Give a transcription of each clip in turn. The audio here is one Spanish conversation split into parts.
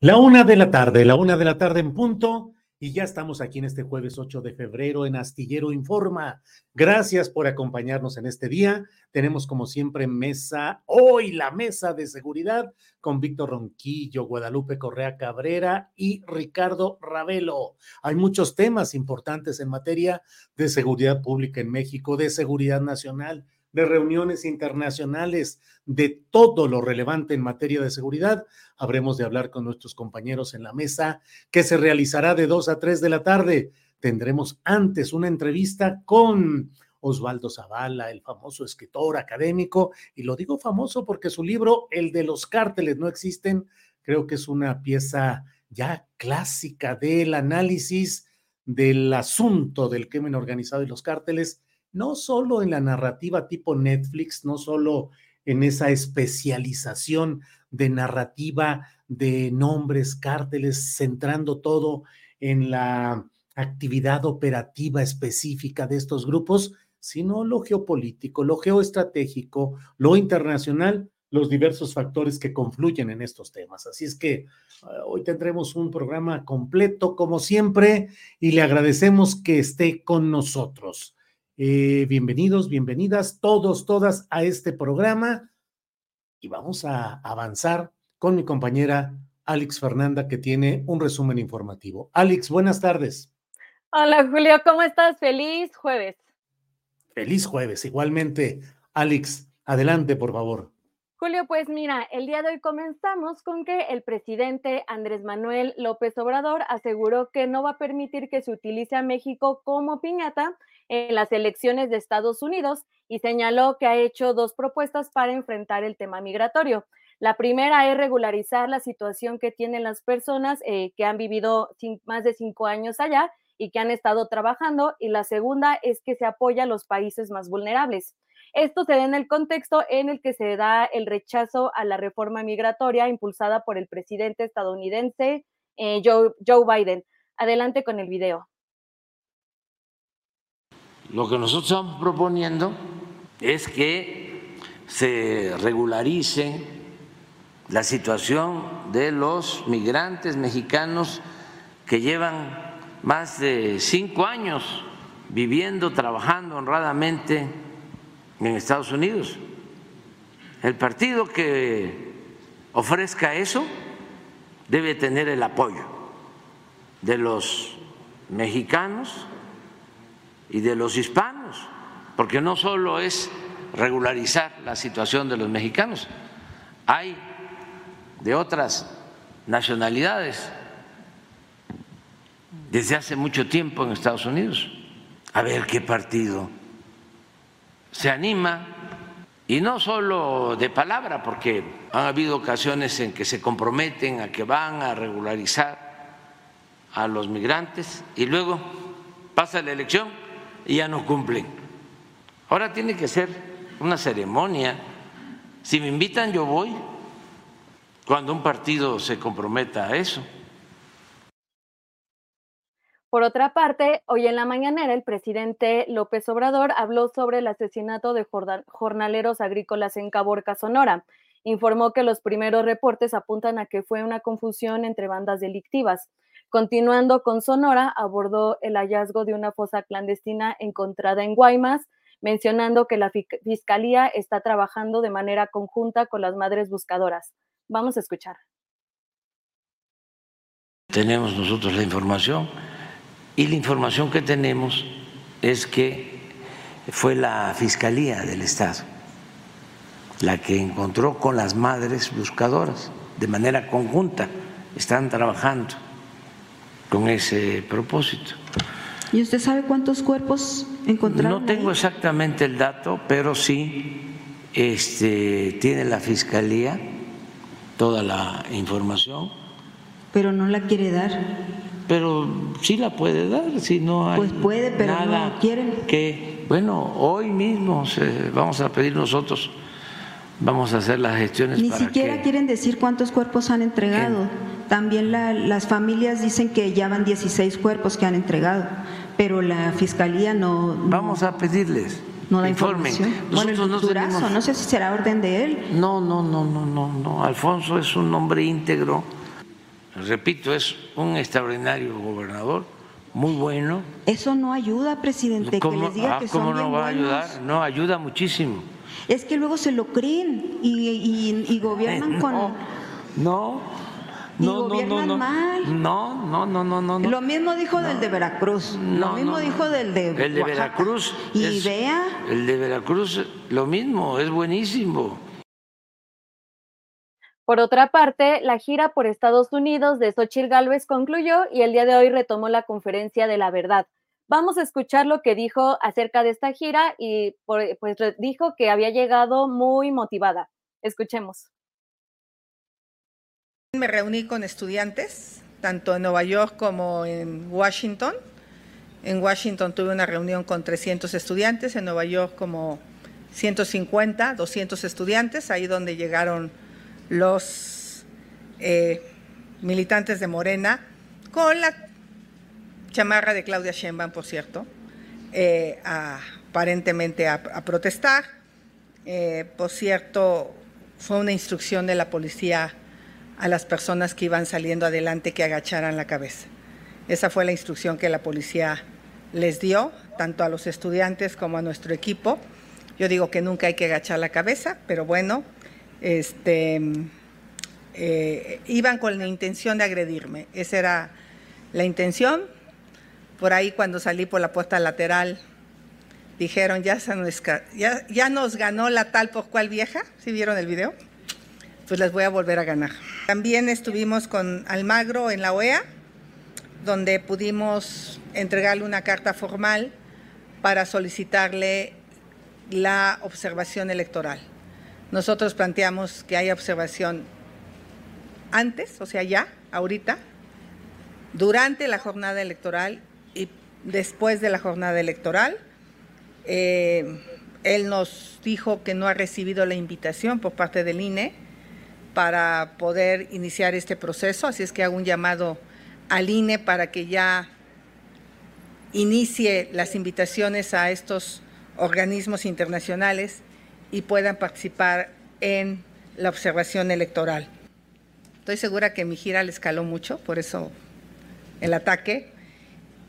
La una de la tarde, la una de la tarde en punto, y ya estamos aquí en este jueves 8 de febrero en Astillero Informa. Gracias por acompañarnos en este día. Tenemos como siempre mesa, hoy la mesa de seguridad con Víctor Ronquillo, Guadalupe Correa Cabrera y Ricardo Ravelo. Hay muchos temas importantes en materia de seguridad pública en México, de seguridad nacional, de reuniones internacionales, de todo lo relevante en materia de seguridad. Habremos de hablar con nuestros compañeros en la mesa que se realizará de 2 a 3 de la tarde. Tendremos antes una entrevista con Osvaldo Zavala, el famoso escritor académico, y lo digo famoso porque su libro, El de los cárteles no existen, creo que es una pieza ya clásica del análisis del asunto del crimen organizado y los cárteles no solo en la narrativa tipo Netflix, no solo en esa especialización de narrativa de nombres, cárteles, centrando todo en la actividad operativa específica de estos grupos, sino lo geopolítico, lo geoestratégico, lo internacional, los diversos factores que confluyen en estos temas. Así es que uh, hoy tendremos un programa completo, como siempre, y le agradecemos que esté con nosotros. Eh, bienvenidos, bienvenidas todos, todas a este programa y vamos a avanzar con mi compañera Alex Fernanda que tiene un resumen informativo. Alex, buenas tardes. Hola Julio, ¿cómo estás? Feliz jueves. Feliz jueves, igualmente. Alex, adelante, por favor. Julio, pues mira, el día de hoy comenzamos con que el presidente Andrés Manuel López Obrador aseguró que no va a permitir que se utilice a México como piñata en las elecciones de Estados Unidos y señaló que ha hecho dos propuestas para enfrentar el tema migratorio. La primera es regularizar la situación que tienen las personas eh, que han vivido más de cinco años allá y que han estado trabajando, y la segunda es que se apoya a los países más vulnerables. Esto se da en el contexto en el que se da el rechazo a la reforma migratoria impulsada por el presidente estadounidense eh, Joe, Joe Biden. Adelante con el video. Lo que nosotros estamos proponiendo es que se regularice la situación de los migrantes mexicanos que llevan más de cinco años viviendo, trabajando honradamente en Estados Unidos. El partido que ofrezca eso debe tener el apoyo de los mexicanos y de los hispanos, porque no solo es regularizar la situación de los mexicanos, hay de otras nacionalidades desde hace mucho tiempo en Estados Unidos. A ver qué partido se anima, y no solo de palabra, porque han habido ocasiones en que se comprometen a que van a regularizar a los migrantes y luego pasa la elección y ya no cumplen. Ahora tiene que ser una ceremonia. Si me invitan, yo voy. cuando un partido se comprometa a eso. Por otra parte, hoy en la mañanera el presidente López Obrador habló sobre el asesinato de jornaleros agrícolas en Caborca, Sonora. Informó que los primeros reportes apuntan a que fue una confusión entre bandas delictivas. Continuando con Sonora, abordó el hallazgo de una fosa clandestina encontrada en Guaymas, mencionando que la Fiscalía está trabajando de manera conjunta con las madres buscadoras. Vamos a escuchar. Tenemos nosotros la información y la información que tenemos es que fue la Fiscalía del Estado la que encontró con las madres buscadoras de manera conjunta. Están trabajando con ese propósito. ¿Y usted sabe cuántos cuerpos encontraron? No tengo exactamente el dato, pero sí este, tiene la Fiscalía toda la información. Pero no la quiere dar pero sí la puede dar si no hay pues puede pero nada no quieren que bueno hoy mismo vamos a pedir nosotros vamos a hacer las gestiones ni siquiera quieren decir cuántos cuerpos han entregado también las familias dicen que ya van 16 cuerpos que han entregado pero la fiscalía no, vamos a pedirles no da información. Bueno, el Durazo, no sé si será orden de él. No, no, no, no, no, no. Alfonso es un hombre íntegro repito, es un extraordinario gobernador, muy bueno. Eso no ayuda, presidente, que les diga ah, que ¿cómo no va a ayudar? No, ayuda muchísimo. Es que luego se lo creen y, gobiernan con... No, no, no, no, no, mal. No, no, no, no, no. Lo mismo dijo del de Veracruz. lo mismo dijo del de El de Veracruz. Y vea. El de Veracruz, lo mismo, es buenísimo. Por otra parte, la gira por Estados Unidos de Xochitl Gálvez concluyó y el día de hoy retomó la conferencia de la verdad. Vamos a escuchar lo que dijo acerca de esta gira y pues dijo que había llegado muy motivada. Escuchemos. Me reuní con estudiantes, tanto en Nueva York como en Washington. En Washington tuve una reunión con 300 estudiantes, en Nueva York como 150, 200 estudiantes, ahí donde llegaron los eh, militantes de Morena, con la chamarra de Claudia Sheinbaum, por cierto, eh, aparentemente a, protestar. Eh, por cierto, fue una instrucción de la policía a las personas que iban saliendo adelante que agacharan la cabeza. Esa fue la instrucción que la policía les dio, tanto a los estudiantes como a nuestro equipo. Yo digo que nunca hay que agachar la cabeza, pero bueno, este, eh, iban con la intención de agredirme. Esa era la intención. Por ahí cuando salí por la puerta lateral, dijeron, ya, ya, ya nos ganó la tal por cual vieja, ¿sí vieron el video? Pues les voy a volver a ganar. También estuvimos con Almagro en la OEA, donde pudimos entregarle una carta formal para solicitarle la observación electoral. Nosotros planteamos que haya observación antes, o sea, ya, ahorita, durante la jornada electoral y después de la jornada electoral. Eh, él nos dijo que no ha recibido la invitación por parte del INE para poder iniciar este proceso, así es que hago un llamado al INE para que ya inicie las invitaciones a estos organismos internacionales y puedan participar en la observación electoral. Estoy segura que mi gira le escaló mucho, por eso el ataque.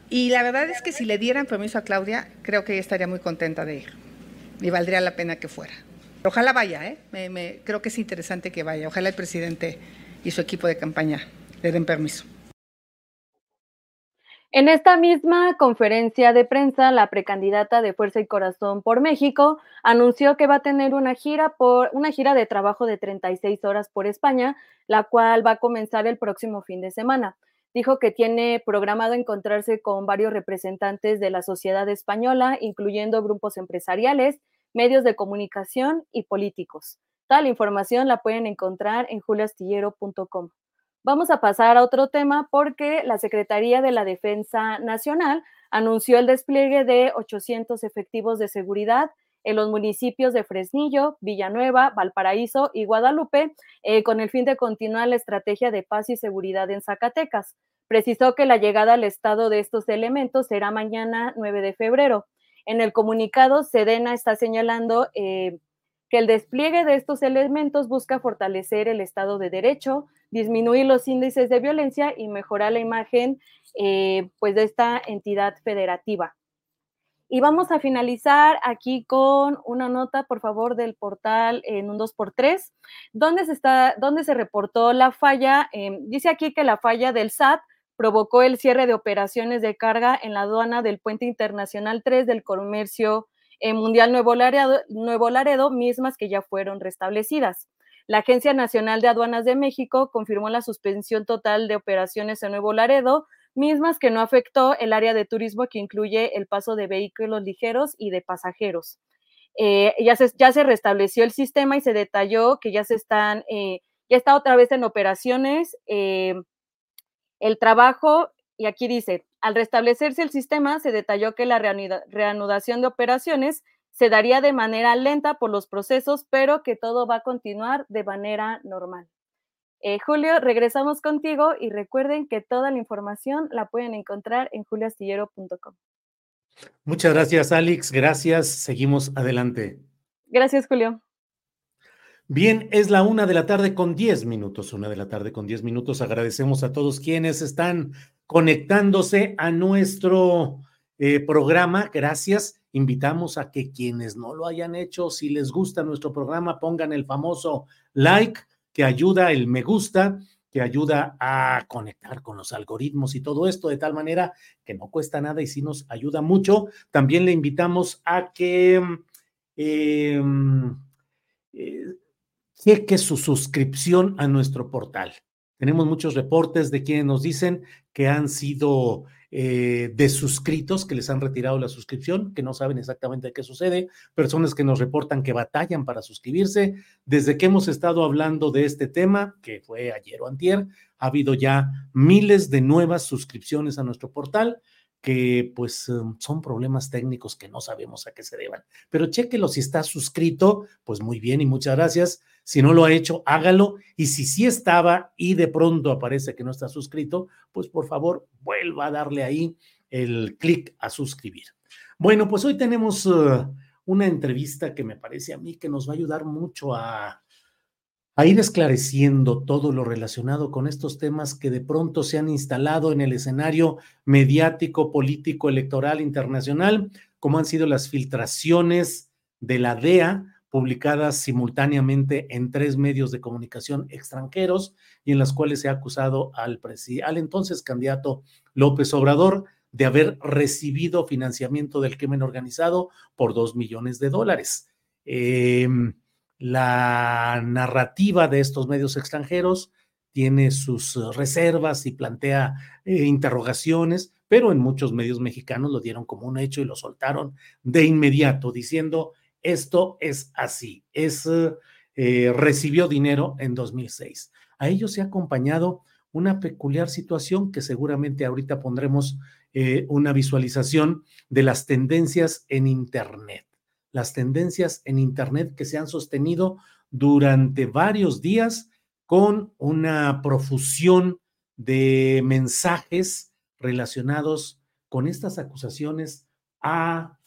Y la verdad es que si le dieran permiso a Claudia, creo que ella estaría muy contenta de ir. Y valdría la pena que fuera. Ojalá vaya, ¿eh? Creo que es interesante que vaya. Ojalá el presidente y su equipo de campaña le den permiso. En esta misma conferencia de prensa, la precandidata de Fuerza y Corazón por México anunció que va a tener una gira por una gira de trabajo de 36 horas por España, la cual va a comenzar el próximo fin de semana. Dijo que tiene programado encontrarse con varios representantes de la sociedad española, incluyendo grupos empresariales, medios de comunicación y políticos. Tal información la pueden encontrar en juliastillero.com. Vamos a pasar a otro tema porque la Secretaría de la Defensa Nacional anunció el despliegue de 800 efectivos de seguridad en los municipios de Fresnillo, Villanueva, Valparaíso y Guadalupe, eh, con el fin de continuar la estrategia de paz y seguridad en Zacatecas. Precisó que la llegada al estado de estos elementos será mañana 9 de febrero. En el comunicado, Sedena está señalando eh, que el despliegue de estos elementos busca fortalecer el Estado de Derecho, disminuir los índices de violencia y mejorar la imagen eh, pues de esta entidad federativa. Y vamos a finalizar aquí con una nota, por favor, del portal en un 2x3, donde se, está, donde se reportó la falla. Em, dice aquí que la falla del SAT provocó el cierre de operaciones de carga en la aduana del Puente Internacional 3 del Comercio eh, Mundial Nuevo Laredo, mismas que ya fueron restablecidas. La Agencia Nacional de Aduanas de México confirmó la suspensión total de operaciones en Nuevo Laredo, mismas que no afectó el área de turismo que incluye el paso de vehículos ligeros y de pasajeros. Eh, ya, se, ya se restableció el sistema y se detalló que ya se están, eh, ya está otra vez en operaciones. El trabajo, y aquí dice, al restablecerse el sistema, se detalló que la reanudación de operaciones se daría de manera lenta por los procesos, pero que todo va a continuar de manera normal. Eh, Julio, regresamos contigo y recuerden que toda la información la pueden encontrar en julioastillero.com. Muchas gracias, Alex. Gracias. Seguimos adelante. Gracias, Julio. Bien, es la una de la tarde con diez minutos. Una de la tarde con diez minutos. Agradecemos a todos quienes están conectándose a nuestro eh, programa. Gracias. Invitamos a que quienes no lo hayan hecho, si les gusta nuestro programa, pongan el famoso like que ayuda el me gusta, que ayuda a conectar con los algoritmos y todo esto de tal manera que no cuesta nada y sí nos ayuda mucho. También le invitamos a que em, eh, cheque su suscripción a nuestro portal. Tenemos muchos reportes de quienes nos dicen que han sido eh, de suscritos que les han retirado la suscripción, que no saben exactamente qué sucede, personas que nos reportan que batallan para suscribirse. Desde que hemos estado hablando de este tema, que fue ayer o antier, ha habido ya miles de nuevas suscripciones a nuestro portal que pues son problemas técnicos que no sabemos a qué se deban. Pero chéquelo si está suscrito, pues muy bien y muchas gracias. Si no lo ha hecho, hágalo. Y si sí estaba y de pronto aparece que no está suscrito, pues por favor vuelva a darle ahí el clic a suscribir. Bueno, pues hoy tenemos uh, una entrevista que me parece a mí que nos va a ayudar mucho a, a ir esclareciendo todo lo relacionado con estos temas que de pronto se han instalado en el escenario mediático, político, electoral, internacional, como han sido las filtraciones de la DEA publicadas simultáneamente en tres medios de comunicación extranjeros y en las cuales se ha acusado al, al entonces candidato López Obrador de haber recibido financiamiento del crimen organizado por dos millones de dólares. Eh, la narrativa de estos medios extranjeros tiene sus reservas y plantea eh, interrogaciones, pero en muchos medios mexicanos lo dieron como un hecho y lo soltaron de inmediato, diciendo esto es así, es eh, recibió dinero en 2006. A ello se ha acompañado una peculiar situación que seguramente ahorita pondremos una visualización de las tendencias en Internet las tendencias en Internet que se han sostenido durante varios días con una profusión de mensajes relacionados con estas acusaciones a,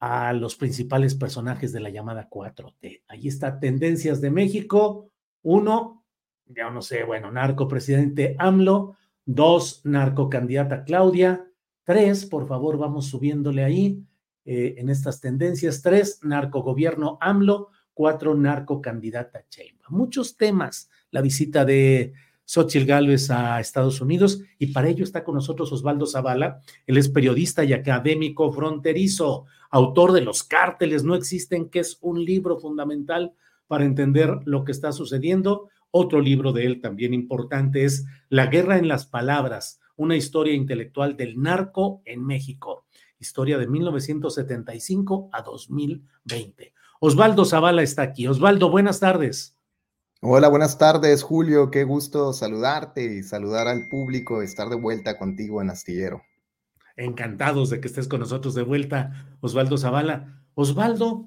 a los principales personajes de la llamada 4T. Ahí está Tendencias de México. Uno, ya no sé, bueno, narco presidente AMLO. Dos, narco candidata Claudia. Tres, por favor, vamos subiéndole ahí. Eh, en estas tendencias. Tres, narcogobierno AMLO. Cuatro, narcocandidata Sheinbaum. Muchos temas. La visita de Xochitl Gálvez a Estados Unidos y para ello está con nosotros Osvaldo Zavala. Él es periodista y académico fronterizo, autor de Los cárteles no existen, que es un libro fundamental para entender lo que está sucediendo. Otro libro de él también importante es La guerra en las palabras, una historia intelectual del narco en México historia de 1975 a 2020. Osvaldo Zavala está aquí. Osvaldo, buenas tardes. Hola, buenas tardes, Julio. Qué gusto saludarte y saludar al público, estar de vuelta contigo en Astillero. Encantados de que estés con nosotros de vuelta, Osvaldo Zavala. Osvaldo,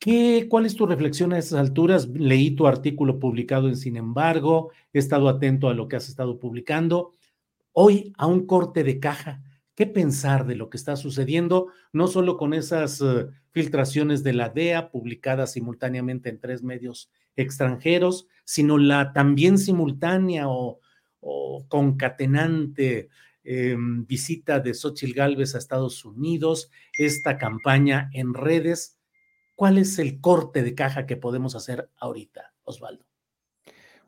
¿Qué, ¿Cuál es tu reflexión a esas alturas? Leí tu artículo publicado en Sin embargo, he estado atento a lo que has estado publicando. Hoy, a un corte de caja, ¿qué pensar de lo que está sucediendo, no solo con esas uh, filtraciones de la DEA publicadas simultáneamente en tres medios extranjeros, sino la también simultánea o, o concatenante eh, visita de Xochitl Gálvez a Estados Unidos, esta campaña en redes? ¿Cuál es el corte de caja que podemos hacer ahorita, Osvaldo?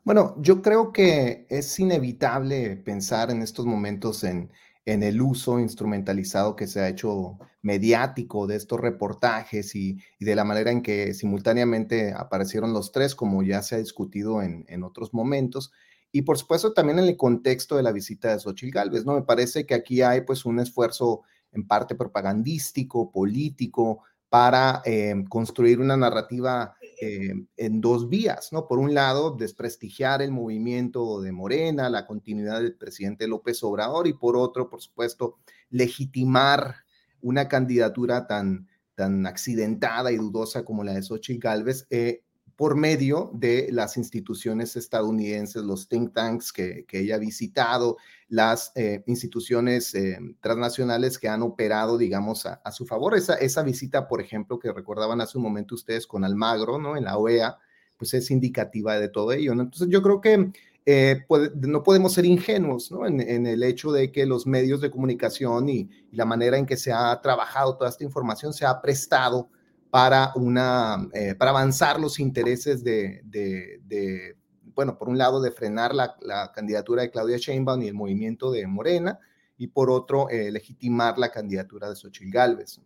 Bueno, yo creo que es inevitable pensar en estos momentos en, el uso instrumentalizado que se ha hecho mediático de estos reportajes y, de la manera en que simultáneamente aparecieron los tres, como ya se ha discutido en, otros momentos. Y por supuesto también en el contexto de la visita de Xochitl Galvez, ¿no? Me parece que aquí hay pues un esfuerzo en parte propagandístico, político, para eh, construir una narrativa eh, en dos vías, ¿no? Por un lado, desprestigiar el movimiento de Morena, la continuidad del presidente López Obrador, y por otro, por supuesto, legitimar una candidatura tan, tan accidentada y dudosa como la de Xochitl Gálvez, eh, por medio de las instituciones estadounidenses, los think tanks que, que ella ha visitado, las eh, instituciones eh, transnacionales que han operado, digamos, a, a, su favor. Esa, esa visita, por ejemplo, que recordaban hace un momento ustedes con Almagro, ¿no? En la OEA, pues es indicativa de todo ello, ¿no? Entonces yo creo que eh, no podemos ser ingenuos, ¿no? En, el hecho de que los medios de comunicación y la manera en que se ha trabajado toda esta información se ha prestado para, una, eh, para avanzar los intereses de, bueno, por un lado, de frenar la, la, candidatura de Claudia Sheinbaum y el movimiento de Morena, y por otro, eh, legitimar la candidatura de Xochitl Gálvez.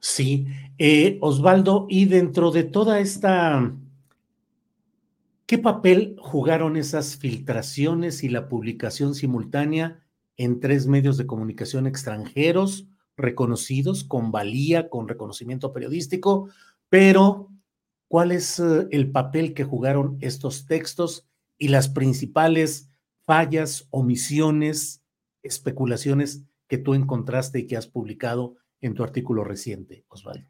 Sí, eh, Osvaldo, y dentro de toda esta, ¿qué papel jugaron esas filtraciones y la publicación simultánea en tres medios de comunicación extranjeros? Reconocidos, con valía, con reconocimiento periodístico, pero ¿cuál es uh, el papel que jugaron estos textos y las principales fallas, omisiones, especulaciones que tú encontraste y que has publicado en tu artículo reciente, Osvaldo?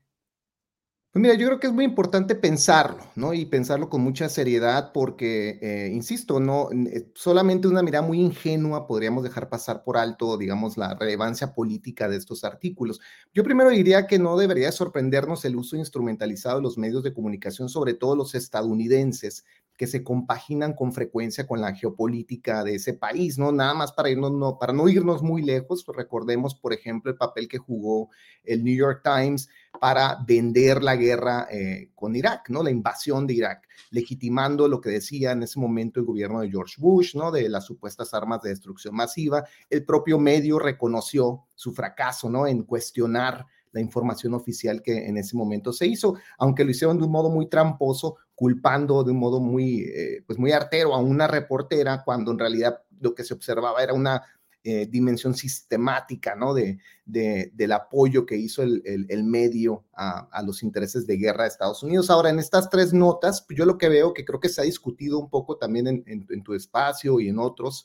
Pues mira, yo creo que es muy importante pensarlo, ¿no? Y pensarlo con mucha seriedad porque, eh, insisto, no, eh, solamente una mirada muy ingenua podríamos dejar pasar por alto, digamos, la relevancia política de estos artículos. Yo primero diría que no debería sorprendernos el uso instrumentalizado de los medios de comunicación, sobre todo los estadounidenses, que se compaginan con frecuencia con la geopolítica de ese país, ¿no? Nada más para irnos, no, para no irnos muy lejos, recordemos, por ejemplo, el papel que jugó el New York Times para vender la guerra eh, con Irak, ¿no? La invasión de Irak, legitimando lo que decía en ese momento el gobierno de George Bush, ¿no? De las supuestas armas de destrucción masiva. El propio medio reconoció su fracaso, ¿no? En cuestionar la información oficial que en ese momento se hizo, aunque lo hicieron de un modo muy tramposo, culpando de un modo muy, eh, pues muy artero a una reportera, cuando en realidad lo que se observaba era una eh, dimensión sistemática, ¿no? De, de, del apoyo que hizo el, el, el medio a, a, los intereses de guerra de Estados Unidos. Ahora, en estas tres notas, yo lo que veo, que creo que se ha discutido un poco también en, en, en tu espacio y en otros,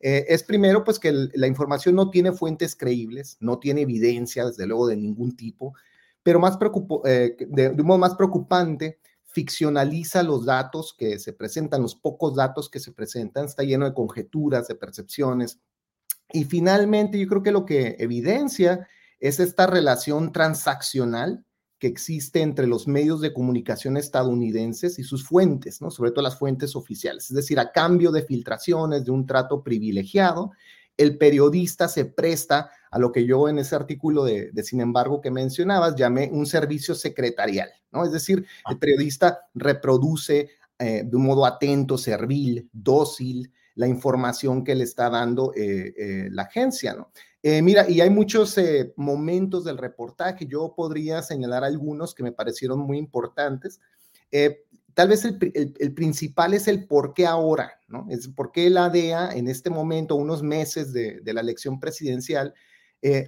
eh, es primero, pues que el, la información no tiene fuentes creíbles, no tiene evidencia, desde luego, de ningún tipo, pero más eh, de, de un modo más preocupante, ficcionaliza los datos que se presentan, los pocos datos que se presentan, está lleno de conjeturas, de percepciones, y finalmente, yo creo que lo que evidencia es esta relación transaccional que existe entre los medios de comunicación estadounidenses y sus fuentes, ¿no? sobre todo las fuentes oficiales. Es decir, a cambio de filtraciones, de un trato privilegiado, el periodista se presta a lo que yo en ese artículo de, de, sin embargo que mencionabas llamé un servicio secretarial, ¿no? Es decir, el periodista reproduce eh, de un modo atento, servil, dócil, la información que le está dando eh, eh, la agencia, ¿no? Eh, mira, y hay muchos momentos del reportaje, yo podría señalar algunos que me parecieron muy importantes. Tal vez el, el, el, principal es el por qué ahora, ¿no? Es por qué la DEA en este momento, unos meses de, de la elección presidencial,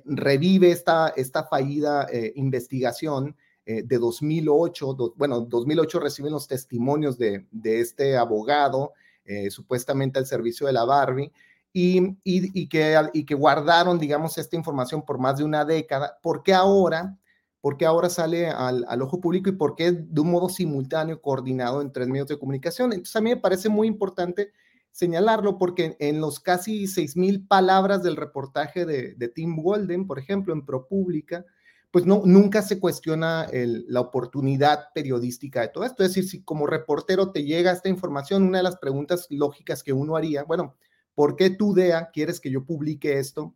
revive esta, esta fallida investigación de 2008, do, bueno, 2008 reciben los testimonios de, de este abogado, eh, supuestamente al servicio de la Barbie, y, y, que, y que guardaron, digamos, esta información por más de una década, porque ahora, ¿Por qué ahora sale al, al, ojo público y por qué de un modo simultáneo, coordinado en tres medios de comunicación? Entonces a mí me parece muy importante señalarlo porque en los casi 6.000 palabras del reportaje de, Tim Walden, por ejemplo, en ProPublica, pues no, nunca se cuestiona la oportunidad periodística de todo esto. Es decir, si como reportero te llega esta información, una de las preguntas lógicas que uno haría, bueno, ¿por qué tú, DEA, quieres que yo publique esto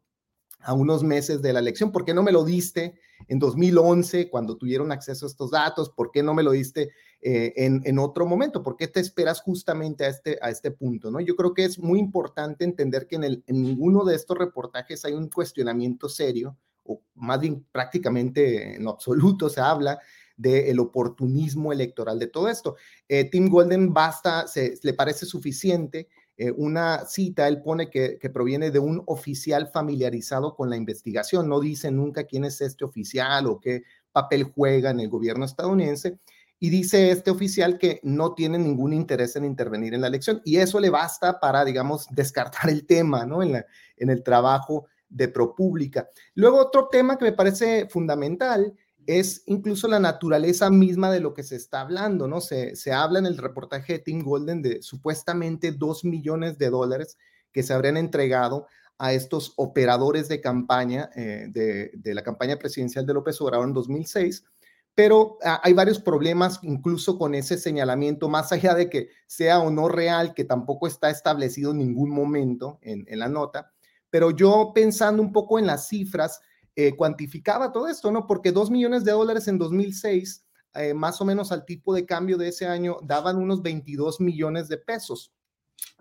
a unos meses de la elección? ¿Por qué no me lo diste en 2011 cuando tuvieron acceso a estos datos? ¿Por qué no me lo diste eh, en, otro momento? ¿Por qué te esperas justamente a este, a este punto? ¿no? Yo creo que es muy importante entender que en, ninguno de estos reportajes hay un cuestionamiento serio o más bien prácticamente en absoluto se habla del oportunismo electoral de todo esto. Eh, Tim Golden basta, se, le parece suficiente eh, una cita, él pone que, que, proviene de un oficial familiarizado con la investigación, no dice nunca quién es este oficial o qué papel juega en el gobierno estadounidense, y dice este oficial que no tiene ningún interés en intervenir en la elección, y eso le basta para, digamos, descartar el tema, ¿no? En, la, en el trabajo de ProPública. Luego, otro tema que me parece fundamental es incluso la naturaleza misma de lo que se está hablando, ¿no? Se, se habla en el reportaje de Tim Golden de supuestamente dos millones de dólares que se habrían entregado a estos operadores de campaña eh, de, de, la campaña presidencial de López Obrador en 2006, pero ah, hay varios problemas incluso con ese señalamiento, más allá de que sea o no real, que tampoco está establecido en ningún momento en, en la nota pero yo pensando un poco en las cifras, eh, cuantificaba todo esto, ¿no? Porque dos millones de dólares en 2006, eh, más o menos al tipo de cambio de ese año, daban unos 22 millones de pesos.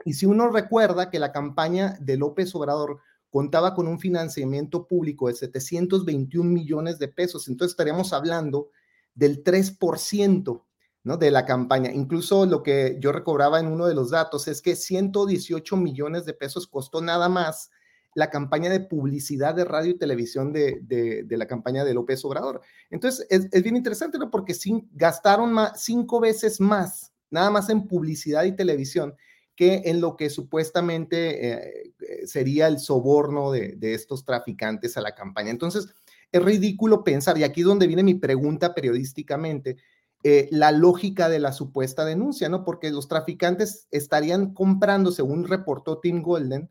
Y si uno recuerda que la campaña de López Obrador contaba con un financiamiento público de 721 millones de pesos, entonces estaríamos hablando del 3%. ¿no? de la campaña. Incluso lo que yo recobraba en uno de los datos es que 118 millones de pesos costó nada más la campaña de publicidad de radio y televisión de, de, la campaña de López Obrador. Entonces, es, bien interesante, ¿no? Porque gastaron cinco veces más, nada más en publicidad y televisión, que en lo que supuestamente eh, sería el soborno de, de, estos traficantes a la campaña. Entonces, es ridículo pensar, y aquí es donde viene mi pregunta periodísticamente, eh, la lógica de la supuesta denuncia, ¿no? Porque los traficantes estarían comprando, según reportó Tim Golden,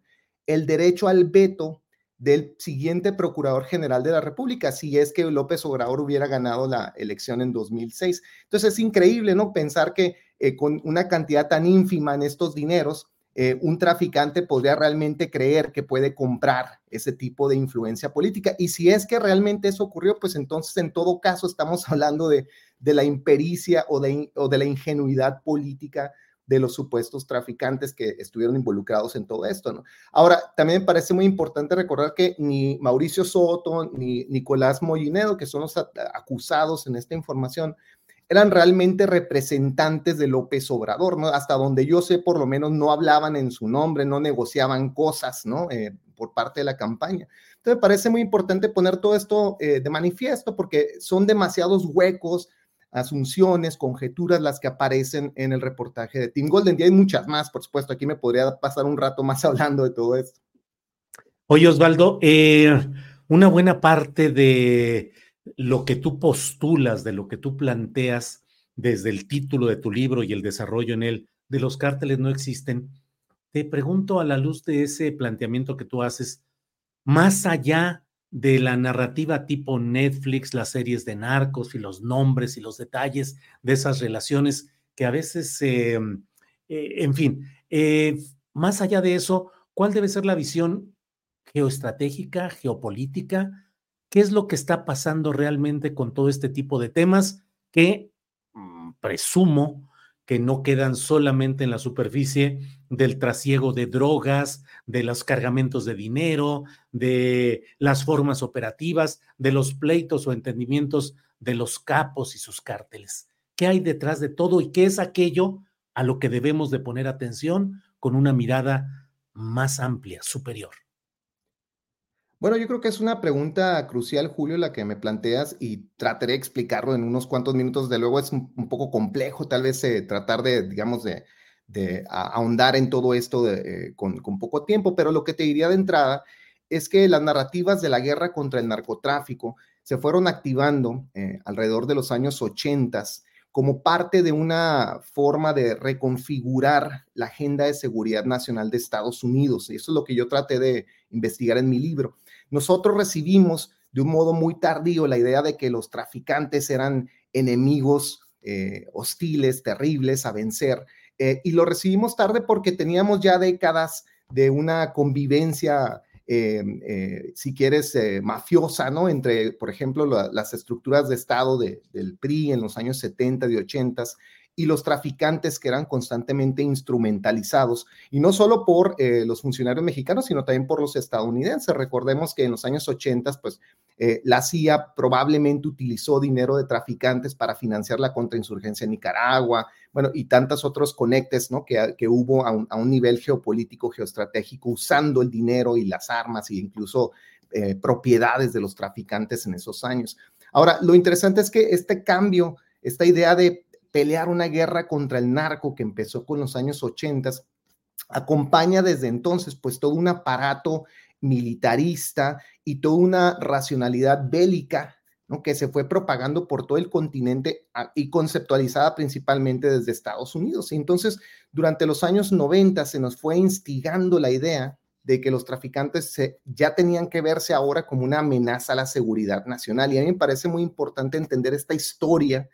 el derecho al veto del siguiente Procurador General de la República, si es que López Obrador hubiera ganado la elección en 2006. Entonces es increíble, ¿no? Pensar que eh, con una cantidad tan ínfima en estos dineros, eh, un traficante podría realmente creer que puede comprar ese tipo de influencia política. Y si es que realmente eso ocurrió, pues entonces en todo caso estamos hablando de, de la impericia o de, o de la ingenuidad política de los supuestos traficantes que estuvieron involucrados en todo esto, ¿no? Ahora, también me parece muy importante recordar que ni Mauricio Soto ni Nicolás Mollinedo, que son los acusados en esta información, eran realmente representantes de López Obrador, ¿no? Hasta donde yo sé, por lo menos no hablaban en su nombre, no negociaban cosas, ¿no? Eh, por parte de la campaña. Entonces, me parece muy importante poner todo esto eh, de manifiesto porque son demasiados huecos, asunciones, conjeturas las que aparecen en el reportaje de Tim Golden. Y hay muchas más, por supuesto. Aquí me podría pasar un rato más hablando de todo esto. Oye, Osvaldo, eh, una buena parte de lo que tú postulas, de lo que tú planteas desde el título de tu libro y el desarrollo en él, de los cárteles no existen. Te pregunto a la luz de ese planteamiento que tú haces, más allá de la narrativa tipo Netflix, las series de narcos y los nombres y los detalles de esas relaciones que a veces, eh, eh, en fin, eh, más allá de eso, ¿cuál debe ser la visión geoestratégica, geopolítica? ¿Qué es lo que está pasando realmente con todo este tipo de temas que mm, presumo que no quedan solamente en la superficie del trasiego de drogas, de los cargamentos de dinero, de las formas operativas, de los pleitos o entendimientos de los capos y sus cárteles. ¿Qué hay detrás de todo y qué es aquello a lo que debemos de poner atención con una mirada más amplia, superior? Bueno, yo creo que es una pregunta crucial, Julio, la que me planteas y trataré de explicarlo en unos cuantos minutos. De luego es un, poco complejo tal vez eh, tratar de, digamos, de, ahondar en todo esto de, eh, con, con, poco tiempo, pero lo que te diría de entrada es que las narrativas de la guerra contra el narcotráfico se fueron activando eh, alrededor de los años 80 como parte de una forma de reconfigurar la agenda de seguridad nacional de Estados Unidos. Y eso es lo que yo traté de investigar en mi libro. Nosotros recibimos de un modo muy tardío la idea de que los traficantes eran enemigos eh, hostiles, terribles a vencer. Eh, y lo recibimos tarde porque teníamos ya décadas de una convivencia, eh, si quieres, mafiosa, ¿no? Entre, por ejemplo, las estructuras de Estado del PRI en los años 70 y 80 y los traficantes que eran constantemente instrumentalizados, y no solo por eh, los funcionarios mexicanos, sino también por los estadounidenses. Recordemos que en los años 80, pues eh, la CIA probablemente utilizó dinero de traficantes para financiar la contrainsurgencia en Nicaragua, bueno, y tantos otros conectes, ¿no? Que, que hubo a un, nivel geopolítico, geoestratégico, usando el dinero y las armas e incluso eh, propiedades de los traficantes en esos años. Ahora, lo interesante es que este cambio, esta idea de pelear una guerra contra el narco que empezó con los años 80, acompaña desde entonces pues todo un aparato militarista y toda una racionalidad bélica ¿no? que se fue propagando por todo el continente ah, y conceptualizada principalmente desde Estados Unidos. entonces, durante los años 90 se nos fue instigando la idea de que los traficantes ya tenían que verse ahora como una amenaza a la seguridad nacional. Y a mí me parece muy importante entender esta historia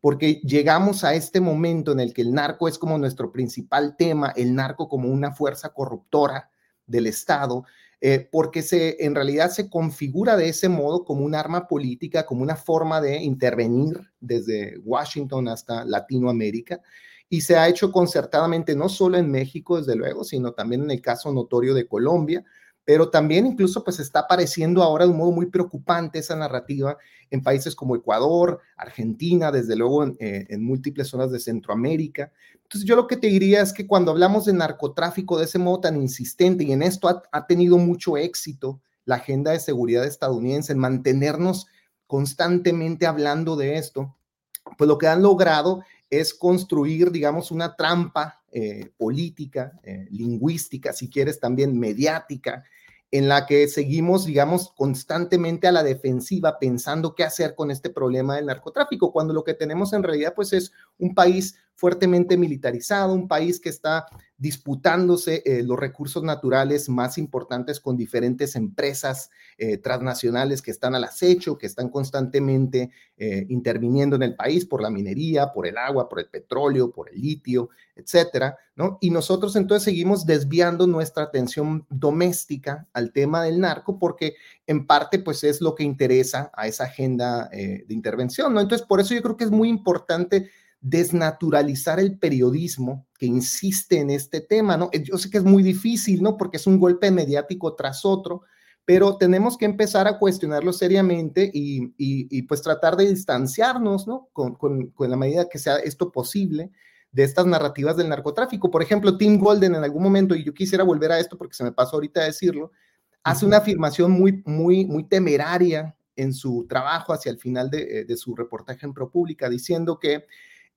porque llegamos a este momento en el que el narco es como nuestro principal tema, el narco como una fuerza corruptora del Estado, eh, porque se, en realidad se configura de ese modo como un arma política, como una forma de intervenir desde Washington hasta Latinoamérica, y se ha hecho concertadamente no solo en México, desde luego, sino también en el caso notorio de Colombia, pero también incluso pues está apareciendo ahora de un modo muy preocupante esa narrativa en países como Ecuador, Argentina, desde luego en, eh, múltiples zonas de Centroamérica. Entonces yo lo que te diría es que cuando hablamos de narcotráfico de ese modo tan insistente y en esto ha, ha tenido mucho éxito la agenda de seguridad estadounidense en mantenernos constantemente hablando de esto, pues lo que han logrado es construir, digamos, una trampa eh, política, eh, lingüística, si quieres, también mediática, en la que seguimos, digamos, constantemente a la defensiva pensando qué hacer con este problema del narcotráfico, cuando lo que tenemos en realidad pues es un país fuertemente militarizado, un país que está disputándose eh, los recursos naturales más importantes con diferentes empresas eh, transnacionales que están al acecho, que están constantemente eh, interviniendo en el país por la minería, por el agua, por el petróleo, por el litio, etcétera, ¿no? Y nosotros entonces seguimos desviando nuestra atención doméstica al tema del narco porque en parte pues es lo que interesa a esa agenda de intervención, ¿no? Entonces por eso yo creo que es muy importante desnaturalizar el periodismo que insiste en este tema, ¿no? Yo sé que es muy difícil, ¿no? Porque es un golpe mediático tras otro, pero tenemos que empezar a cuestionarlo seriamente y, pues tratar de distanciarnos, ¿no? Con, la medida que sea esto posible de estas narrativas del narcotráfico. Por ejemplo, Tim Golden en algún momento, y yo quisiera volver a esto porque se me pasó ahorita a decirlo, hace una afirmación muy, muy, muy temeraria en su trabajo hacia el final de, de su reportaje en ProPublica, diciendo que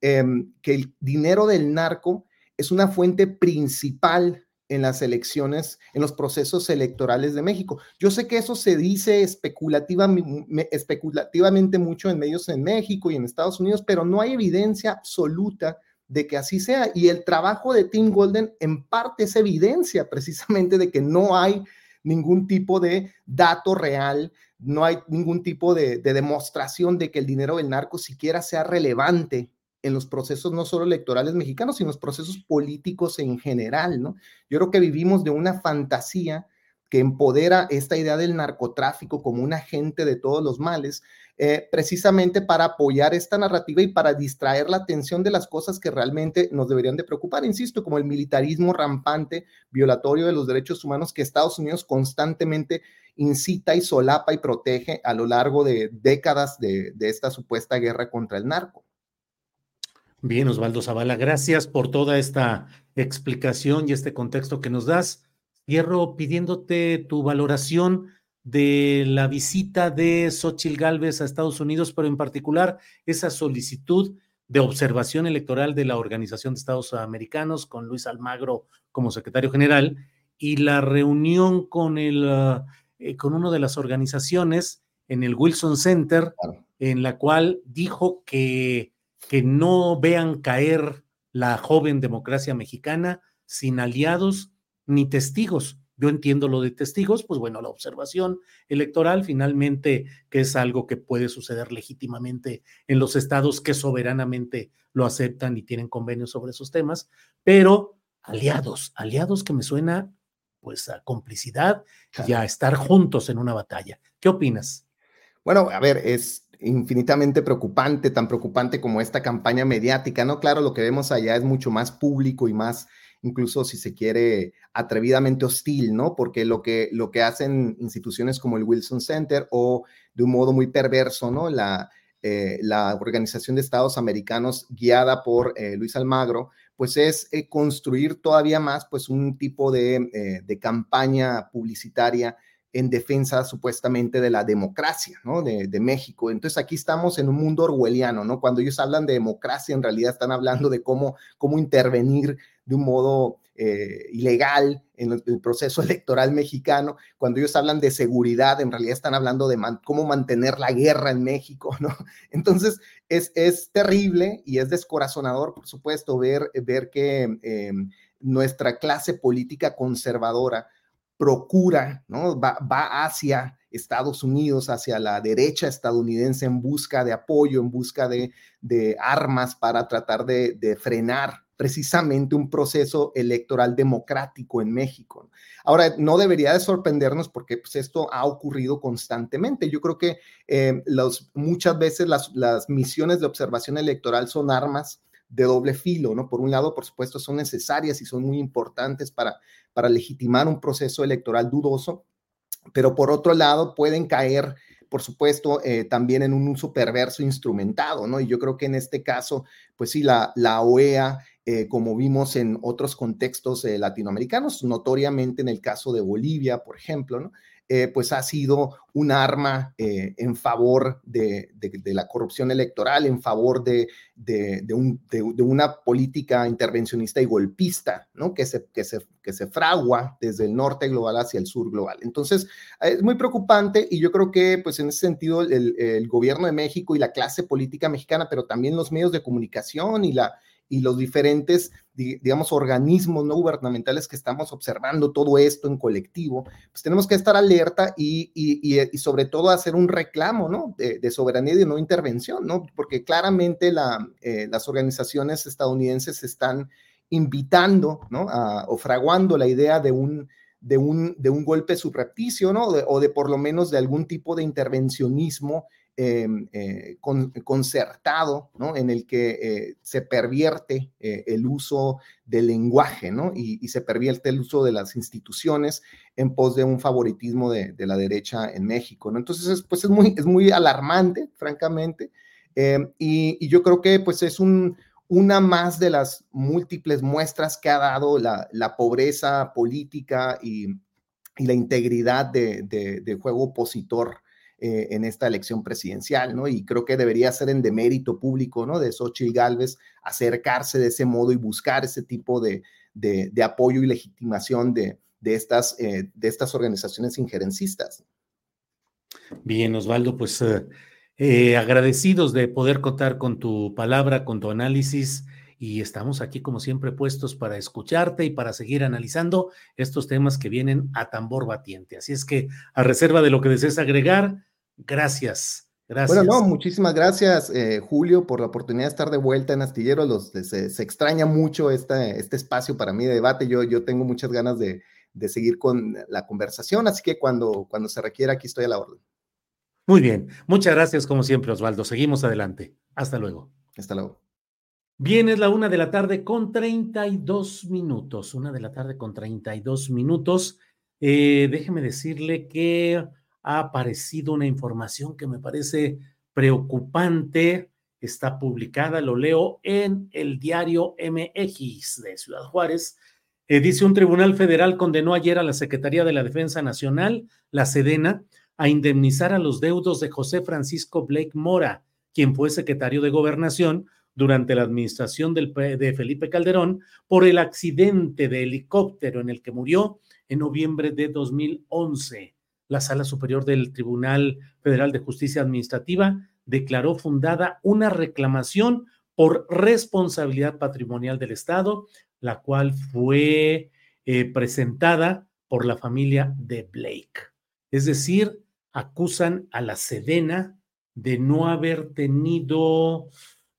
Em, que el dinero del narco es una fuente principal en las elecciones, en los procesos electorales de México. Yo sé que eso se dice especulativamente mucho en medios en México y en Estados Unidos, pero no hay evidencia absoluta de que así sea. Y el trabajo de Tim Golden en parte es evidencia precisamente de que no hay ningún tipo de dato real, no hay ningún tipo de, de demostración de que el dinero del narco siquiera sea relevante en los procesos no solo electorales mexicanos, sino los procesos políticos en general, ¿no? Yo creo que vivimos de una fantasía que empodera esta idea del narcotráfico como un agente de todos los males, eh, precisamente para apoyar esta narrativa y para distraer la atención de las cosas que realmente nos deberían de preocupar, insisto, como el militarismo rampante, violatorio de los derechos humanos que Estados Unidos constantemente incita y solapa y protege a lo largo de décadas de esta supuesta guerra contra el narco. Bien, Osvaldo Zavala, gracias por toda esta explicación y este contexto que nos das. Cierro pidiéndote tu valoración de la visita de Xochil Gálvez a Estados Unidos, pero en particular esa solicitud de observación electoral de la Organización de Estados Americanos con Luis Almagro como secretario general y la reunión con, el, eh, con una de las organizaciones en el Wilson Center, en la cual dijo que, que no vean caer la joven democracia mexicana sin aliados ni testigos. Yo entiendo lo de testigos, pues bueno, la observación electoral finalmente, que es algo que puede suceder legítimamente en los estados que soberanamente lo aceptan y tienen convenios sobre esos temas, pero aliados, aliados que me suena pues a complicidad y a estar juntos en una batalla. ¿Qué opinas? Bueno, a ver, es infinitamente preocupante, tan preocupante como esta campaña mediática, ¿no? Claro, lo que vemos allá es mucho más público y más, incluso si se quiere, atrevidamente hostil, ¿no? Porque lo que, lo que hacen instituciones como el Wilson Center o de un modo muy perverso, ¿no? La, eh, la Organización de Estados Americanos guiada por eh, Luis Almagro, pues es eh, construir todavía más, pues un tipo de, de campaña publicitaria en defensa supuestamente de la democracia. De, México. Entonces aquí estamos en un mundo orwelliano, ¿no? Cuando ellos hablan de democracia, en realidad están hablando de cómo, cómo intervenir de un modo eh, ilegal en el, proceso electoral mexicano. Cuando ellos hablan de seguridad, en realidad están hablando de cómo mantener la guerra en México, ¿no? Entonces es, es terrible y es descorazonador, por supuesto, ver, ver que eh, nuestra clase política conservadora, procura, ¿no? Va, hacia Estados Unidos, hacia la derecha estadounidense en busca de apoyo, en busca de, armas para tratar de, frenar precisamente un proceso electoral democrático en México. Ahora, no debería de sorprendernos porque pues, esto ha ocurrido constantemente. Yo creo que eh, muchas veces las, las misiones de observación electoral son armas de doble filo, ¿no? Por un lado, por supuesto, son necesarias y son muy importantes para, para legitimar un proceso electoral dudoso, pero por otro lado pueden caer, por supuesto, eh, también en un uso perverso instrumentado, ¿no? Y yo creo que en este caso, pues sí, la, la OEA, eh, como vimos en otros contextos eh, latinoamericanos, notoriamente en el caso de Bolivia, por ejemplo. Eh, pues ha sido un arma en favor de, la corrupción electoral, en favor de, una política intervencionista y golpista, ¿no? Que se, fragua desde el norte global hacia el sur global. Entonces, es muy preocupante y yo creo que, pues en ese sentido, el gobierno de México y la clase política mexicana, pero también los medios de comunicación y la y los diferentes, digamos, organismos no gubernamentales que estamos observando todo esto en colectivo, pues tenemos que estar alerta y, y, sobre todo hacer un reclamo, ¿no? De, soberanía y no intervención, ¿no? Porque claramente la, eh, las organizaciones estadounidenses están invitando, ¿no? o fraguando la idea de un, de un, de un golpe subrepticio, ¿no? o de por lo menos de algún tipo de intervencionismo Em, eh, concertado, ¿no? En el que eh, se pervierte eh, el uso del lenguaje, ¿no? Y, se pervierte el uso de las instituciones en pos de un favoritismo de, la derecha en México, ¿no? Entonces, pues es muy, es muy alarmante, francamente, em, y, yo creo que pues es un, una más de las múltiples muestras que ha dado la, pobreza política y, la integridad de, de juego opositor eh, en esta elección presidencial, ¿no? Y creo que debería ser en demérito público, ¿no? De Xochitl Galvez acercarse de ese modo y buscar ese tipo de, de, apoyo y legitimación de, de estas, eh, de estas organizaciones injerencistas. Bien, Osvaldo, pues eh, agradecidos de poder contar con tu palabra, con tu análisis y estamos aquí como siempre puestos para escucharte y para seguir analizando estos temas que vienen a tambor batiente. Así es que a reserva de lo que desees agregar, Gracias. Gracias. Bueno, no, muchísimas gracias, eh, Julio, por la oportunidad de estar de vuelta en Astillero. Los, se, extraña mucho este, este espacio para mí de debate. Yo, yo tengo muchas ganas de, seguir con la conversación, así que cuando, cuando se requiera, aquí estoy a la orden. Muy bien, muchas gracias como siempre, Osvaldo. Seguimos adelante. Hasta luego. Hasta luego. Bien, es la una de la tarde con 32 minutos. Una de la tarde con 32 minutos. Eh, déjeme decirle que ha aparecido una información que me parece preocupante. Está publicada, lo leo en el diario MX de Ciudad Juárez. Eh, dice un tribunal federal condenó ayer a la Secretaría de la Defensa Nacional, la Sedena, a indemnizar a los deudos de José Francisco Blake Mora, quien fue secretario de Gobernación durante la administración de Felipe Calderón por el accidente de helicóptero en el que murió en noviembre de 2011. La Sala Superior del Tribunal Federal de Justicia Administrativa declaró fundada una reclamación por responsabilidad patrimonial del Estado, la cual fue eh, presentada por la familia de Blake. Es decir, acusan a la Sedena de no haber tenido,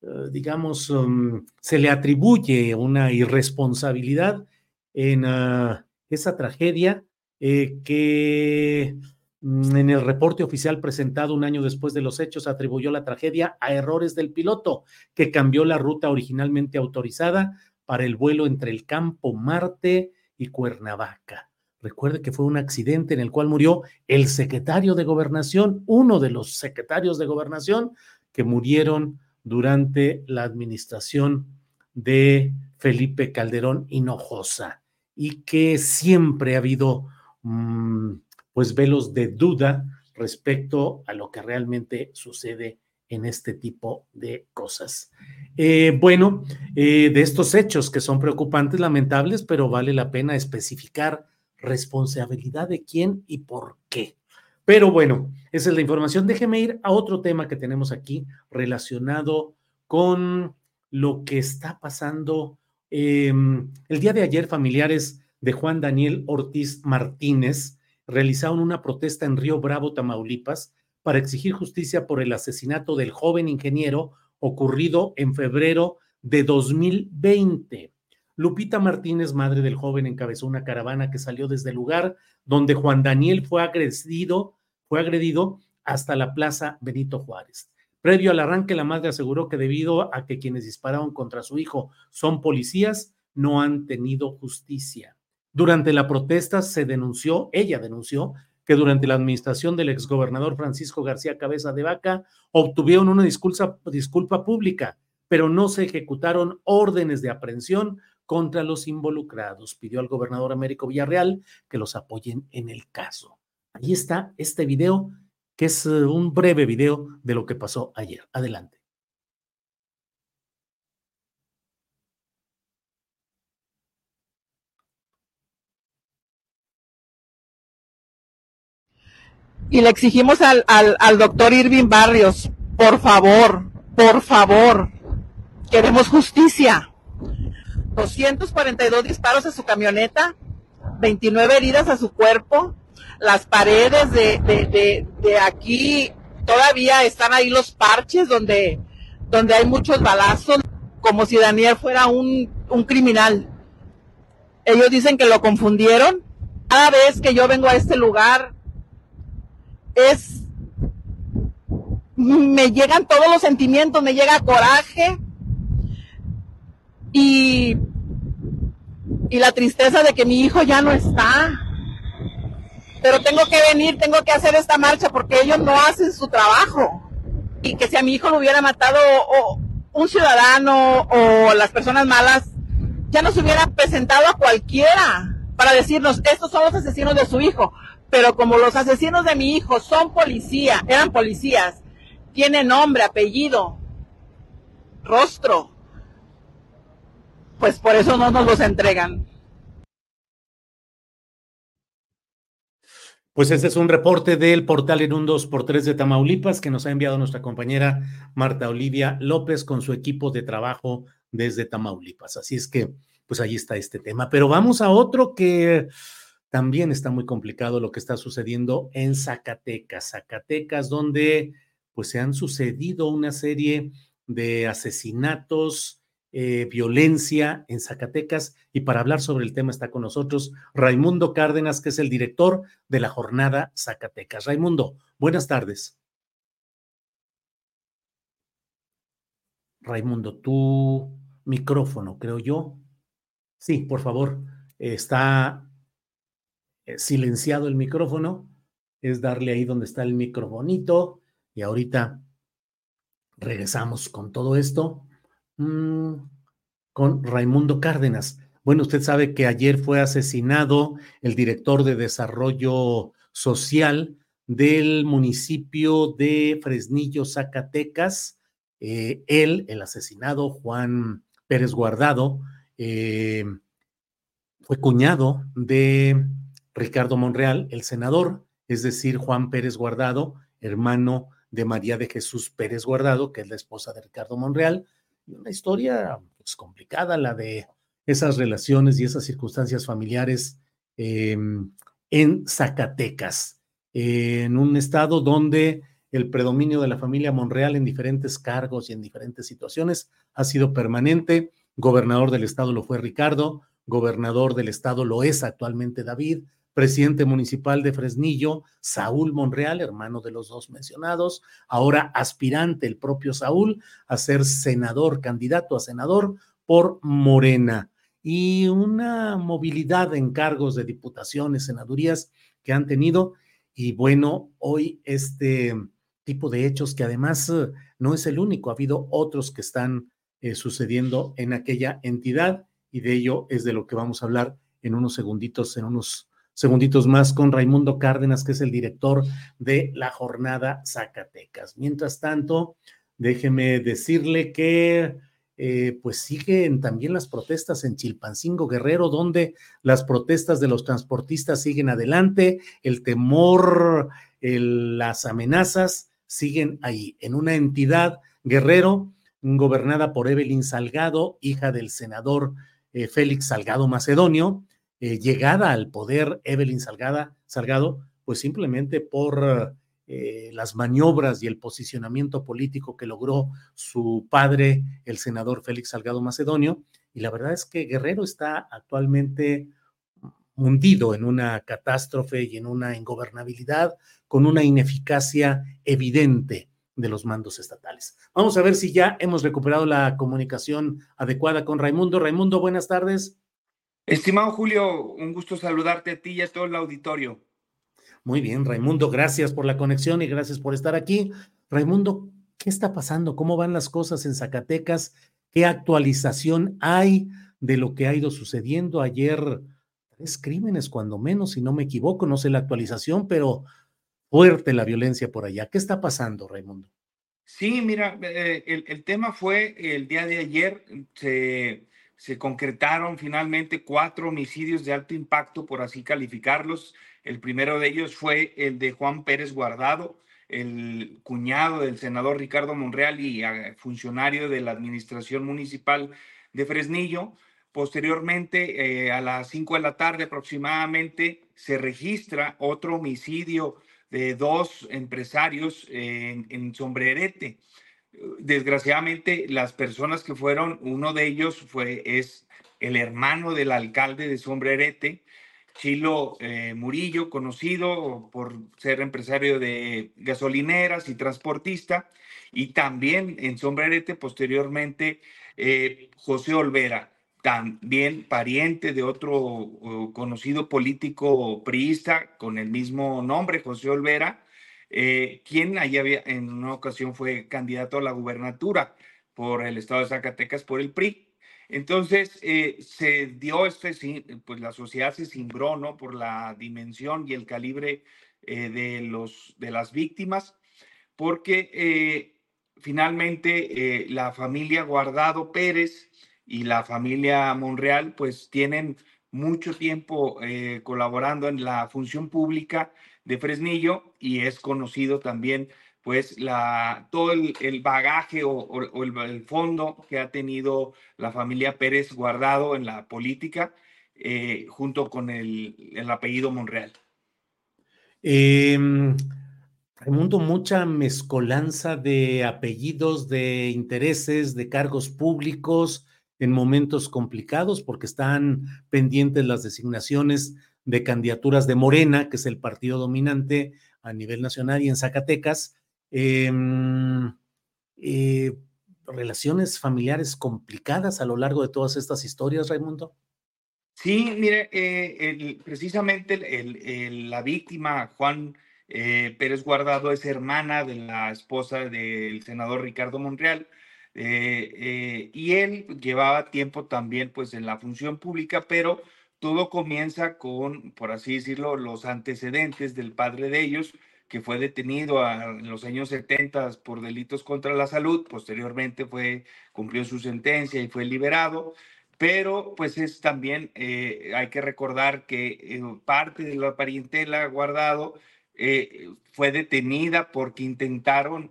eh, digamos, um, se le atribuye una irresponsabilidad en ah, esa tragedia eh, que mm, en el reporte oficial presentado un año después de los hechos atribuyó la tragedia a errores del piloto, que cambió la ruta originalmente autorizada para el vuelo entre el campo Marte y Cuernavaca. Recuerde que fue un accidente en el cual murió el secretario de gobernación, uno de los secretarios de gobernación que murieron durante la administración de Felipe Calderón Hinojosa y que siempre ha habido pues velos de duda respecto a lo que realmente sucede en este tipo de cosas. Eh, bueno, eh, de estos hechos que son preocupantes, lamentables, pero vale la pena especificar responsabilidad de quién y por qué. Pero bueno, esa es la información. Déjeme ir a otro tema que tenemos aquí relacionado con lo que está pasando. Em, el día de ayer, familiares de Juan Daniel Ortiz Martínez realizaron una protesta en Río Bravo, Tamaulipas, para exigir justicia por el asesinato del joven ingeniero ocurrido en febrero de 2020. Lupita Martínez, madre del joven, encabezó una caravana que salió desde el lugar donde Juan Daniel fue agredido, fue agredido hasta la Plaza Benito Juárez. Previo al arranque, la madre aseguró que debido a que quienes dispararon contra su hijo son policías, no han tenido justicia. Durante la protesta se denunció, ella denunció, que durante la administración del exgobernador Francisco García Cabeza de Vaca obtuvieron una disculpa, pública, pero no se ejecutaron órdenes de aprehensión contra los involucrados. Pidió al gobernador Américo Villarreal que los apoyen en el caso. Ahí está este video, que es eh, un breve video de lo que pasó ayer. Adelante. Y le exigimos al, al, al doctor Irving Barrios, por favor, por favor, queremos justicia 242 disparos a su camioneta, 29 heridas a su cuerpo, las paredes de, de, aquí todavía están ahí los parches donde, donde hay muchos balazos, como si Daniel fuera un, un criminal. Ellos dicen que lo confundieron. Cada vez que yo vengo a este lugar, es, me llegan todos los sentimientos, me llega coraje, y, y la tristeza de que mi hijo ya no está. Pero tengo que venir, tengo que hacer esta marcha porque ellos no hacen su trabajo. Y que si a mi hijo lo hubiera matado un ciudadano o las personas malas, ya nos hubieran presentado a cualquiera para decirnos, estos son los asesinos de su hijo. Pero como los asesinos de mi hijo son policía, eran policías, tienen nombre, apellido, rostro, pues por eso no nos los entregan. Pues este es un reporte del portal en un 2x3 de Tamaulipas que nos ha enviado nuestra compañera Marta Olivia López con su equipo de trabajo desde Tamaulipas. Así es que, pues ahí está este tema. Pero vamos a otro que también está muy complicado lo que está sucediendo en Zacatecas. Zacatecas, donde pues se han sucedido una serie de asesinatos, eh, violencia en Zacatecas. Y para hablar sobre el tema está con nosotros Raimundo Cárdenas, que es el director de la jornada Zacatecas. Raimundo, buenas tardes. Raimundo, tu micrófono, creo yo. Sí, por favor, está eh, silenciado el micrófono. Es darle ahí donde está el microfonito. Y ahorita regresamos con todo esto. Mm, con Raimundo Cárdenas. Bueno, usted sabe que ayer fue asesinado el director de desarrollo social del municipio de Fresnillo, Zacatecas. Eh, él, el asesinado Juan Pérez Guardado, eh, fue cuñado de Ricardo Monreal, el senador, es decir, Juan Pérez Guardado, hermano de María de Jesús Pérez Guardado, que es la esposa de Ricardo Monreal. Y una historia pues, complicada, la de esas relaciones y esas circunstancias familiares em, en Zacatecas, en un estado donde el predominio de la familia Monreal en diferentes cargos y en diferentes situaciones ha sido permanente. Gobernador del estado lo fue Ricardo, gobernador del estado lo es actualmente David, presidente municipal de Fresnillo, Saúl Monreal, hermano de los dos mencionados, ahora aspirante el propio Saúl a ser senador, candidato a senador por Morena, y una movilidad en cargos de diputaciones, senadurías que han tenido. Y bueno, hoy este tipo de hechos que además eh, no es el único, ha habido otros que están eh, sucediendo en aquella entidad y de ello es de lo que vamos a hablar en unos segunditos, en unos segunditos más con Raimundo Cárdenas, que es el director de la jornada Zacatecas. Mientras tanto, déjeme decirle que eh, pues siguen también las protestas en Chilpancingo Guerrero, donde las protestas de los transportistas siguen adelante, el temor, las amenazas siguen ahí, en una entidad Guerrero gobernada por Evelyn Salgado, hija del senador eh, Félix Salgado Macedonio, eh, llegada al poder Evelyn Salgado, pues simplemente por eh, las maniobras y el posicionamiento político que logró su padre, el senador Félix Salgado Macedonio. Y la verdad es que Guerrero está actualmente hundido en una catástrofe y en una ingobernabilidad con una ineficacia evidente de los mandos estatales. Vamos a ver si ya hemos recuperado la comunicación adecuada con Raimundo. Raimundo, buenas tardes. Estimado Julio, un gusto saludarte a ti y a todo el auditorio. Muy bien, Raimundo, gracias por la conexión y gracias por estar aquí. Raimundo, ¿qué está pasando? ¿Cómo van las cosas en Zacatecas? ¿Qué actualización hay de lo que ha ido sucediendo ayer? Tres crímenes, cuando menos, si no me equivoco, no sé la actualización, pero fuerte la violencia por allá. ¿Qué está pasando, Raimundo? Sí, mira, eh, el, el, tema fue el día de ayer, se se concretaron finalmente cuatro homicidios de alto impacto, por así calificarlos. El primero de ellos fue el de Juan Pérez Guardado, el cuñado del senador Ricardo Monreal y ah, funcionario de la administración municipal de Fresnillo. Posteriormente, eh, a las cinco de la tarde aproximadamente, se registra otro homicidio de dos empresarios en, en Sombrerete desgraciadamente las personas que fueron, uno de ellos fue, es el hermano del alcalde de Sombrerete, Chilo eh, Murillo, conocido por ser empresario de gasolineras y transportista, y también en Sombrerete posteriormente eh, José Olvera, también pariente de otro conocido político priista con el mismo nombre, José Olvera, eh, quien allí había, en una ocasión fue candidato a la gubernatura por el estado de Zacatecas por el PRI. Entonces eh, se dio este, pues la sociedad se cimbró, ¿no? Por la dimensión y el calibre eh, de, los, de las víctimas, porque finalmente la familia Guardado Pérez y la familia Monreal, pues tienen mucho tiempo colaborando en la función pública de Fresnillo y es conocido también pues la, todo el, bagaje o, el, fondo que ha tenido la familia Pérez guardado en la política eh, junto con el, apellido Monreal. Eh, Raimundo, mucha mezcolanza de apellidos, de intereses, de cargos públicos en momentos complicados porque están pendientes las designaciones de candidaturas de Morena, que es el partido dominante a nivel nacional y en Zacatecas. Em, eh, relaciones familiares complicadas a lo largo de todas estas historias, Raimundo? Sí, mire, eh, precisamente la víctima, Juan eh, Pérez Guardado, es hermana de la esposa del senador Ricardo Monreal. y él llevaba tiempo también pues en la función pública, pero todo comienza con, por así decirlo, los antecedentes del padre de ellos, que fue detenido en los años 70 por delitos contra la salud, posteriormente fue, cumplió su sentencia y fue liberado, pero pues es también, eh, hay que recordar que eh, parte de la parientela guardado eh, fue detenida porque intentaron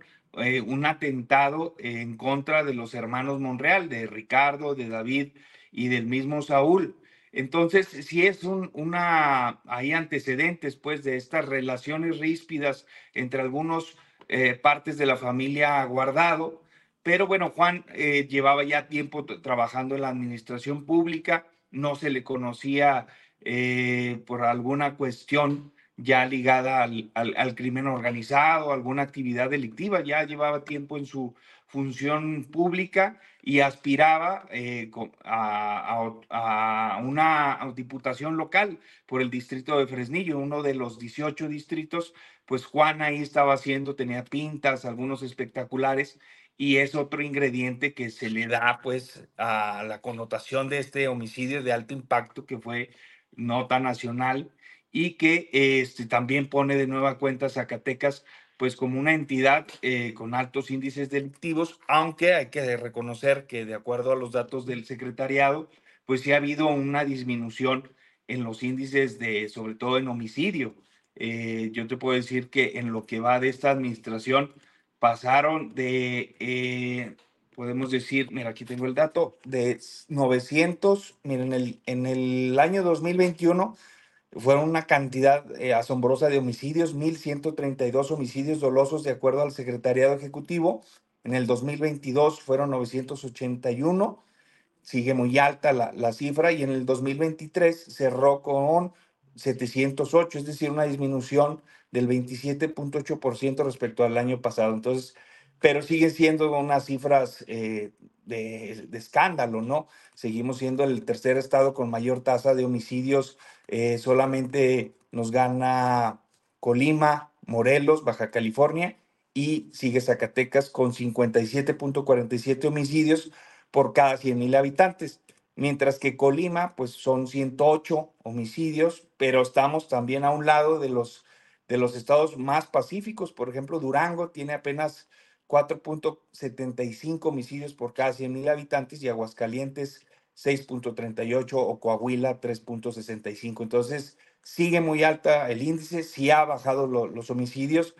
un atentado en contra de los hermanos Monreal, de Ricardo, de David y del mismo Saúl. Entonces, si es un, una, hay antecedentes pues de estas relaciones ríspidas entre algunos eh, partes de la familia Guardado, pero bueno, Juan eh, llevaba ya tiempo trabajando en la administración pública, no se le conocía eh, por alguna cuestión ya ligada al, al, crimen organizado, alguna actividad delictiva, ya llevaba tiempo en su función pública y aspiraba eh, a, una diputación local por el distrito de Fresnillo, uno de los 18 distritos, pues Juan ahí estaba haciendo, tenía pintas, algunos espectaculares, y es otro ingrediente que se le da pues a la connotación de este homicidio de alto impacto que fue nota nacional y que este, también pone de nueva cuenta Zacatecas pues como una entidad eh, con altos índices delictivos, aunque hay que reconocer que de acuerdo a los datos del secretariado, pues sí ha habido una disminución en los índices de, sobre todo en homicidio. Eh, yo te puedo decir que en lo que va de esta administración pasaron de, eh, podemos decir, mira, aquí tengo el dato, de 900, miren, en el, en el año 2021 fueron una cantidad eh, asombrosa de homicidios, 1.132 homicidios dolosos de acuerdo al Secretariado Ejecutivo. En el 2022 fueron 981, sigue muy alta la, la cifra, y en el 2023 cerró con 708, es decir, una disminución del 27.8% respecto al año pasado. Entonces, pero sigue siendo unas cifras eh, de, escándalo, ¿no? Seguimos siendo el tercer estado con mayor tasa de homicidios eh, solamente nos gana Colima, Morelos, Baja California y sigue Zacatecas con 57.47 homicidios por cada 100 mil habitantes, mientras que Colima pues son 108 homicidios, pero estamos también a un lado de los, de los estados más pacíficos, por ejemplo Durango tiene apenas 4.75 homicidios por cada 100 mil habitantes y Aguascalientes 6.38 o Coahuila 3.65. Entonces, sigue muy alta el índice, sí ha bajado los homicidios,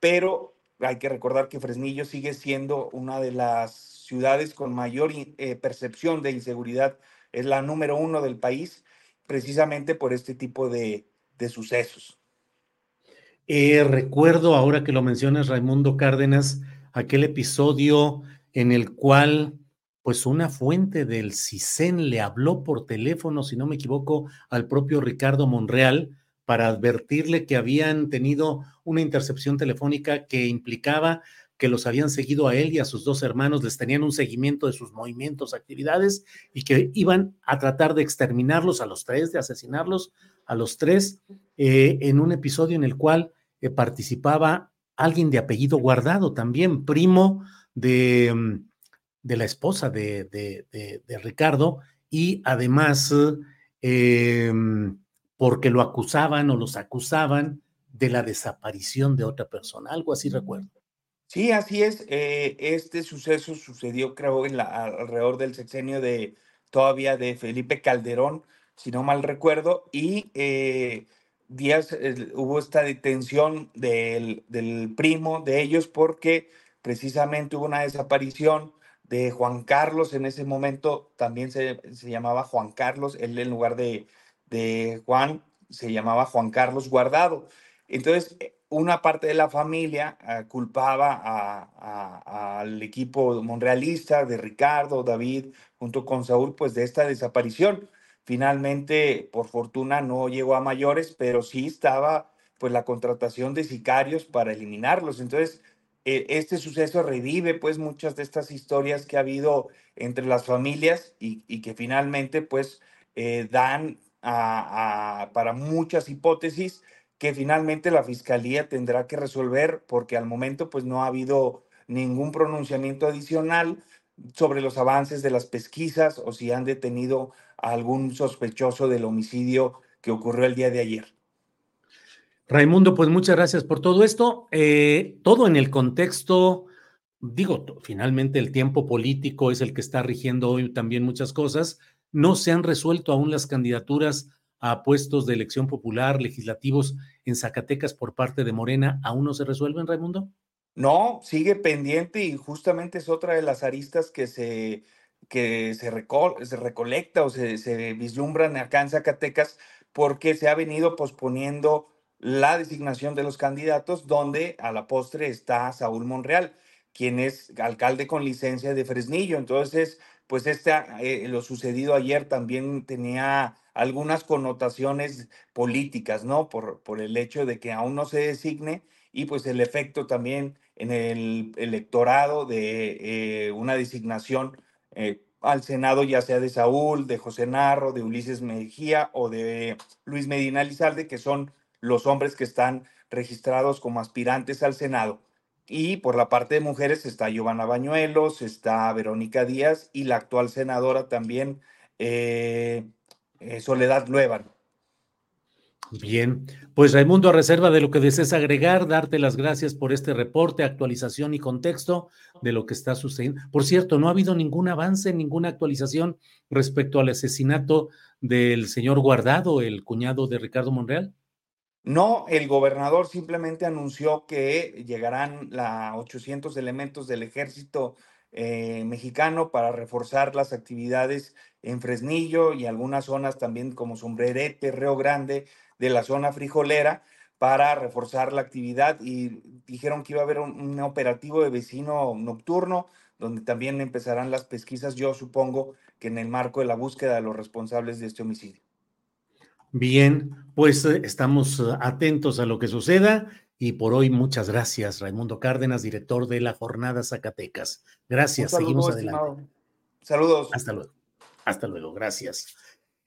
pero hay que recordar que Fresnillo sigue siendo una de las ciudades con mayor eh, percepción de inseguridad, es la número uno del país, precisamente por este tipo de, de sucesos. Eh, recuerdo ahora que lo mencionas, Raimundo Cárdenas, aquel episodio en el cual pues una fuente del CISEN le habló por teléfono, si no me equivoco, al propio Ricardo Monreal para advertirle que habían tenido una intercepción telefónica que implicaba que los habían seguido a él y a sus dos hermanos, les tenían un seguimiento de sus movimientos, actividades y que iban a tratar de exterminarlos a los tres, de asesinarlos a los tres, eh, en un episodio en el cual eh, participaba alguien de apellido guardado, también primo de mm, de la esposa de, de, Ricardo y además em, porque lo acusaban o los acusaban de la desaparición de otra persona, algo así recuerdo. Sí, así es. Eh, este suceso sucedió, creo, en la, alrededor del sexenio de todavía de Felipe Calderón, si no mal recuerdo, y eh, días hubo esta detención del, del primo de ellos porque precisamente hubo una desaparición de Juan Carlos, en ese momento también se, llamaba Juan Carlos, él en lugar de, de Juan se llamaba Juan Carlos Guardado. Entonces, eh, una parte de la familia ah, culpaba al equipo monrealista de Ricardo, David, junto con Saúl, pues de esta desaparición. Finalmente, por fortuna, no llegó a mayores, pero sí estaba pues la contratación de sicarios para eliminarlos. Entonces, eh, este suceso revive pues muchas de estas historias que ha habido entre las familias y, que finalmente pues eh, dan para muchas hipótesis que finalmente la fiscalía tendrá que resolver porque al momento pues no ha habido ningún pronunciamiento adicional sobre los avances de las pesquisas o si han detenido a algún sospechoso del homicidio que ocurrió el día de ayer. Raimundo, pues muchas gracias por todo esto. Eh, todo en el contexto, digo, finalmente el tiempo político es el que está rigiendo hoy también muchas cosas. No se han resuelto aún las candidaturas a puestos de elección popular legislativos en Zacatecas por parte de Morena aún no se resuelven, Raimundo? No, sigue pendiente y justamente es otra de las aristas que se, que se, se recolecta o se, se vislumbran acá en Zacatecas porque se ha venido posponiendo la designación de los candidatos, donde a la postre está Saúl Monreal, quien es alcalde con licencia de Fresnillo. Entonces, pues este, eh, lo sucedido ayer también tenía algunas connotaciones políticas, ¿no? Por, por el hecho de que aún no se designe y pues el efecto también en el electorado de eh, una designación eh, al Senado, ya sea de Saúl, de José Narro, de Ulises Mejía o de Luis Medina Lizalde, que son los hombres que están registrados como aspirantes al Senado. Y por la parte de mujeres está Giovanna Bañuelos, está Verónica Díaz y la actual senadora también, eh, eh, Soledad Luevan. Bien, pues Raimundo, a reserva de lo que desees agregar, darte las gracias por este reporte, actualización y contexto de lo que está sucediendo. Por cierto, no ha habido ningún avance, ninguna actualización respecto al asesinato del señor Guardado, el cuñado de Ricardo Monreal. No, el gobernador simplemente anunció que llegarán la 800 elementos del ejército eh, mexicano para reforzar las actividades en Fresnillo y algunas zonas también como Sombrerete, Río Grande, de la zona frijolera, para reforzar la actividad y dijeron que iba a haber un operativo de vecino nocturno donde también empezarán las pesquisas, yo supongo que en el marco de la búsqueda de los responsables de este homicidio. Bien, pues eh, estamos eh, atentos a lo que suceda y por hoy muchas gracias, Raimundo Cárdenas, director de la Jornada Zacatecas. Gracias, seguimos adelante. Saludos. Hasta luego. Hasta luego, gracias.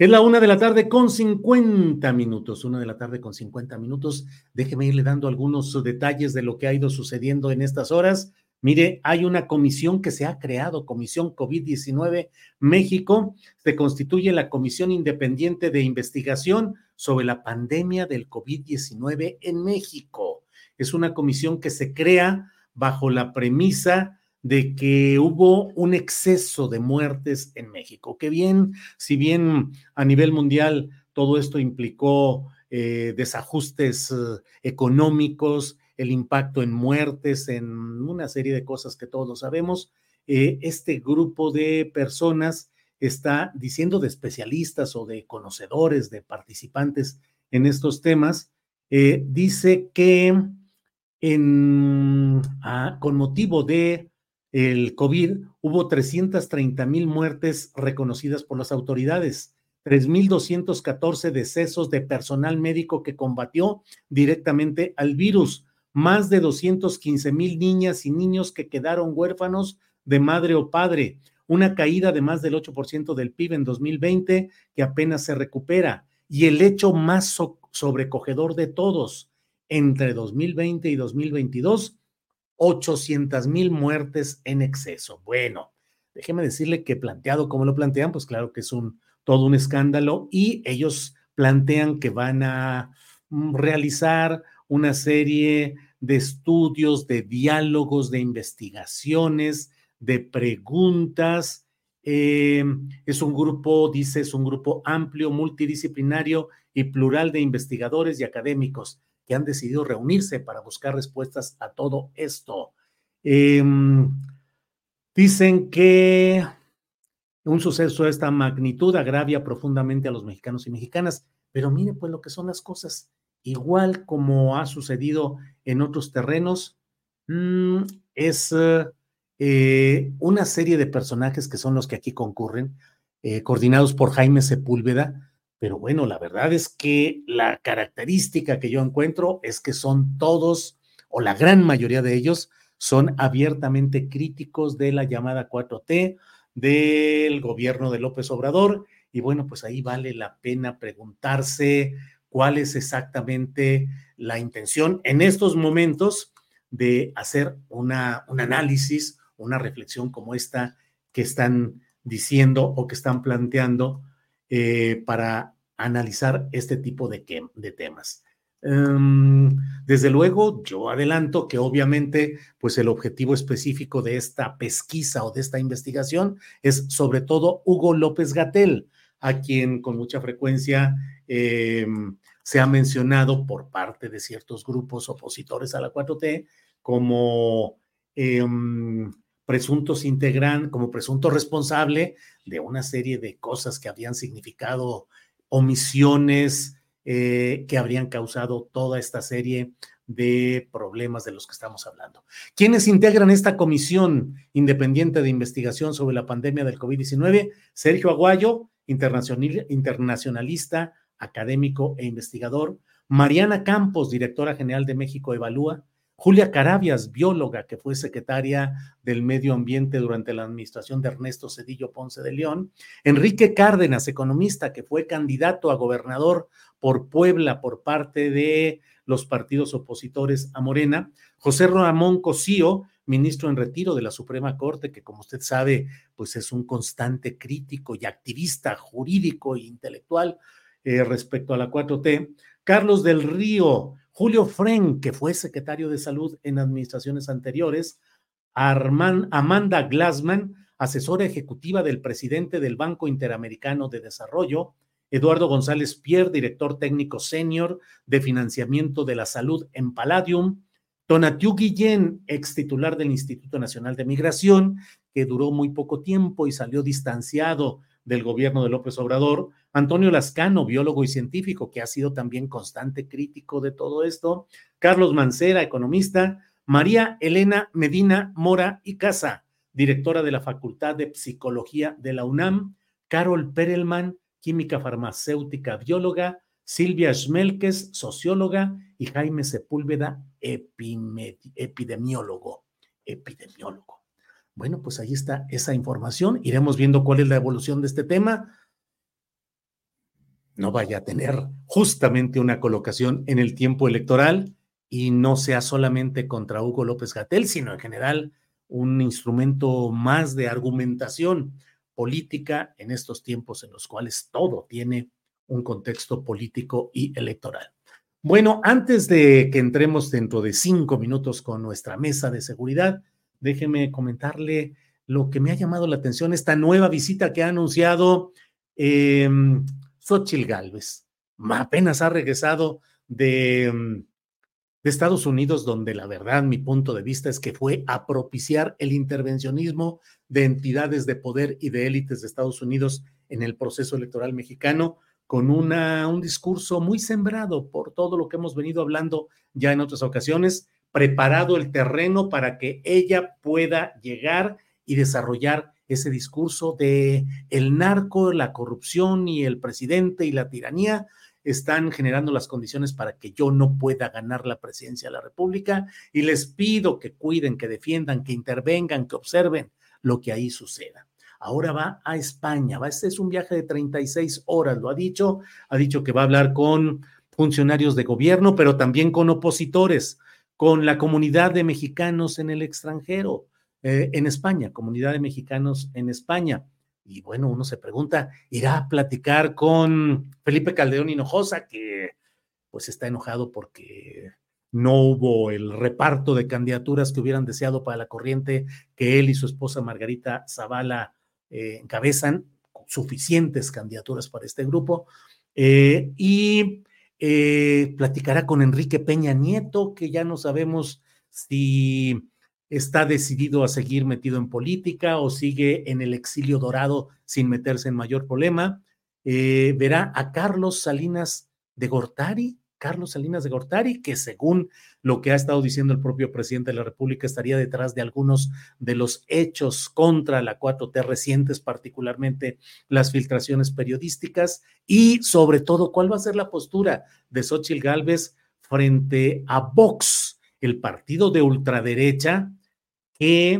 Es la una de la tarde con 50 minutos, una de la tarde con 50 minutos. Déjeme irle dando algunos detalles de lo que ha ido sucediendo en estas horas. Mire, hay una comisión que se ha creado, Comisión COVID-19 México. Se constituye la Comisión Independiente de Investigación sobre la pandemia del COVID-19 en México. Es una comisión que se crea bajo la premisa de que hubo un exceso de muertes en México. Que bien, si bien a nivel mundial todo esto implicó eh, desajustes eh, económicos, el impacto en muertes, en una serie de cosas que todos sabemos. Eh, este grupo de personas está diciendo de especialistas o de conocedores, de participantes en estos temas, dice que ah, con motivo de el COVID hubo 330 mil muertes reconocidas por las autoridades, 3.214 decesos de personal médico que combatió directamente al virus, más de 215 mil niñas y niños que quedaron huérfanos de madre o padre, una caída de más del 8% del PIB en 2020 que apenas se recupera y el hecho más sobrecogedor de todos, entre 2020 y 2022, 800 mil muertes en exceso. Bueno, déjeme decirle que planteado como lo plantean, pues claro que es un todo un escándalo y ellos plantean que van a mm, realizar una serie de estudios, de diálogos, de investigaciones, de preguntas. Eh, es un grupo, dice, es un grupo amplio, multidisciplinario y plural de investigadores y académicos que han decidido reunirse para buscar respuestas a todo esto. Em, dicen que un suceso de esta magnitud agravia profundamente a los mexicanos y mexicanas, pero mire pues lo que son las cosas igual como ha sucedido en otros terrenos, mm, es eh, una serie de personajes que son los que aquí concurren, eh, coordinados por Jaime Sepúlveda, pero bueno, la verdad es que la característica que yo encuentro es que son todos, o la gran mayoría de ellos, son abiertamente críticos de la llamada 4T, del gobierno de López Obrador, y bueno, pues ahí vale la pena preguntarse cuál es exactamente la intención en estos momentos de hacer una, un análisis, una reflexión como esta que están diciendo o que están planteando eh, para analizar este tipo de, de temas. Em, desde luego, yo adelanto que obviamente, pues el objetivo específico de esta pesquisa o de esta investigación es sobre todo Hugo López Gatel, a quien con mucha frecuencia eh, se ha mencionado por parte de ciertos grupos opositores a la 4T como eh, presuntos integran, como presunto responsable de una serie de cosas que habían significado omisiones eh, que habrían causado toda esta serie de problemas de los que estamos hablando. ¿Quiénes integran esta comisión independiente de investigación sobre la pandemia del COVID-19? Sergio Aguayo, internacionalista, académico e investigador. Mariana Campos, directora general de México Evalúa. Julia Carabias, bióloga, que fue secretaria del Medio Ambiente durante la administración de Ernesto Cedillo Ponce de León. Enrique Cárdenas, economista, que fue candidato a gobernador por Puebla por parte de los partidos opositores a Morena. José Ramón Cosío, ministro en retiro de la Suprema Corte, que como usted sabe, pues es un constante crítico y activista jurídico e intelectual eh, respecto a la 4T. Carlos del Río, Julio Fren, que fue secretario de salud en administraciones anteriores, Amanda Glassman, asesora ejecutiva del presidente del Banco Interamericano de Desarrollo, Eduardo González Pierre, director técnico senior de financiamiento de la salud en Palladium, Tonatiu Guillén, ex titular del Instituto Nacional de Migración, que duró muy poco tiempo y salió distanciado del gobierno de López Obrador, Antonio Lascano, biólogo y científico, que ha sido también constante crítico de todo esto, Carlos Mancera, economista, María Elena Medina Mora y Casa, directora de la Facultad de Psicología de la UNAM, Carol Perelman, química farmacéutica bióloga, Silvia Schmelkes, socióloga, y Jaime Sepúlveda, epidemiólogo. Epidemiólogo. Bueno, pues ahí está esa información. Iremos viendo cuál es la evolución de este tema. No vaya a tener justamente una colocación en el tiempo electoral y no sea solamente contra Hugo López Gatel, sino en general un instrumento más de argumentación política en estos tiempos en los cuales todo tiene un contexto político y electoral. Bueno, antes de que entremos dentro de cinco minutos con nuestra mesa de seguridad, déjeme comentarle lo que me ha llamado la atención, esta nueva visita que ha anunciado eh, Xochitl Galvez. Apenas ha regresado de, mm, de Estados Unidos, donde la verdad, mi punto de vista es que fue a propiciar el intervencionismo de entidades de poder y de élites de Estados Unidos en el proceso electoral mexicano, con una, un discurso muy sembrado por todo lo que hemos venido hablando ya en otras ocasiones, preparado el terreno para que ella pueda llegar y desarrollar ese discurso de el narco, la corrupción y el presidente y la tiranía están generando las condiciones para que yo no pueda ganar la presidencia de la República y les pido que cuiden, que defiendan, que intervengan, que observen lo que ahí suceda. Ahora va a España, va, este es un viaje de 36 horas, lo ha dicho, ha dicho que va a hablar con funcionarios de gobierno, pero también con opositores con la comunidad de mexicanos en el extranjero, eh, en España, comunidad de mexicanos en España. Y bueno, uno se pregunta, ¿irá a platicar con Felipe Caldeón Hinojosa, que pues está enojado porque no hubo el reparto de candidaturas que hubieran deseado para la corriente que él y su esposa Margarita Zavala eh, encabezan, suficientes candidaturas para este grupo. Eh, y eh, platicará con Enrique Peña Nieto, que ya no sabemos si está decidido a seguir metido en política o sigue en el exilio dorado sin meterse en mayor problema. Eh, verá a Carlos Salinas de Gortari, Carlos Salinas de Gortari, que según lo que ha estado diciendo el propio presidente de la República, estaría detrás de algunos de los hechos contra la 4T recientes, particularmente las filtraciones periodísticas, y sobre todo, cuál va a ser la postura de Xochitl Gálvez frente a Vox, el partido de ultraderecha que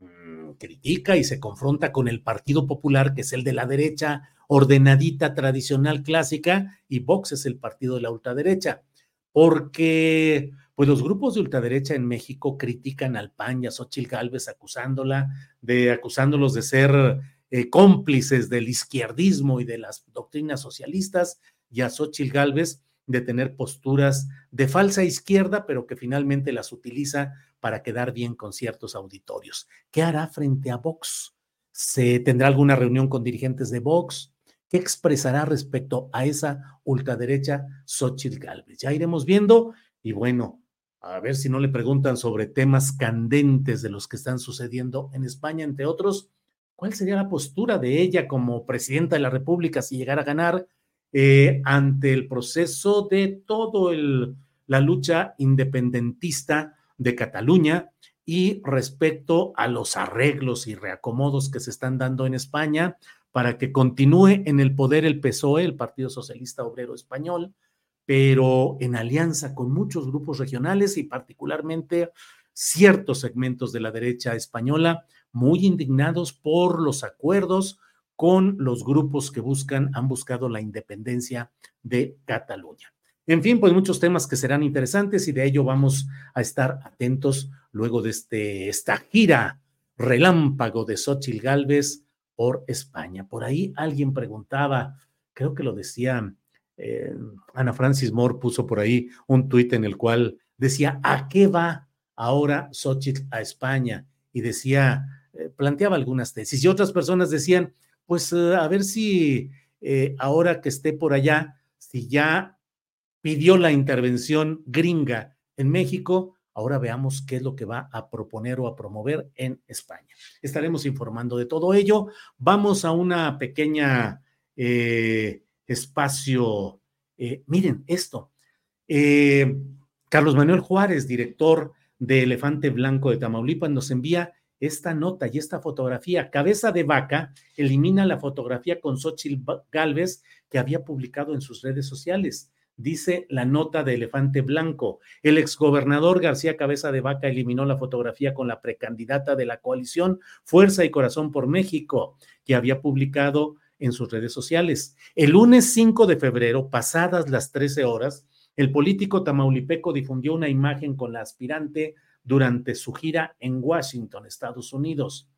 mm, critica y se confronta con el Partido Popular, que es el de la derecha ordenadita, tradicional, clásica, y Vox es el partido de la ultraderecha, porque pues los grupos de ultraderecha en México critican al PAN y a Xochitl Gálvez acusándola de, acusándolos de ser eh, cómplices del izquierdismo y de las doctrinas socialistas, y a Xochitl Gálvez de tener posturas de falsa izquierda, pero que finalmente las utiliza para quedar bien con ciertos auditorios. ¿Qué hará frente a Vox? ¿Se tendrá alguna reunión con dirigentes de Vox? ¿Qué expresará respecto a esa ultraderecha Xochitl Galvez? Ya iremos viendo y bueno, a ver si no le preguntan sobre temas candentes de los que están sucediendo en España, entre otros, ¿cuál sería la postura de ella como presidenta de la República si llegara a ganar eh, ante el proceso de todo el, la lucha independentista de Cataluña y respecto a los arreglos y reacomodos que se están dando en España para que continúe en el poder el PSOE, el Partido Socialista Obrero Español, pero en alianza con muchos grupos regionales y particularmente ciertos segmentos de la derecha española muy indignados por los acuerdos con los grupos que buscan, han buscado la independencia de Cataluña. En fin, pues muchos temas que serán interesantes y de ello vamos a estar atentos luego de este, esta gira relámpago de Xochitl Galvez por España. Por ahí alguien preguntaba, creo que lo decía eh, Ana Francis Moore puso por ahí un tuit en el cual decía, ¿a qué va ahora Xochitl a España? Y decía, eh, planteaba algunas tesis. Y otras personas decían, pues eh, a ver si ahora que esté por allá, si ya pidió la intervención gringa en México, ahora veamos qué es lo que va a proponer o a promover en España. Estaremos informando de todo ello. Vamos a una pequeña espacio. Eh, miren esto. Eh, Carlos Manuel Juárez, director de Elefante Blanco de Tamaulipas, nos envía esta nota y esta fotografía. Cabeza de Vaca elimina la fotografía con Xochitl Galvez que había publicado en sus redes sociales. Dice la nota de Elefante Blanco. El exgobernador García Cabeza de Vaca eliminó la fotografía con la precandidata de la coalición Fuerza y Corazón por México, que había publicado en sus redes sociales. El lunes 5 de febrero, pasadas las 13 horas, el político tamaulipeco difundió una imagen con la aspirante durante su gira en Washington, Estados Unidos.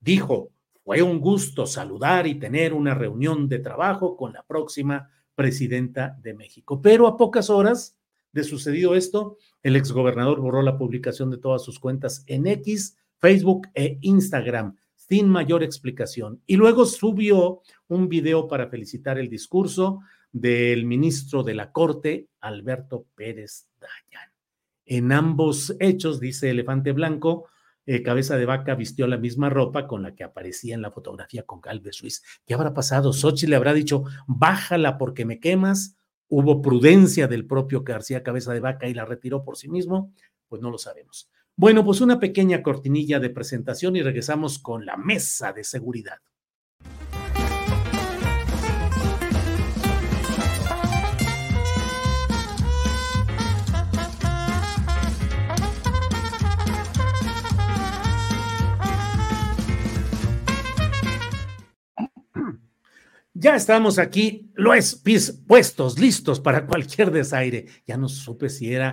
Dijo, fue un gusto saludar y tener una reunión de trabajo con la próxima presidenta de México. Pero a pocas horas de sucedido esto, el exgobernador borró la publicación de todas sus cuentas en X, Facebook e Instagram sin mayor explicación. Y luego subió un video para felicitar el discurso del ministro de la Corte, Alberto Pérez Dayan. En ambos hechos, dice Elefante Blanco, eh, Cabeza de Vaca vistió la misma ropa con la que aparecía en la fotografía con Galvez Ruiz. ¿Qué habrá pasado? Sochi le habrá dicho, bájala porque me quemas. Hubo prudencia del propio García Cabeza de Vaca y la retiró por sí mismo. Pues no lo sabemos. Bueno, pues una pequeña cortinilla de presentación y regresamos con la mesa de seguridad. Ya estamos aquí, lo es, puestos, listos para cualquier desaire. Ya no supe si era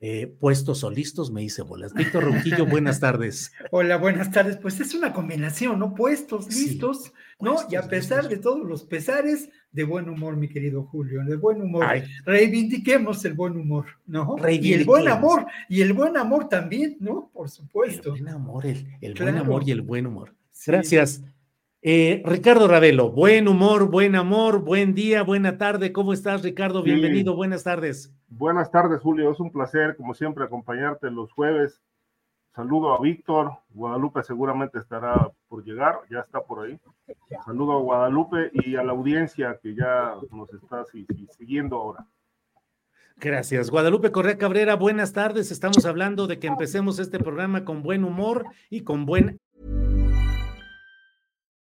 eh, puestos o listos, me hice bolas. Víctor Ronquillo, buenas tardes. Hola, buenas tardes. Pues es una combinación, ¿no? Puestos, listos, ¿no? y a pesar de todos los pesares, de buen humor, mi querido Julio, de buen humor. Reivindiquemos el buen humor, ¿no? Y el buen amor, y el buen amor también, ¿no? Por supuesto. El buen amor, el, buen amor y el buen humor. Gracias. Eh, Ricardo Ravelo, buen humor, buen amor, buen día, buena tarde. ¿Cómo estás, Ricardo? Bienvenido, buenas tardes. Buenas tardes, Julio. Es un placer, como siempre, acompañarte los jueves. Saludo a Víctor. Guadalupe seguramente estará por llegar, ya está por ahí. Saludo a Guadalupe y a la audiencia que ya nos está siguiendo ahora. Gracias. Guadalupe Correa Cabrera, buenas tardes. Estamos hablando de que empecemos este programa con buen humor y con buen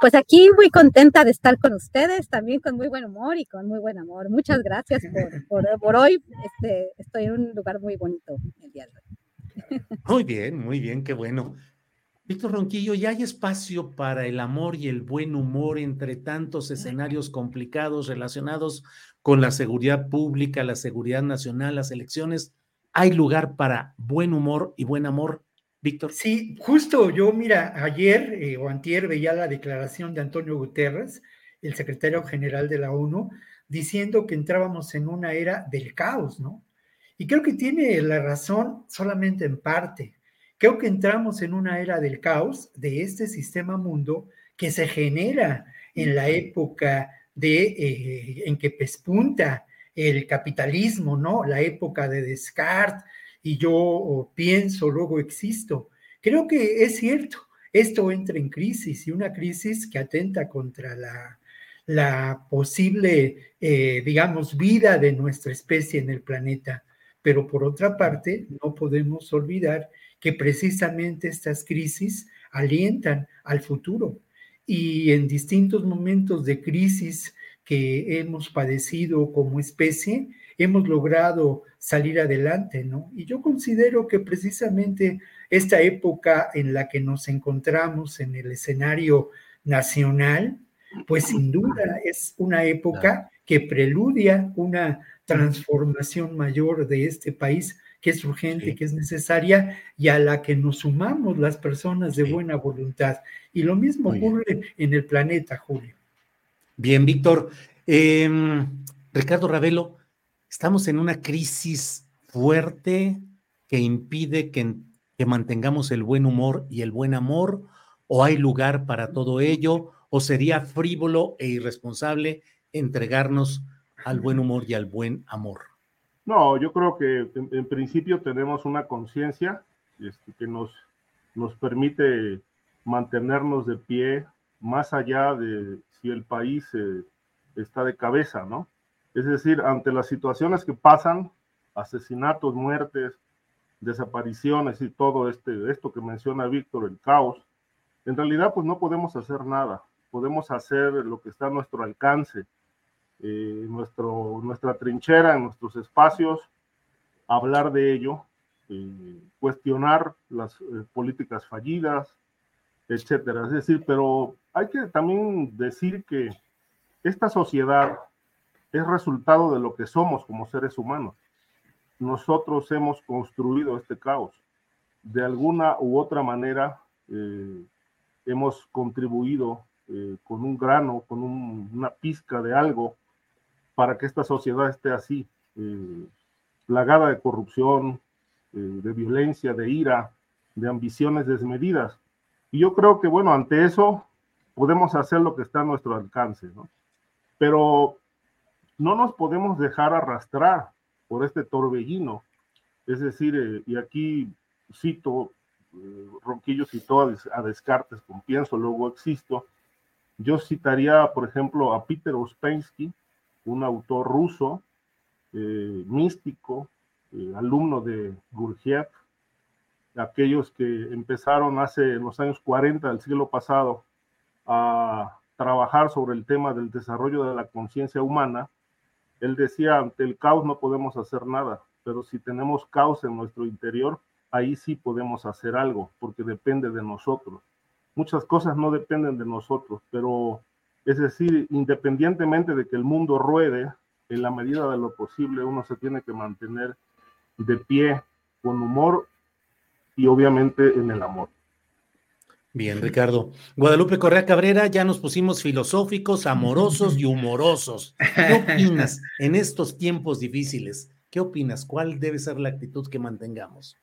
Pues aquí muy contenta de estar con ustedes, también con muy buen humor y con muy buen amor. Muchas gracias por, por, por hoy. Este, estoy en un lugar muy bonito el día de hoy. Muy bien, muy bien, qué bueno. Víctor Ronquillo, ¿ya hay espacio para el amor y el buen humor entre tantos escenarios complicados relacionados con la seguridad pública, la seguridad nacional, las elecciones? ¿Hay lugar para buen humor y buen amor? Víctor. Sí, justo yo, mira, ayer eh, o antier veía la declaración de Antonio Guterres, el secretario general de la ONU, diciendo que entrábamos en una era del caos, ¿no? Y creo que tiene la razón solamente en parte. Creo que entramos en una era del caos de este sistema mundo que se genera en la época de, eh, en que pespunta el capitalismo, ¿no? La época de Descartes, y yo pienso, luego existo. Creo que es cierto, esto entra en crisis y una crisis que atenta contra la, la posible, eh, digamos, vida de nuestra especie en el planeta. Pero por otra parte, no podemos olvidar que precisamente estas crisis alientan al futuro. Y en distintos momentos de crisis que hemos padecido como especie, hemos logrado salir adelante, ¿no? Y yo considero que precisamente esta época en la que nos encontramos en el escenario nacional, pues sin duda es una época que preludia una transformación mayor de este país que es urgente, que es necesaria y a la que nos sumamos las personas de buena voluntad. Y lo mismo ocurre en el planeta, Julio. Bien, Víctor. Em, Ricardo Ravelo, estamos en una crisis fuerte que impide que, mantengamos el buen humor y el buen amor, o hay lugar para todo ello, o sería frívolo e irresponsable entregarnos al buen humor y al buen amor. No, yo creo que en, principio tenemos una conciencia este, que nos, nos permite mantenernos de pie más allá de si el país eh, está de cabeza, ¿no? Es decir, ante las situaciones que pasan, asesinatos, muertes, desapariciones y todo este, esto que menciona Víctor, el caos, en realidad pues no podemos hacer nada, podemos hacer lo que está a nuestro alcance, eh, nuestro, nuestra trinchera, en nuestros espacios, hablar de ello, eh, cuestionar las eh, políticas fallidas, etcétera. Es decir, pero hay que también decir que esta sociedad es resultado de lo que somos como seres humanos. Nosotros hemos construido este caos. De alguna u otra manera eh, hemos contribuido eh, con un grano, con una pizca de algo para que esta sociedad esté así, eh, plagada de corrupción, de violencia, de ira, de ambiciones desmedidas. Y yo creo que, bueno, ante eso podemos hacer lo que está a nuestro alcance, ¿no? Pero no nos podemos dejar arrastrar por este torbellino. Es decir, eh, y aquí cito, eh, Ronquillo citó a, Descartes con pienso, luego existo. Yo citaría, por ejemplo, a Peter Ouspensky, un autor ruso, eh, místico, alumno de Gurdjieff, aquellos que empezaron hace los años 40 del siglo pasado a trabajar sobre el tema del desarrollo de la conciencia humana él decía, ante el caos no podemos hacer nada, pero si tenemos caos en nuestro interior, ahí sí podemos hacer algo, porque depende de nosotros. Muchas cosas no dependen de nosotros, pero es decir, independientemente de que el mundo ruede, en la medida de lo posible uno se tiene que mantener de pie, con humor y obviamente en el amor. Bien, Ricardo. Guadalupe Correa Cabrera, ya nos pusimos filosóficos, amorosos y humorosos. ¿Qué opinas en estos tiempos difíciles? ¿Qué opinas? ¿Cuál debe ser la actitud que mantengamos?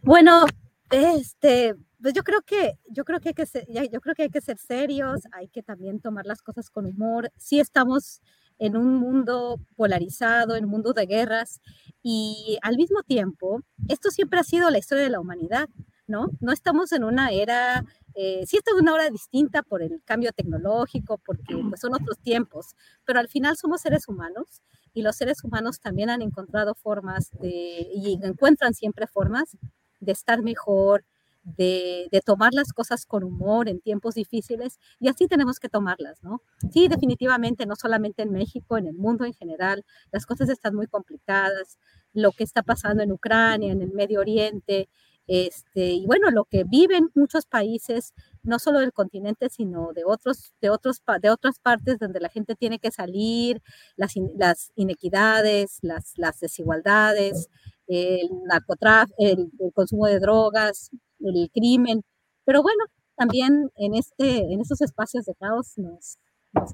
Bueno, este, pues yo creo que yo creo que hay que ser, yo creo que hay que ser serios, hay que también tomar las cosas con humor. Sí estamos en un mundo polarizado, en un mundo de guerras, y al mismo tiempo, esto siempre ha sido la historia de la humanidad, ¿no? No estamos en una era, eh, sí esta es una hora distinta por el cambio tecnológico, porque pues, son otros tiempos, pero al final somos seres humanos y los seres humanos también han encontrado formas de, y encuentran siempre formas de estar mejor, de, tomar las cosas con humor en tiempos difíciles y así tenemos que tomarlas, ¿no? Sí, definitivamente, no solamente en México, en el mundo en general, las cosas están muy complicadas, lo que está pasando en Ucrania, en el Medio Oriente, este, y bueno, lo que viven muchos países, no solo del continente, sino de, otros, de, otros, de otras partes donde la gente tiene que salir, las, las inequidades, las, las desigualdades, el narcotráfico, el, consumo de drogas, el crimen, pero bueno, también en, este, en estos espacios de caos nos,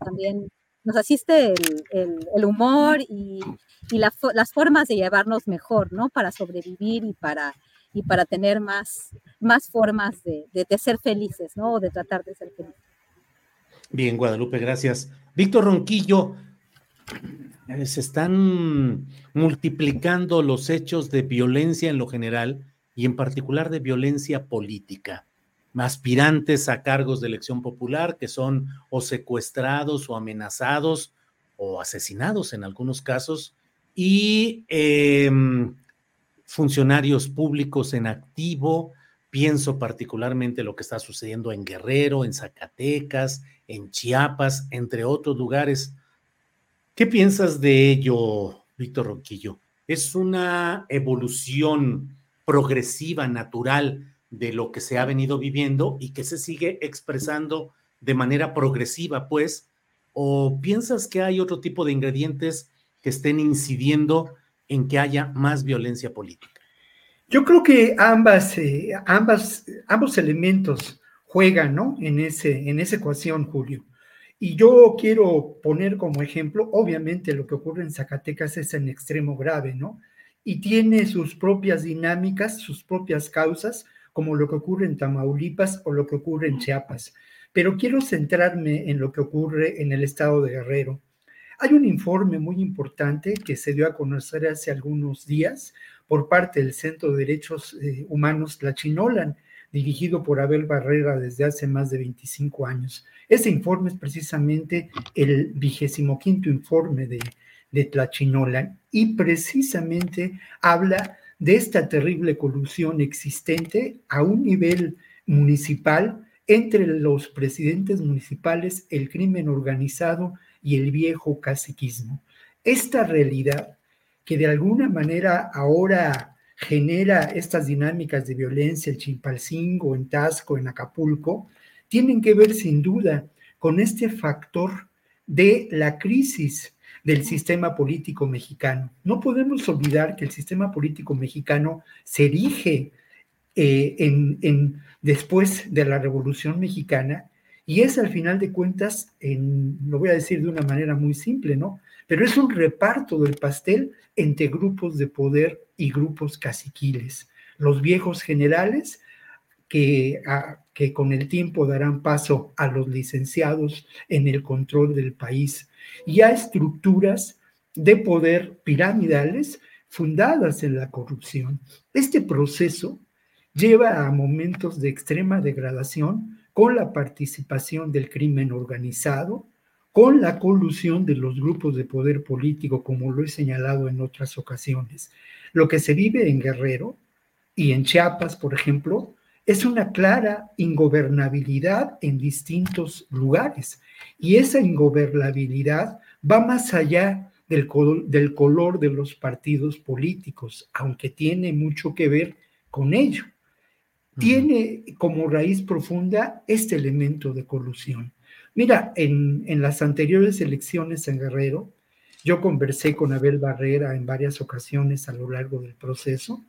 también nos asiste el, humor y, las formas de llevarnos mejor, ¿no? Para sobrevivir y para, y para tener más, más formas de, ser felices, ¿no? O de tratar de ser felices. Bien, Guadalupe, gracias. Víctor Ronquillo, eh, se están multiplicando los hechos de violencia en lo general y en particular de violencia política. Aspirantes a cargos de elección popular que son o secuestrados o amenazados o asesinados en algunos casos y em, funcionarios públicos en activo. Pienso particularmente lo que está sucediendo en Guerrero, en Zacatecas, en Chiapas, entre otros lugares. ¿Qué piensas de ello, Víctor Ronquillo? ¿Es una evolución progresiva, natural de lo que se ha venido viviendo y que se sigue expresando de manera progresiva, pues? ¿O piensas que hay otro tipo de ingredientes que estén incidiendo en que haya más violencia política? Yo creo que ambas, eh, ambas, ambos elementos juegan, ¿no? En, ese, en esa ecuación, Julio. Y yo quiero poner como ejemplo, obviamente lo que ocurre en Zacatecas es en extremo grave, ¿no? y tiene sus propias dinámicas, sus propias causas, como lo que ocurre en Tamaulipas o lo que ocurre en Chiapas. Pero quiero centrarme en lo que ocurre en el estado de Guerrero. Hay un informe muy importante que se dio a conocer hace algunos días por parte del Centro de Derechos eh, Humanos Tlachinolan, dirigido por Abel Barrera desde hace más de 25 años. Ese informe es precisamente el vigésimo quinto informe de, de Tlachinolan y precisamente habla de esta terrible colusión existente a un nivel municipal entre los presidentes municipales, el crimen organizado y el viejo caciquismo. Esta realidad que de alguna manera ahora genera estas dinámicas de violencia en Chimpalcingo, en Tasco, en Acapulco, tienen que ver sin duda con este factor de la crisis del sistema político mexicano. No podemos olvidar que el sistema político mexicano se erige eh, en, después de la Revolución Mexicana y es al final de cuentas, en, lo voy a decir de una manera muy simple, ¿no? Pero es un reparto del pastel entre grupos de poder y grupos caciquiles. Los viejos generales que, que con el tiempo darán paso a los licenciados en el control del país y a estructuras de poder piramidales fundadas en la corrupción. Este proceso lleva a momentos de extrema degradación con la participación del crimen organizado, con la colusión de los grupos de poder político, como lo he señalado en otras ocasiones. Lo que se vive en Guerrero y en Chiapas, por ejemplo, es una clara ingobernabilidad en distintos lugares. Y esa ingobernabilidad va más allá del, del color de los partidos políticos, aunque tiene mucho que ver con ello. Tiene como raíz profunda este elemento de colusión. Mira, en, las anteriores elecciones en Guerrero, yo conversé con Abel Barrera en varias ocasiones a lo largo del proceso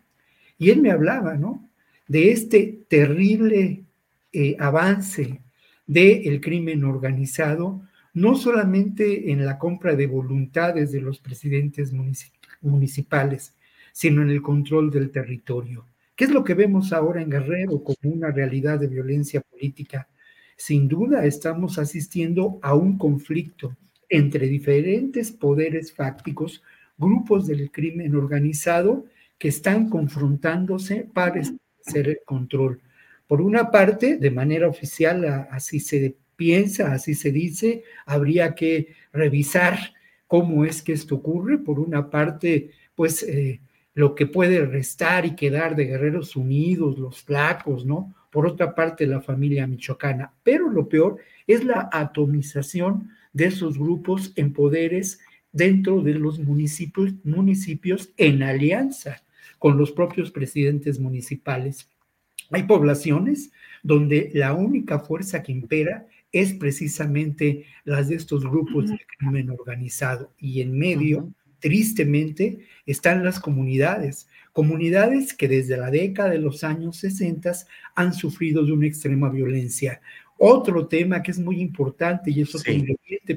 y él me hablaba, ¿no? de este terrible eh, avance del crimen organizado, no solamente en la compra de voluntades de los presidentes municipales, sino en el control del territorio. ¿Qué es lo que vemos ahora en Guerrero como una realidad de violencia política? Sin duda estamos asistiendo a un conflicto entre diferentes poderes fácticos, grupos del crimen organizado que están confrontándose para hacer el control. Por una parte, de manera oficial, así se piensa, así se dice, habría que revisar cómo es que esto ocurre. Por una parte, pues eh, lo que puede restar y quedar de Guerreros Unidos, los flacos, ¿no? Por otra parte, la familia michoacana. Pero lo peor es la atomización de esos grupos en poderes dentro de los municipios, municipios en alianza con los propios presidentes municipales. Hay poblaciones donde la única fuerza que impera es precisamente las de estos grupos de crimen organizado y en medio, tristemente, están las comunidades, comunidades que desde la década de los años 60 han sufrido de una extrema violencia. Otro tema que es muy importante y eso sí.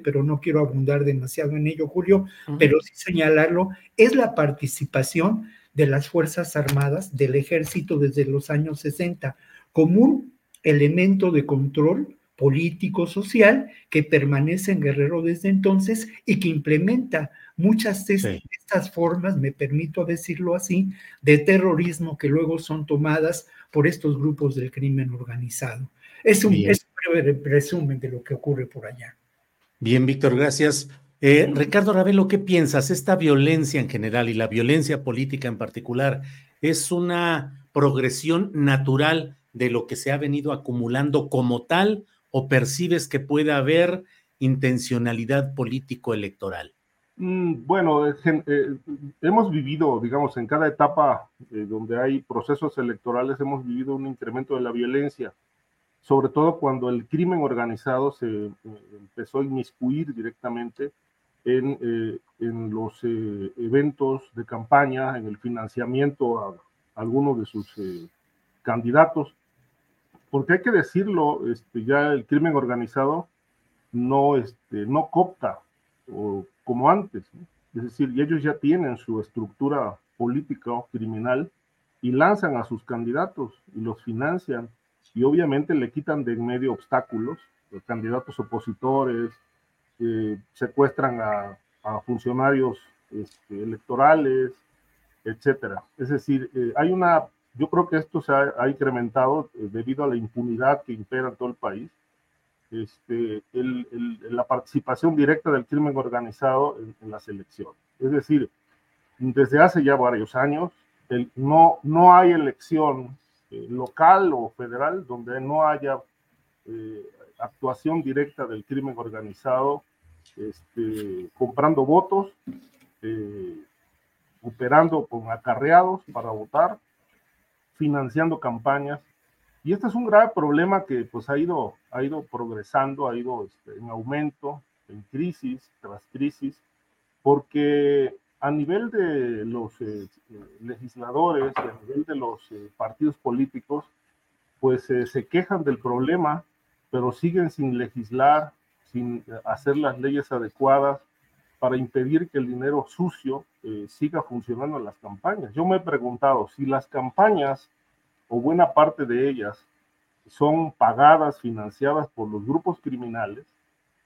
pero no quiero abundar demasiado en ello, Julio, pero sí señalarlo, es la participación de las Fuerzas Armadas del Ejército desde los años 60 como un elemento de control político, social, que permanece en Guerrero desde entonces y que implementa muchas de estas formas, me permito decirlo así, de terrorismo que luego son tomadas por estos grupos del crimen organizado. Es un, es un breve resumen de lo que ocurre por allá. Bien, Víctor, gracias. Eh, Ricardo Ravelo, ¿qué piensas? Esta violencia en general y la violencia política en particular es una progresión natural de lo que se ha venido acumulando como tal o percibes que puede haber intencionalidad político-electoral? Mm, bueno, eh, hemos vivido, digamos, en cada etapa eh, donde hay procesos electorales, hemos vivido un incremento de la violencia, sobre todo cuando el crimen organizado se eh, empezó a inmiscuir directamente en, los eventos de campaña, en el financiamiento a algunos de sus candidatos porque hay que decirlo, este, ya el crimen organizado no, este, no copta o, como antes, es decir, ellos ya tienen su estructura política o criminal y lanzan a sus candidatos y los financian y obviamente le quitan de en medio obstáculos, los candidatos opositores, eh, secuestran a, funcionarios este, electorales, etcétera. Es decir, eh, hay una yo creo que esto se ha, incrementado eh, debido a la impunidad que impera en todo el país. Este, la participación directa del crimen organizado en, las elecciones. Es decir, desde hace ya varios años, no, no hay elección eh, local o federal donde no haya eh, actuación directa del crimen organizado, este, comprando votos, operando con acarreados para votar financiando campañas. Y este es un grave problema que pues ha ido, ha ido progresando, ha ido este, en aumento, en crisis tras crisis, porque a nivel de los eh, legisladores a nivel de los eh, partidos políticos, pues eh, se quejan del problema, pero siguen sin legislar, sin hacer las leyes adecuadas para impedir que el dinero sucio eh, siga funcionando en las campañas. Yo me he preguntado si las campañas o buena parte de ellas son pagadas, financiadas por los grupos criminales,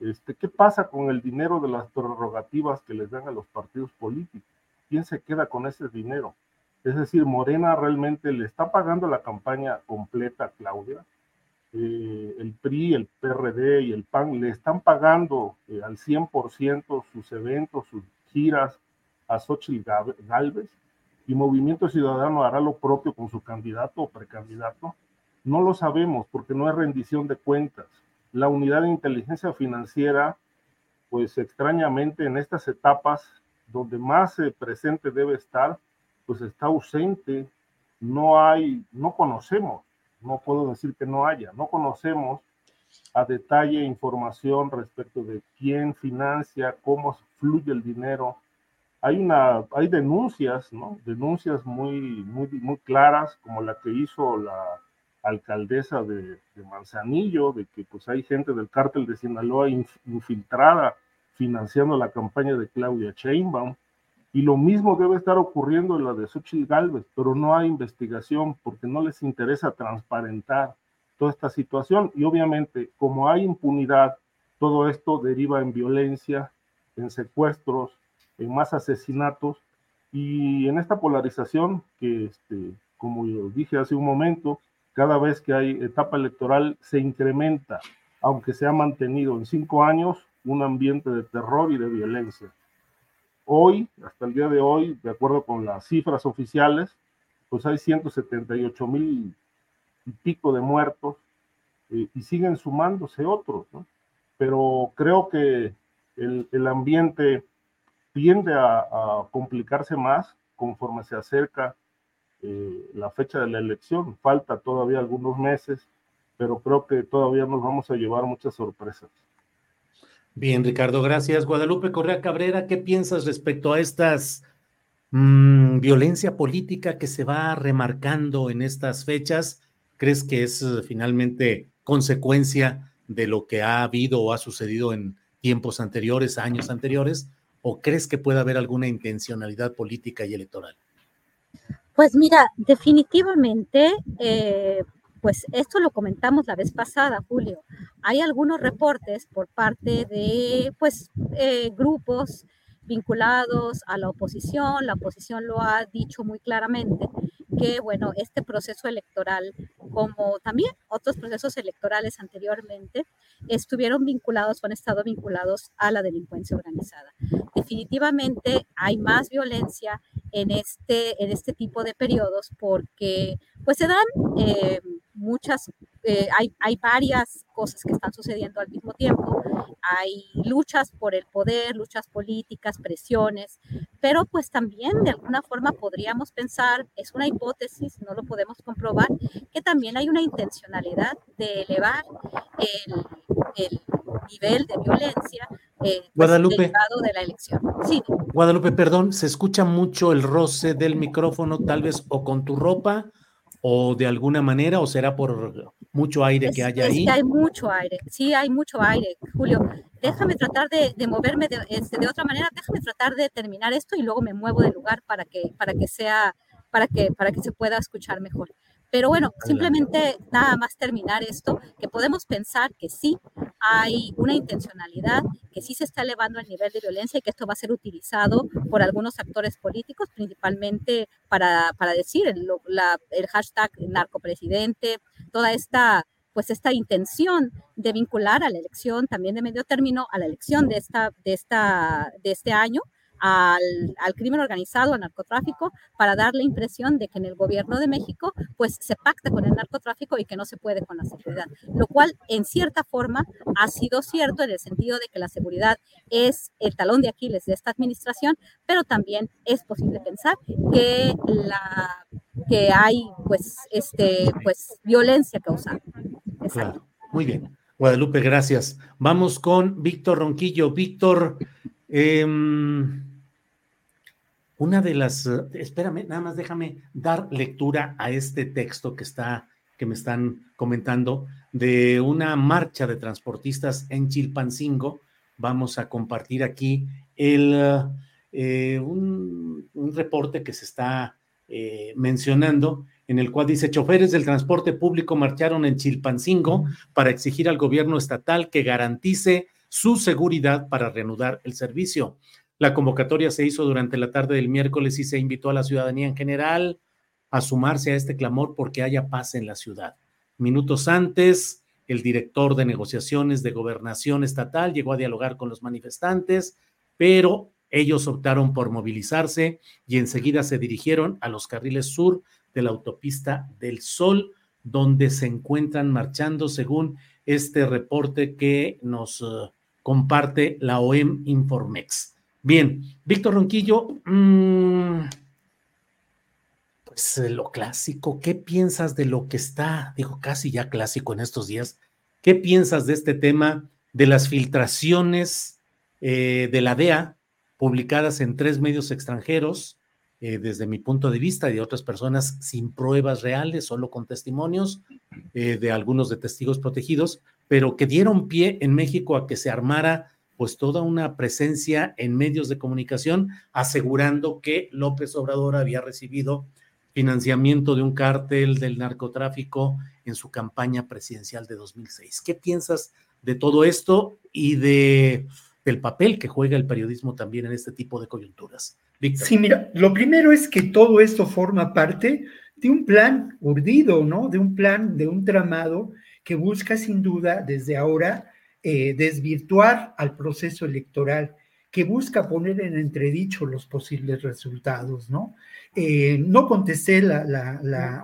este, ¿qué pasa con el dinero de las prerrogativas que les dan a los partidos políticos? ¿Quién se queda con ese dinero? Es decir, Morena realmente le está pagando la campaña completa a Claudia. Eh, el PRI, el PRD y el PAN le están pagando eh, al 100% sus eventos, sus giras, a Xochitl Galvez y Movimiento Ciudadano hará lo propio con su candidato o precandidato? No lo sabemos porque no hay rendición de cuentas. La unidad de inteligencia financiera, pues extrañamente en estas etapas donde más presente debe estar, pues está ausente. No hay, no conocemos, no puedo decir que no haya, no conocemos a detalle información respecto de quién financia, cómo fluye el dinero, hay, una, hay denuncias, ¿no? Denuncias muy, muy, muy claras, como la que hizo la alcaldesa de, Manzanillo, de que pues hay gente del cártel de Sinaloa infiltrada financiando la campaña de Claudia Sheinbaum. Y lo mismo debe estar ocurriendo en la de Xochitl Galvez, pero no hay investigación porque no les interesa transparentar toda esta situación. Y obviamente, como hay impunidad todo esto deriva en violencia, en secuestros, en más asesinatos y en esta polarización que, este, como dije hace un momento, cada vez que hay etapa electoral se incrementa, aunque se ha mantenido en cinco años un ambiente de terror y de violencia. Hoy, hasta el día de hoy, de acuerdo con las cifras oficiales, pues hay 178 mil y pico de muertos eh, y siguen sumándose otros, ¿no? Pero creo que el, ambiente tiende a, a, complicarse más conforme se acerca eh, la fecha de la elección. Falta todavía algunos meses, pero creo que todavía nos vamos a llevar muchas sorpresas. Bien, Ricardo, gracias. Guadalupe Correa Cabrera, ¿qué piensas respecto a estas mmm, violencia política que se va remarcando en estas fechas? ¿Crees que es uh, finalmente consecuencia de lo que ha habido o ha sucedido en tiempos anteriores, años anteriores? ¿O crees que puede haber alguna intencionalidad política y electoral? Pues mira, definitivamente eh, pues esto lo comentamos la vez pasada, Julio. Hay algunos reportes por parte de pues eh, grupos vinculados a la oposición, la oposición lo ha dicho muy claramente, que bueno, este proceso electoral, como también otros procesos electorales anteriormente, estuvieron vinculados o han estado vinculados a la delincuencia organizada. Definitivamente hay más violencia en este, en este tipo de periodos porque pues se dan... Eh, muchas, eh, hay, hay varias cosas que están sucediendo al mismo tiempo. Hay luchas por el poder, luchas políticas, presiones, pero pues también de alguna forma podríamos pensar, es una hipótesis, no lo podemos comprobar, que también hay una intencionalidad de elevar el, el nivel de violencia eh, pues, Guadalupe. de la elección. Sí. Guadalupe, perdón, se escucha mucho el roce del micrófono, tal vez o con tu ropa o de alguna manera o será por mucho aire que haya ahí? Que hay mucho aire, sí hay mucho aire, Julio. Déjame tratar de, de moverme de, este, de, otra manera, déjame tratar de terminar esto y luego me muevo de lugar para que, para que sea, para que, para que se pueda escuchar mejor. Pero bueno, simplemente nada más terminar esto, que podemos pensar que sí hay una intencionalidad, que sí se está elevando el nivel de violencia y que esto va a ser utilizado por algunos actores políticos, principalmente para, para decir el, la, el hashtag narcopresidente, toda esta pues esta intención de vincular a la elección también de medio término, a la elección de, esta, de, esta, de este año, al, al, crimen organizado, al narcotráfico, para dar la impresión de que en el gobierno de México pues se pacta con el narcotráfico y que no se puede con la seguridad, lo cual en cierta forma ha sido cierto en el sentido de que la seguridad es el talón de Aquiles de esta administración, pero también es posible pensar que la que hay pues este pues violencia causada. Claro. Muy bien. Guadalupe, gracias. Vamos con Víctor Ronquillo. Víctor, eh, una de las, espérame, nada más déjame dar lectura a este texto que está, que me están comentando, de una marcha de transportistas en Chilpancingo. Vamos a compartir aquí el, eh, un, un, reporte que se está eh, mencionando, en el cual dice, choferes del transporte público marcharon en Chilpancingo para exigir al gobierno estatal que garantice su seguridad para reanudar el servicio. La convocatoria se hizo durante la tarde del miércoles y se invitó a la ciudadanía en general a sumarse a este clamor porque haya paz en la ciudad. Minutos antes, el director de negociaciones de gobernación estatal llegó a dialogar con los manifestantes, pero ellos optaron por movilizarse y enseguida se dirigieron a los carriles sur de la autopista del Sol, donde se encuentran marchando según este reporte que nos uh, comparte la OEM Informex. Bien, Víctor Ronquillo, mmm, pues lo clásico, ¿qué piensas de lo que está, digo, casi ya clásico en estos días? ¿Qué piensas de este tema de las filtraciones eh, de la DEA publicadas en tres medios extranjeros, eh, desde mi punto de vista y de otras personas sin pruebas reales, solo con testimonios eh, de algunos de testigos protegidos, pero que dieron pie en México a que se armara pues toda una presencia en medios de comunicación asegurando que López Obrador había recibido financiamiento de un cártel del narcotráfico en su campaña presidencial de 2006. ¿Qué piensas de todo esto y de, del papel que juega el periodismo también en este tipo de coyunturas. Sí, mira, lo primero es que todo esto forma parte de un plan urdido, ¿no? De un plan, de un tramado que busca sin duda desde ahora eh, desvirtuar al proceso electoral, que busca poner en entredicho los posibles resultados, ¿no? Eh, no contesté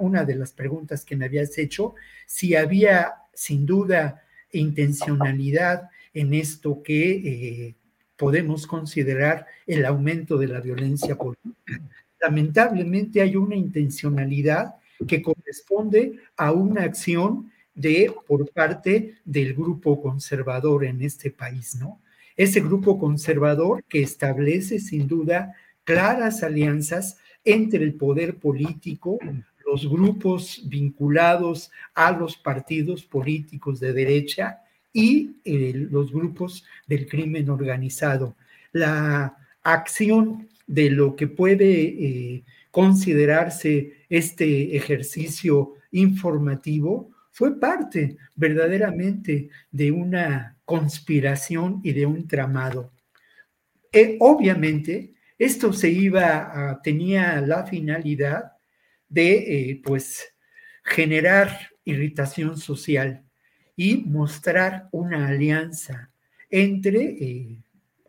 una de las preguntas que me habías hecho, si había sin duda intencionalidad en esto que eh, podemos considerar el aumento de la violencia política. Lamentablemente hay una intencionalidad que corresponde a una acción de por parte del grupo conservador en este país, ¿no? Ese grupo conservador que establece sin duda claras alianzas entre el poder político, los grupos vinculados a los partidos políticos de derecha y eh, los grupos del crimen organizado. La acción de lo que puede eh, considerarse este ejercicio informativo fue parte verdaderamente de una conspiración y de un tramado. Eh, obviamente, esto se iba a, tenía la finalidad de, pues, generar irritación social y mostrar una alianza entre eh,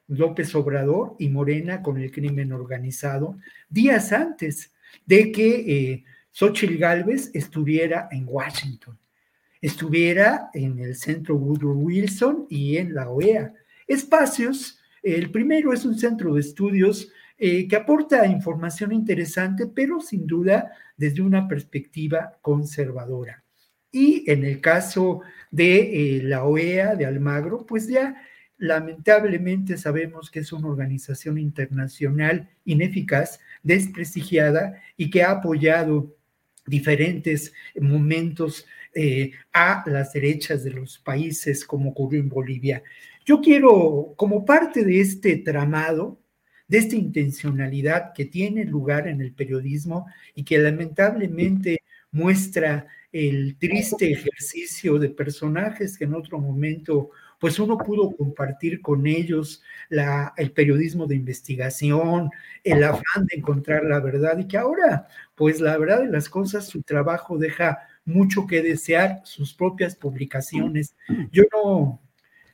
López Obrador y Morena con el crimen organizado días antes de que eh, Xochitl Gálvez estuviera en Washington, estuviera en el Centro Woodrow Wilson y en la OEA. Espacios, el primero es un centro de estudios eh, que aporta información interesante, pero sin duda desde una perspectiva conservadora. Y en el caso de eh, la OEA de Almagro, pues ya lamentablemente sabemos que es una organización internacional ineficaz, desprestigiada y que ha apoyado diferentes momentos eh, a las derechas de los países, como ocurrió en Bolivia. Yo quiero, como parte de este tramado, de esta intencionalidad que tiene lugar en el periodismo y que lamentablemente muestra el triste ejercicio de personajes que en otro momento pues uno pudo compartir con ellos la, el periodismo de investigación, el afán de encontrar la verdad y que ahora, pues la verdad de las cosas, su trabajo deja mucho que desear, sus propias publicaciones. Yo no,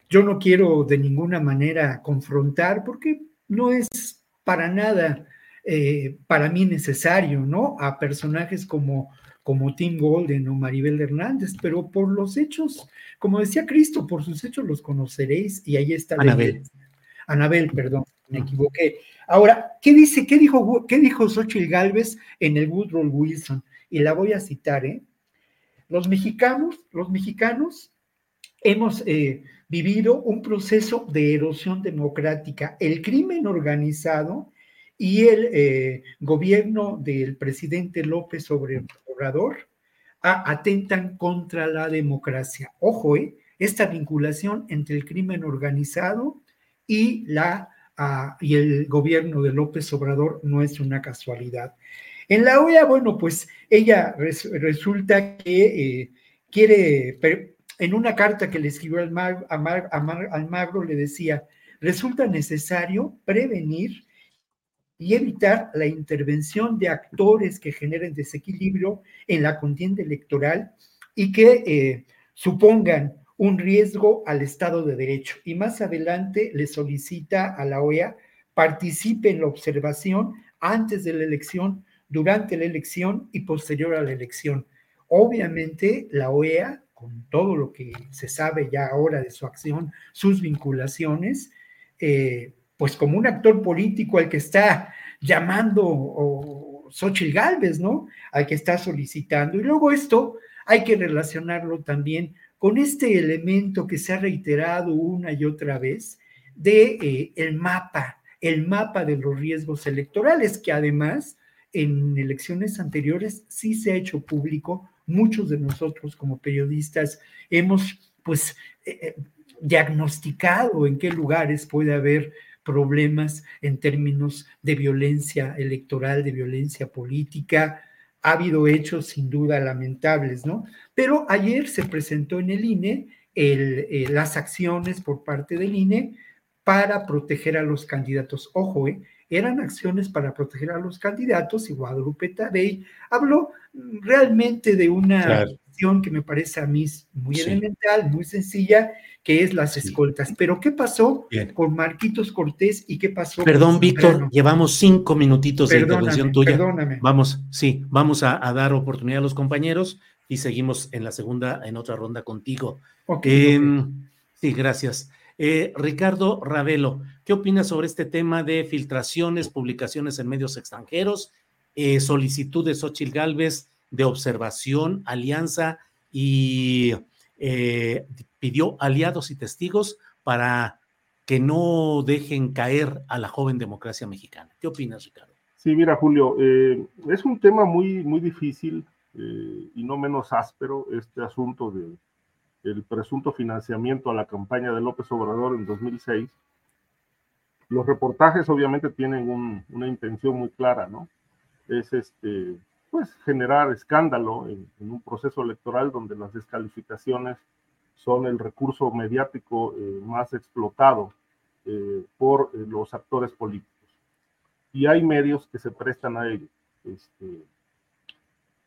yo no quiero de ninguna manera confrontar porque no es para nada eh, para mí necesario, ¿no? A personajes como como Tim Golden o Maribel Hernández, pero por los hechos, como decía Cristo, por sus hechos los conoceréis y ahí está. Anabel. Anabel, perdón, me equivoqué. Ahora, ¿qué dice, qué dijo, qué dijo Xochitl Galvez en el Woodrow Wilson? Y la voy a citar, ¿eh? Los mexicanos, los mexicanos hemos eh, vivido un proceso de erosión democrática. El crimen organizado y el eh, gobierno del presidente López Obrador atentan contra la democracia. Ojo, eh, esta vinculación entre el crimen organizado y, la, y el gobierno de López Obrador no es una casualidad. En la OEA, bueno, pues ella resulta que eh, quiere, en una carta que le escribió al Magro le decía, resulta necesario prevenir y evitar la intervención de actores que generen desequilibrio en la contienda electoral y que eh, supongan un riesgo al Estado de Derecho. Y más adelante le solicita a la OEA participe en la observación antes de la elección, durante la elección y posterior a la elección. Obviamente la OEA, con todo lo que se sabe ya ahora de su acción, sus vinculaciones, eh, pues como un actor político al que está llamando o Xochitl Galvez, ¿no? Al que está solicitando. Y luego esto hay que relacionarlo también con este elemento que se ha reiterado una y otra vez de eh, el mapa, el mapa de los riesgos electorales, que además en elecciones anteriores sí se ha hecho público. Muchos de nosotros como periodistas hemos pues eh, eh, diagnosticado en qué lugares puede haber problemas en términos de violencia electoral, de violencia política. Ha habido hechos sin duda lamentables, ¿no? Pero ayer se presentó en el INE eh, las acciones por parte del INE para proteger a los candidatos. Ojo, eh, eran acciones para proteger a los candidatos y Guadalupe Tadei habló realmente de una acción que me parece a mí muy elemental, muy sencilla, que es las escoltas. Pero ¿qué pasó con Marquitos Cortés y qué pasó Perdón, Víctor, llevamos cinco minutitos de intervención tuya. Perdóname. Vamos, sí, vamos a, dar oportunidad a los compañeros y seguimos en la segunda, en otra ronda contigo. Em, sí, gracias. Eh, Ricardo Ravelo, ¿qué opinas sobre este tema de filtraciones, publicaciones en medios extranjeros, eh, solicitud de Galvez de observación, alianza y eh, pidió aliados y testigos para que no dejen caer a la joven democracia mexicana? ¿Qué opinas, Ricardo? Sí, mira, Julio, es un tema muy, muy difícil y no menos áspero este asunto de el presunto financiamiento a la campaña de López Obrador en 2006, los reportajes obviamente tienen una intención muy clara, ¿no? Es este, pues generar escándalo en, un proceso electoral donde las descalificaciones son el recurso mediático eh, más explotado eh, por eh, los actores políticos. Y hay medios que se prestan a ello. Este,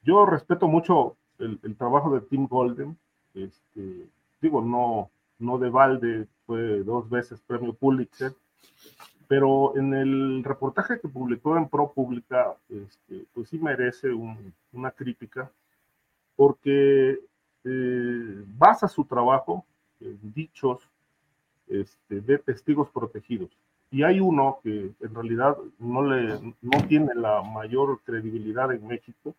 yo respeto mucho el, el trabajo de Tim Golden, este, digo, no, no de balde, fue dos veces premio Pulitzer, pero en el reportaje que publicó en ProPublica, este, pues sí merece una crítica, porque eh, basa su trabajo en dichos este, de testigos protegidos. Y hay uno que en realidad no, le, no tiene la mayor credibilidad en México,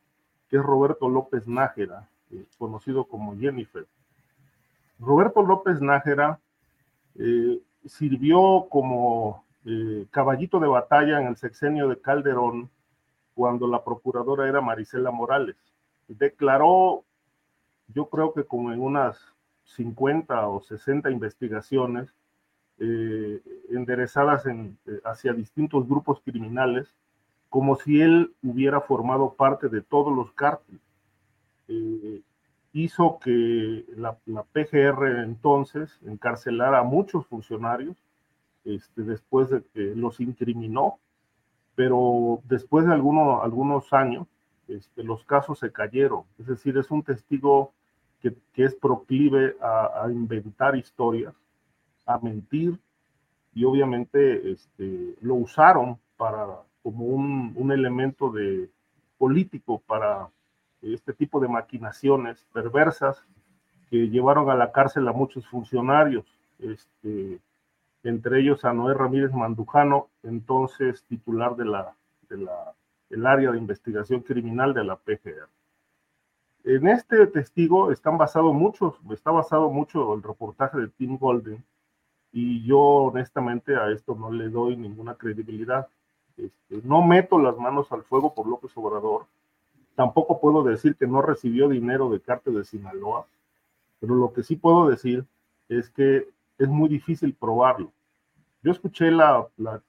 que es Roberto López Nájera, eh, conocido como Jennifer. Roberto López Nájera eh, sirvió como eh, caballito de batalla en el sexenio de Calderón cuando la procuradora era Marisela Morales. Declaró, yo creo que como en unas 50 o 60 investigaciones enderezadas en, hacia distintos grupos criminales, como si él hubiera formado parte de todos los cárteles eh, hizo que la, PGR entonces encarcelara a muchos funcionarios este, después de que los incriminó, pero después de algunos años este, los casos se cayeron. Es decir, es un testigo que, es proclive a, inventar historias, a mentir, y obviamente este, lo usaron para, como un, un elemento de político para este tipo de maquinaciones perversas que llevaron a la cárcel a muchos funcionarios, este, entre ellos a Noé Ramírez Mandujano, entonces titular de la, de la, el área de investigación criminal de la PGR. En este testigo están basados muchos, está basado mucho el reportaje de Tim Golden, y yo honestamente a esto no le doy ninguna credibilidad. Este, no meto las manos al fuego por López Obrador, Tampoco puedo decir que no recibió dinero de Cártel de Sinaloa, pero lo que sí puedo decir es que es muy difícil probarlo. Yo escuché la, la,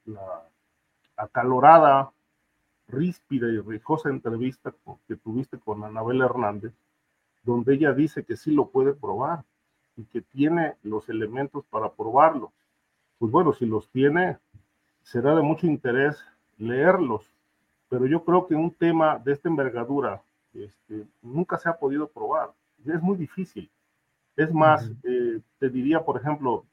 acalorada, ríspida y rijosa entrevista que tuviste con Anabel Hernández, donde ella dice que sí lo puede probar y que tiene los elementos para probarlo. Pues bueno, si los tiene, será de mucho interés leerlos pero yo creo que un tema de esta envergadura este, nunca se ha podido probar. Es muy difícil. Es más, eh, te diría, por ejemplo,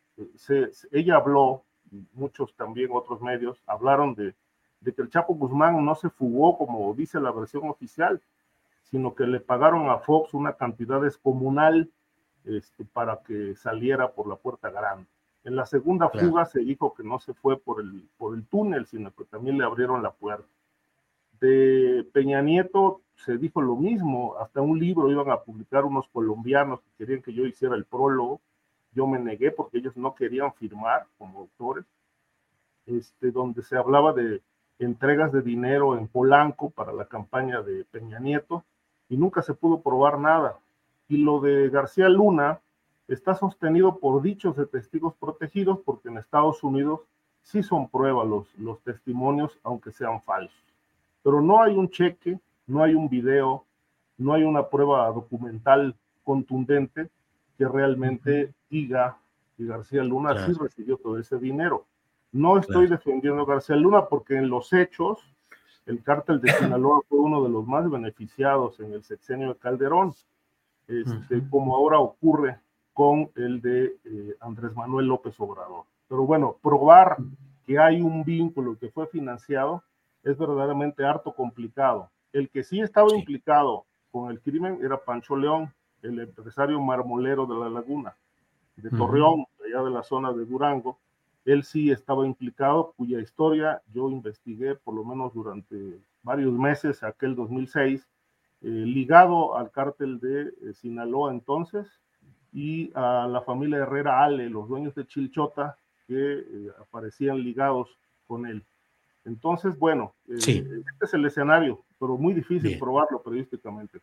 ella habló, muchos también otros medios hablaron de, de, que el Chapo Guzmán no se fugó como dice la versión oficial, sino que le pagaron a Fox una cantidad descomunal este, para que saliera por la puerta grande. En la segunda fuga se dijo que no se fue por el, por el túnel, sino que también le abrieron la puerta de Peña Nieto se dijo lo mismo, hasta un libro iban a publicar unos colombianos que querían que yo hiciera el prólogo, yo me negué porque ellos no querían firmar como autores, este, donde se hablaba de entregas de dinero en Polanco para la campaña de Peña Nieto y nunca se pudo probar nada. Y lo de García Luna está sostenido por dichos de testigos protegidos porque en Estados Unidos sí son pruebas los, los testimonios, aunque sean falsos pero no hay un cheque, no hay un video, no hay una prueba documental contundente que realmente investiga que García Luna sí recibió todo ese dinero. No estoy defendiendo a García Luna porque en los hechos el cártel de Sinaloa fue uno de los más beneficiados en el sexenio de Calderón, este, como ahora ocurre con el de eh, Andrés Manuel López Obrador. Pero bueno, probar que hay un vínculo que fue financiado es verdaderamente harto complicado. El que sí estaba implicado con el crimen era Pancho León, el empresario marmolero de la laguna, de Torreón, allá de la zona de Durango. Él sí estaba implicado, cuya historia yo investigué por lo menos durante varios meses, aquel 2006, eh, ligado al cártel de eh, Sinaloa entonces y a la familia Herrera Ale, los dueños de Chilchota, que eh, aparecían ligados con él. Entonces, bueno, este es el escenario, pero muy difícil probarlo periodísticamente.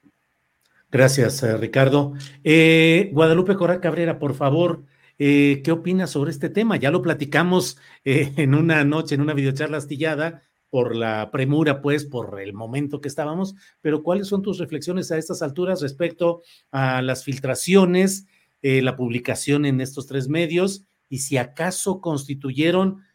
Gracias, eh, Ricardo. Eh, Guadalupe Corral Cabrera, por favor, eh, ¿qué opinas sobre este tema? Ya lo platicamos en una noche, en una videocharla astillada, por la premura, pues, por el momento que estábamos, pero ¿cuáles son tus reflexiones a estas alturas respecto a las filtraciones, la publicación en estos tres medios y si acaso constituyeron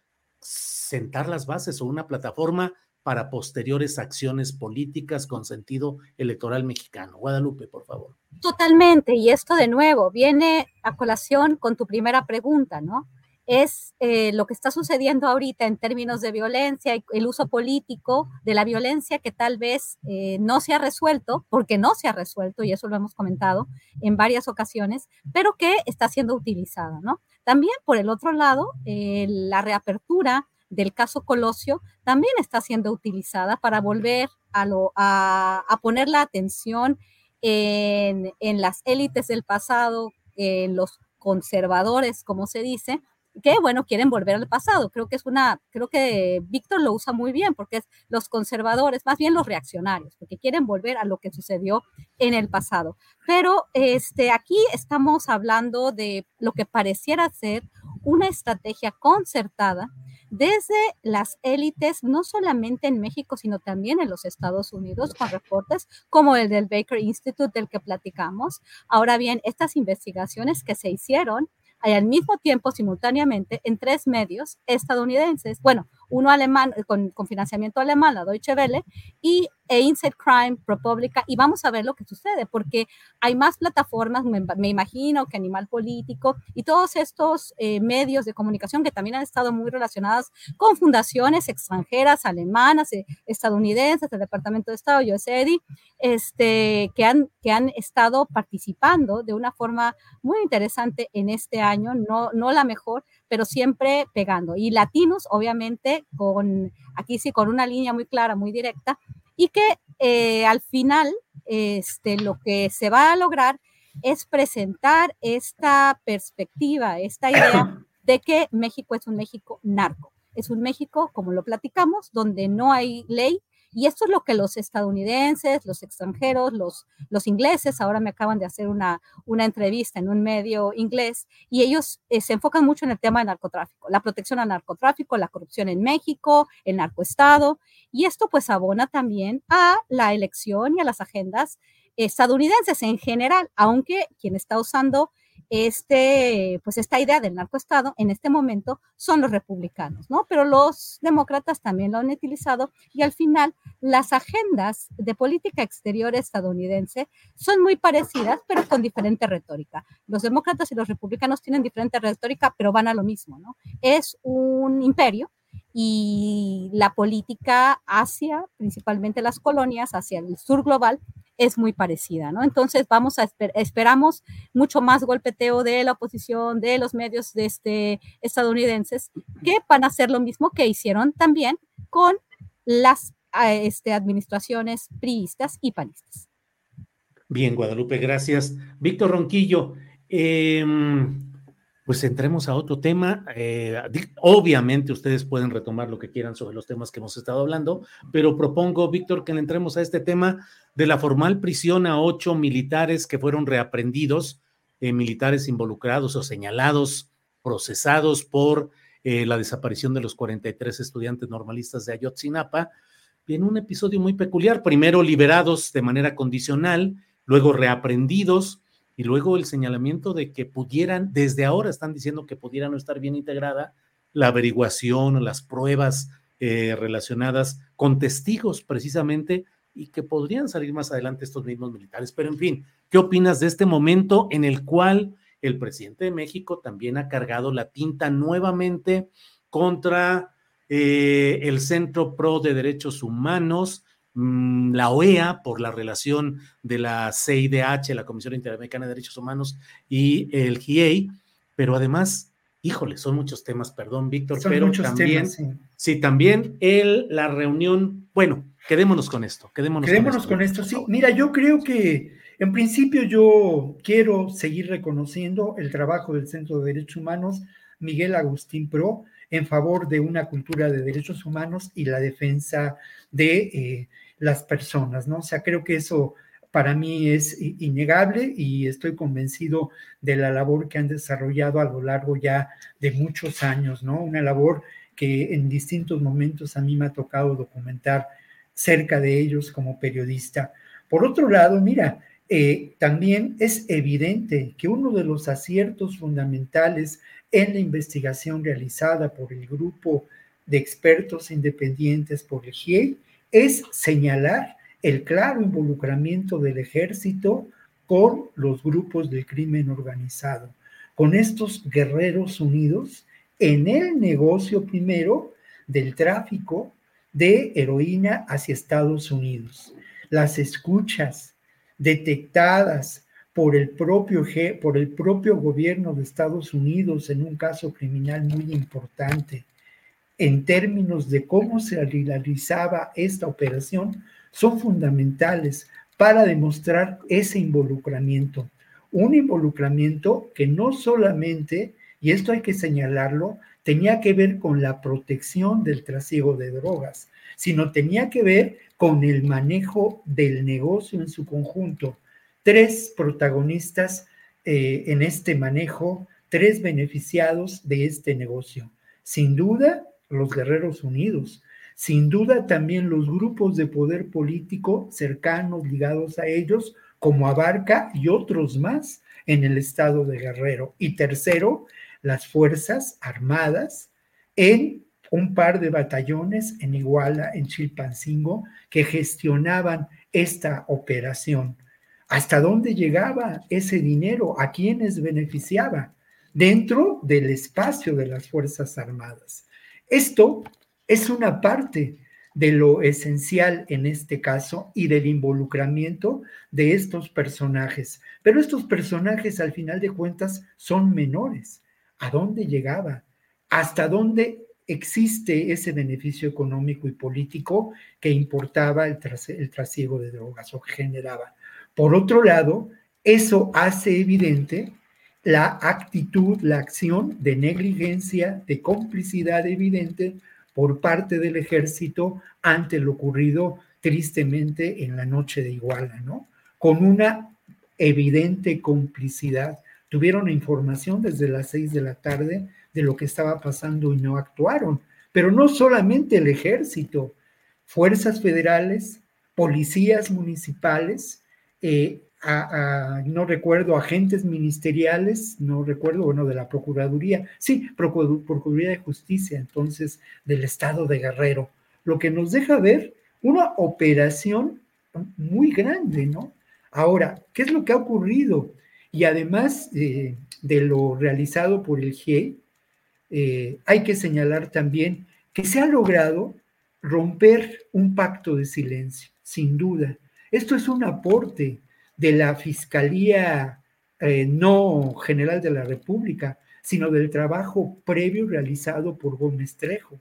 sentar las bases o una plataforma para posteriores acciones políticas con sentido electoral mexicano. Guadalupe, por favor. Totalmente, y esto de nuevo viene a colación con tu primera pregunta, ¿no? Es eh, lo que está sucediendo ahorita en términos de violencia y el uso político de la violencia que tal vez eh, no se ha resuelto, porque no se ha resuelto, y eso lo hemos comentado en varias ocasiones, pero que está siendo utilizada, ¿no? También por el otro lado, eh, la reapertura del caso Colosio también está siendo utilizada para volver a, lo, a, poner la atención en, las élites del pasado, en los conservadores, como se dice, que bueno, quieren volver al pasado. Creo que es una, creo que Víctor lo usa muy bien porque es los conservadores, más bien los reaccionarios, porque quieren volver a lo que sucedió en el pasado. Pero este, aquí estamos hablando de lo que pareciera ser una estrategia concertada desde las élites, no solamente en México, sino también en los Estados Unidos, con reportes como el del Baker Institute del que platicamos. Ahora bien, estas investigaciones que se hicieron al mismo tiempo, simultáneamente, en tres medios estadounidenses, bueno, uno alemán, eh, con, financiamiento alemán, la Deutsche Welle, y e Crime, ProPublica, y vamos a ver lo que sucede, porque hay más plataformas, me, imagino, que Animal Político, y todos estos eh, medios de comunicación que también han estado muy relacionados con fundaciones extranjeras, alemanas, eh, estadounidenses, del Departamento de Estado, USAID, este, que, han, que han estado participando de una forma muy interesante en este año, no, no la mejor, pero siempre pegando. Y latinos, obviamente, con, aquí sí, con una línea muy clara, muy directa, y que eh, al final este, lo que se va a lograr es presentar esta perspectiva, esta idea de que México es un México narco. Es un México, como lo platicamos, donde no hay ley, y esto es lo que los estadounidenses, los extranjeros, los, los ingleses, ahora me acaban de hacer una, una entrevista en un medio inglés, y ellos eh, se enfocan mucho en el tema del narcotráfico, la protección al narcotráfico, la corrupción en México, el narcoestado, y esto pues abona también a la elección y a las agendas estadounidenses en general, aunque quien está usando este, pues esta idea del narcoestado en este momento son los republicanos, ¿no? Pero los demócratas también lo han utilizado y al final las agendas de política exterior estadounidense son muy parecidas, pero con diferente retórica. Los demócratas y los republicanos tienen diferente retórica, pero van a lo mismo, ¿no? Es un imperio y la política hacia, principalmente las colonias, hacia el sur global, es muy parecida, ¿no? Entonces vamos a esperamos mucho más golpeteo de la oposición, de los medios de este, estadounidenses, que van a hacer lo mismo que hicieron también con las este, administraciones priistas y panistas. Bien, Guadalupe, gracias. Víctor Ronquillo, eh, pues entremos a otro tema. Eh, obviamente ustedes pueden retomar lo que quieran sobre los temas que hemos estado hablando, pero propongo, Víctor, que entremos a este tema de la formal prisión a ocho militares que fueron reaprendidos, eh, militares involucrados o señalados, procesados por eh, la desaparición de los 43 estudiantes normalistas de Ayotzinapa, en un episodio muy peculiar, primero liberados de manera condicional, luego reaprendidos y luego el señalamiento de que pudieran, desde ahora están diciendo que pudiera no estar bien integrada la averiguación o las pruebas eh, relacionadas con testigos precisamente y que podrían salir más adelante estos mismos militares. Pero en fin, ¿qué opinas de este momento en el cual el presidente de México también ha cargado la tinta nuevamente contra eh, el Centro Pro de Derechos Humanos, la OEA por la relación de la CIDH, la Comisión Interamericana de Derechos Humanos, y el GIEI, pero además, híjole, son muchos temas, perdón, Víctor, pero también, sí. también el, la reunión, bueno, quedémonos con esto, quedémonos, quedémonos con esto. sí. Mira, yo creo que en principio yo quiero seguir reconociendo el trabajo del Centro de Derechos Humanos, Miguel Agustín Pro, en favor de una cultura de derechos humanos y la defensa de eh, las personas, ¿no? O sea, creo que eso para mí es innegable y estoy convencido de la labor que han desarrollado a lo largo ya de muchos años, ¿no? Una labor que en distintos momentos a mí me ha tocado documentar cerca de ellos como periodista. Por otro lado, mira, eh, también es evidente que uno de los aciertos fundamentales en la investigación realizada por el grupo de expertos independientes por el GIEI es señalar el claro involucramiento del ejército con los grupos del crimen organizado, con estos guerreros unidos en el negocio primero del tráfico de heroína hacia Estados Unidos. Las escuchas detectadas por el propio, por el propio gobierno de Estados Unidos en un caso criminal muy importante en términos de cómo se realizaba esta operación son fundamentales para demostrar ese involucramiento. Un involucramiento que no solamente, y esto hay que señalarlo, tenía que ver con la protección del trasiego de drogas, sino tenía que ver con el manejo del negocio en su conjunto, tres protagonistas eh, en este manejo, tres beneficiados de este negocio. Sin duda, los Guerreros Unidos, sin duda también los grupos de poder político cercanos ligados a ellos, como Abarca y otros más en el estado de Guerrero. Y tercero, las Fuerzas Armadas en un par de batallones en Iguala, en Chilpancingo, que gestionaban esta operación. ¿Hasta dónde llegaba ese dinero? ¿A quiénes beneficiaba? Dentro del espacio de las Fuerzas Armadas. Esto es una parte de lo esencial en este caso y del involucramiento de estos personajes. Pero estos personajes al final de cuentas son menores. ¿A dónde llegaba? ¿Hasta dónde existe ese beneficio económico y político que importaba el, trasiego de drogas o que generaba? Por otro lado, eso hace evidente la actitud, la acción de negligencia, de complicidad evidente por parte del ejército ante lo ocurrido tristemente en la noche de Iguala, ¿no? Con una evidente complicidad. Tuvieron información desde las seis de la tarde de lo que estaba pasando y no actuaron. Pero no solamente el ejército, fuerzas federales, policías municipales, eh, no recuerdo, agentes ministeriales, no recuerdo, bueno, de la Procuraduría, sí, Procuraduría de Justicia, entonces, del Estado de Guerrero, lo que nos deja ver una operación muy grande, ¿no? Ahora, ¿qué es lo que ha ocurrido? Y además eh, de lo realizado por el GIE, eh, hay que señalar también que se ha logrado romper un pacto de silencio, sin duda. Esto es un aporte de la Fiscalía eh, no General de la República, sino del trabajo previo realizado por Gómez Trejo.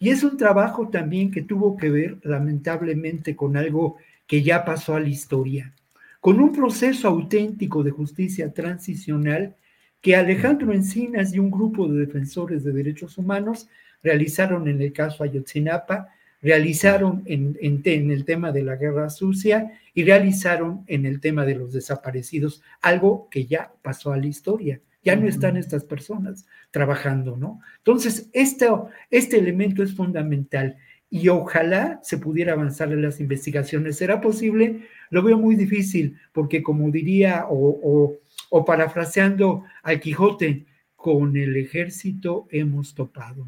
Y es un trabajo también que tuvo que ver, lamentablemente, con algo que ya pasó a la historia, con un proceso auténtico de justicia transicional que Alejandro Encinas y un grupo de defensores de derechos humanos realizaron en el caso Ayotzinapa realizaron en, el tema de la guerra sucia y realizaron en el tema de los desaparecidos, algo que ya pasó a la historia. Ya no están estas personas trabajando, ¿no? Entonces, este, este elemento es fundamental. y ojalá se pudiera avanzar en las investigaciones. ¿Será posible? Lo veo muy difícil porque como diría o, o, parafraseando al Quijote, con el ejército hemos topado.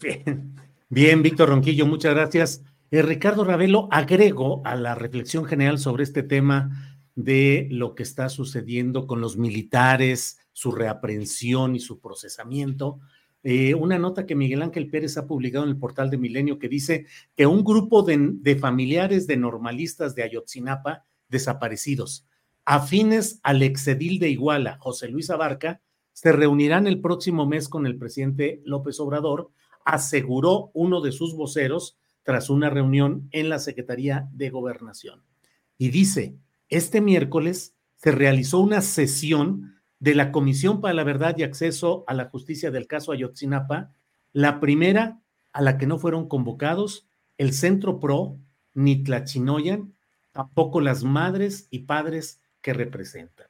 Bien, bien, Víctor Ronquillo, muchas gracias. Eh, Ricardo Ravelo, agrego a la reflexión general sobre este tema de lo que está sucediendo con los militares, su reaprehensión y su procesamiento. Eh, una nota que Miguel Ángel Pérez ha publicado en el portal de Milenio que dice que un grupo de, familiares de normalistas de Ayotzinapa desaparecidos, afines al exedil de Iguala, José Luis Abarca, se reunirán el próximo mes con el presidente López Obrador, aseguró uno de sus voceros tras una reunión en la Secretaría de Gobernación. Y dice, este miércoles se realizó una sesión de la Comisión para la Verdad y Acceso a la Justicia del caso Ayotzinapa, la primera a la que no fueron convocados el Centro PRO, ni Tlachinoyan, tampoco las madres y padres que representan.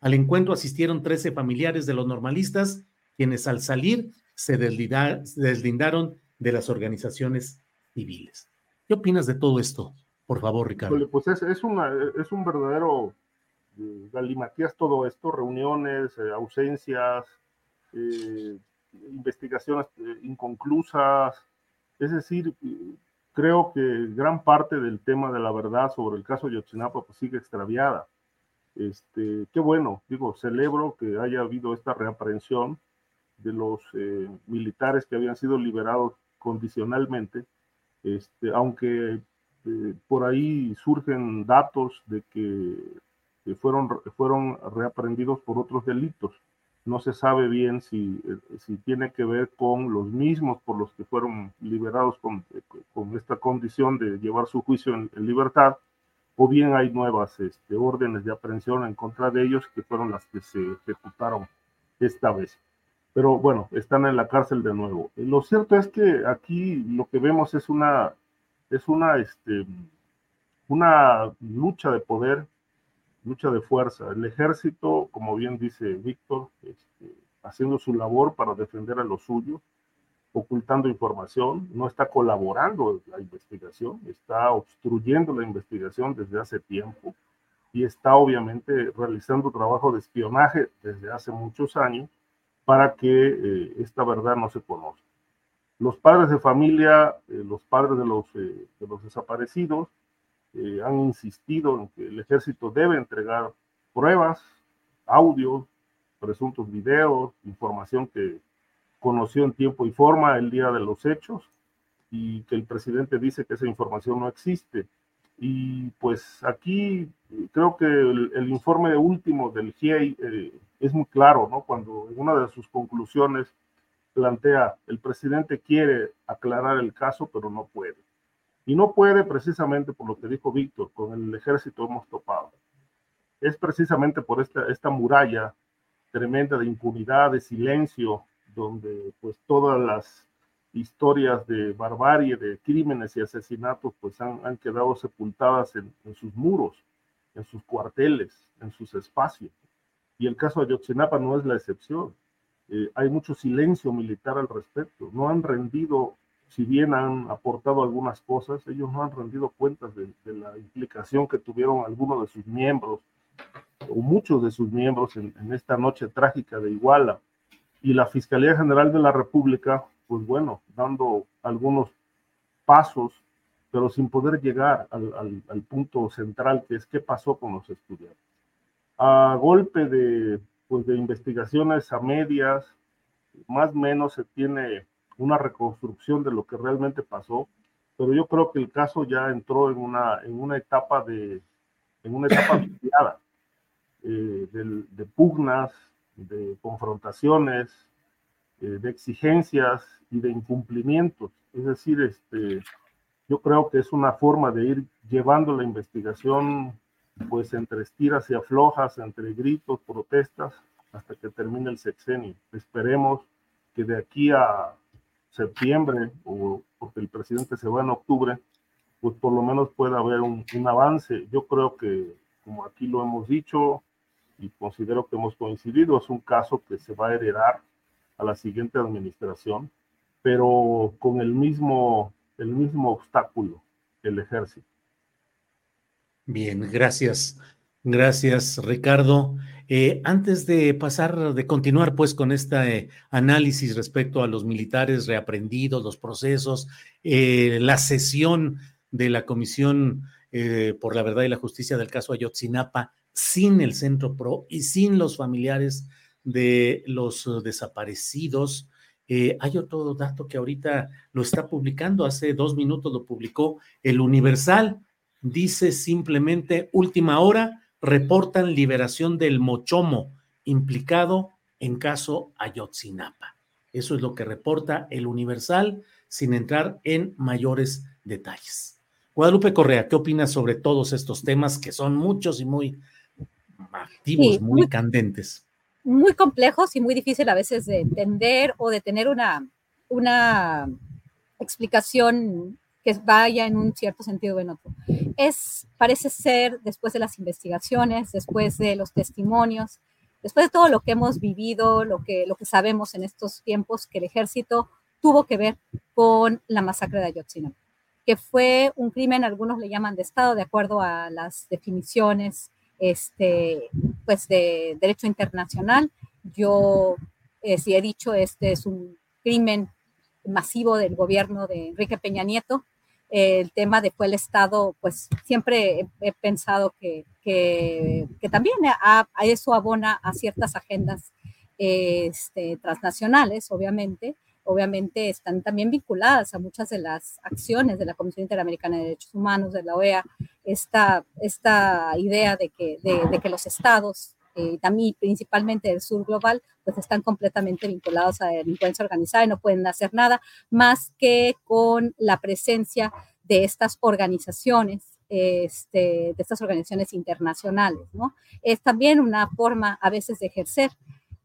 Al encuentro asistieron 13 familiares de los normalistas, quienes al salir se deslindaron de las organizaciones civiles. ¿Qué opinas de todo esto? Por favor, Ricardo. Pues es, es, es un verdadero galimatías todo esto, reuniones, eh, ausencias, eh, investigaciones eh, inconclusas. Es decir, creo que gran parte del tema de la verdad sobre el caso Yotzinapa pues, sigue extraviada. Este, qué bueno, digo, celebro que haya habido esta reaprehensión de los militares que habían sido liberados condicionalmente, este, aunque por ahí surgen datos de que fueron, fueron reaprendidos por otros delitos. No se sabe bien si, eh, si tiene que ver con los mismos por los que fueron liberados con, con esta condición de llevar su juicio en, libertad, o bien hay nuevas este, órdenes de aprehensión en contra de ellos que fueron las que se ejecutaron esta vez. Pero bueno, están en la cárcel de nuevo. Lo cierto es que aquí lo que vemos es una, es una, este, una lucha de poder lucha de fuerza. El ejército, como bien dice Víctor, este, haciendo su labor para defender a los suyos, ocultando información, no está colaborando la investigación, está obstruyendo la investigación desde hace tiempo y está obviamente realizando trabajo de espionaje desde hace muchos años para que eh, esta verdad no se conozca. Los padres de familia, eh, los padres de los, eh, de los desaparecidos, han insistido en que el ejército debe entregar pruebas, audios, presuntos videos, información que conoció en tiempo y forma el día de los hechos y que el presidente dice que esa información no existe. Y pues aquí eh, creo que el, informe último del GIEI eh, es muy claro, ¿no? Cuando en una de sus conclusiones plantea, el presidente quiere aclarar el caso, pero no puede. Y no puede precisamente por lo que dijo Víctor, con el ejército hemos topado. Es precisamente por esta, esta muralla tremenda de impunidad, de silencio, donde pues todas las historias de barbarie, de crímenes y asesinatos pues han, han quedado sepultadas en, en, sus muros, en sus cuarteles, en sus espacios. Y el caso de Ayotzinapa no es la excepción. Eh, hay mucho silencio militar al respecto. No han rendido si bien han aportado algunas cosas, ellos no han rendido cuentas de, la implicación que tuvieron algunos de sus miembros o muchos de sus miembros en, esta noche trágica de Iguala. Y la Fiscalía General de la República, pues bueno, dando algunos pasos, pero sin poder llegar al, al punto central que es qué pasó con los estudiantes. A golpe de, pues de investigaciones a medias, más o menos se tiene una reconstrucción de lo que realmente pasó, pero yo creo que el caso ya entró en una, en una etapa de, en una etapa viciada, eh, de, pugnas, de confrontaciones, de exigencias y de incumplimientos. Es decir, este, yo creo que es una forma de ir llevando la investigación pues entre estiras y aflojas, entre gritos, protestas, hasta que termine el sexenio. Esperemos que de aquí a septiembre, o porque el presidente se va en octubre, pues por lo menos pueda haber un, avance. Yo creo que, como aquí lo hemos dicho, y considero que hemos coincidido, es un caso que se va a heredar a la siguiente administración, pero con el mismo el mismo obstáculo, el ejército. Bien, gracias. Gracias, Ricardo. Eh, antes de pasar, de continuar pues con este análisis respecto a los militares reaprendidos, los procesos, eh, la sesión de la Comisión eh, por la Verdad y la Justicia del caso Ayotzinapa sin el Centro PRO y sin los familiares de los desaparecidos. hay otro dato que ahorita lo está publicando, hace dos minutos lo publicó el Universal, dice simplemente última hora, reportan liberación del Mochomo implicado en caso Ayotzinapa. Eso es lo que reporta el Universal sin entrar en mayores detalles. Guadalupe Correa, ¿qué opinas sobre todos estos temas que son muchos y muy activos, muy, candentes? Muy complejos y muy difícil a veces de entender o de tener una, una explicación que vaya en un cierto sentido o en otro. Es, parece ser, después de las investigaciones, después de los testimonios, después de todo lo que hemos vivido, lo que, lo que sabemos en estos tiempos, que el ejército tuvo que ver con la masacre de Ayotzinapa, que fue un crimen, algunos le llaman de Estado, de acuerdo a las definiciones este, pues de derecho internacional. Yo, eh, si he dicho, este es un crimen masivo del gobierno de Enrique Peña Nieto, el tema de fue el Estado, pues siempre he, pensado que, que, también eso abona a ciertas agendas este, transnacionales, obviamente. Obviamente están también vinculadas a muchas de las acciones de la Comisión Interamericana de Derechos Humanos, de la OEA, esta, esta idea de que, de, que los estados eh, también principalmente del sur global, pues están completamente vinculados a la delincuencia organizada y no pueden hacer nada más que con la presencia de estas organizaciones, este, de estas organizaciones internacionales, ¿no? Es también una forma a veces de ejercer,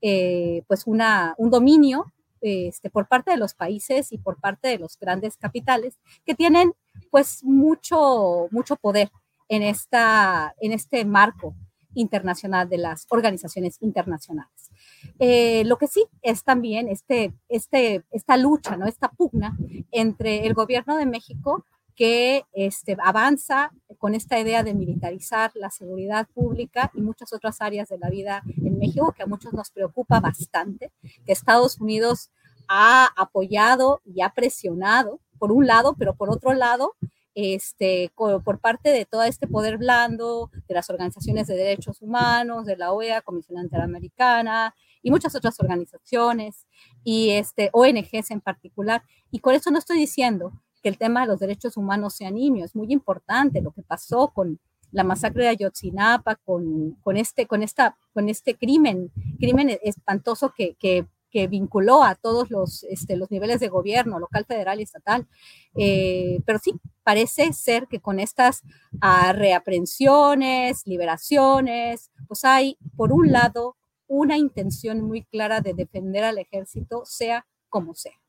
eh, pues, una, un dominio este, por parte de los países y por parte de los grandes capitales que tienen, pues, mucho, mucho poder en, esta, en este marco internacional de las organizaciones internacionales. Eh, lo que sí es también este, este, esta lucha, ¿no? esta pugna entre el gobierno de México que este, avanza con esta idea de militarizar la seguridad pública y muchas otras áreas de la vida en México, que a muchos nos preocupa bastante, que Estados Unidos ha apoyado y ha presionado, por un lado, pero por otro lado, este, por parte de todo este poder blando, de las organizaciones de derechos humanos, de la OEA, Comisión Interamericana y muchas otras organizaciones y este, ONGs en particular. Y con eso no estoy diciendo que el tema de los derechos humanos sea nimio, es muy importante lo que pasó con la masacre de Ayotzinapa, con, con, este, con, esta, con este crimen, crimen espantoso que, que que vinculó a todos los, este, los niveles de gobierno, local, federal y estatal. Eh, pero sí, parece ser que con estas uh, reaprensiones, liberaciones, pues hay, por un lado, una intención muy clara de defender al ejército, sea como sea,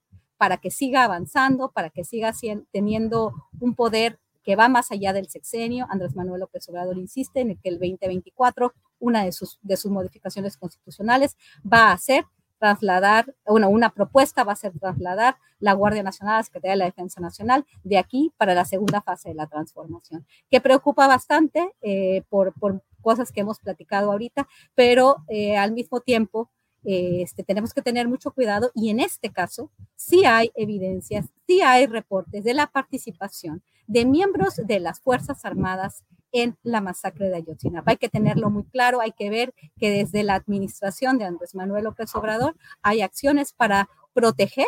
para que siga avanzando, para que siga teniendo un poder que va más allá del sexenio. Andrés Manuel López Obrador insiste en que el 2024, una de sus, de sus modificaciones constitucionales, va a ser trasladar, bueno, una propuesta va a ser trasladar la Guardia Nacional a la Secretaría de la Defensa Nacional de aquí para la segunda fase de la transformación, que preocupa bastante eh, por, cosas que hemos platicado ahorita, pero eh, al mismo tiempo este, tenemos que tener mucho cuidado y en este caso sí hay evidencias, sí hay reportes de la participación de miembros de las Fuerzas Armadas en la masacre de Ayotzinapa. Hay que tenerlo muy claro, hay que ver que desde la administración de Andrés Manuel López Obrador hay acciones para proteger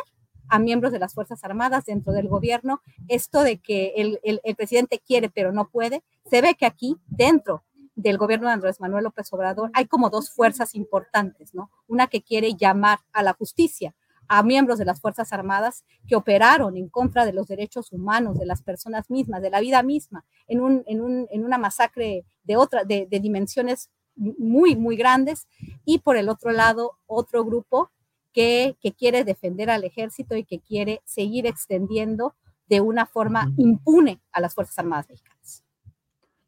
a miembros de las Fuerzas Armadas dentro del gobierno. Esto de que el, presidente quiere pero no puede, se ve que aquí dentro del gobierno de Andrés Manuel López Obrador hay como dos fuerzas importantes, ¿no? Una que quiere llamar a la justicia a miembros de las Fuerzas Armadas que operaron en contra de los derechos humanos, de las personas mismas, de la vida misma, en, un, en, un, en una masacre de, otra, de, de dimensiones muy, muy grandes. Y por el otro lado, otro grupo que, que, quiere defender al ejército y que quiere seguir extendiendo de una forma impune a las Fuerzas Armadas mexicanas.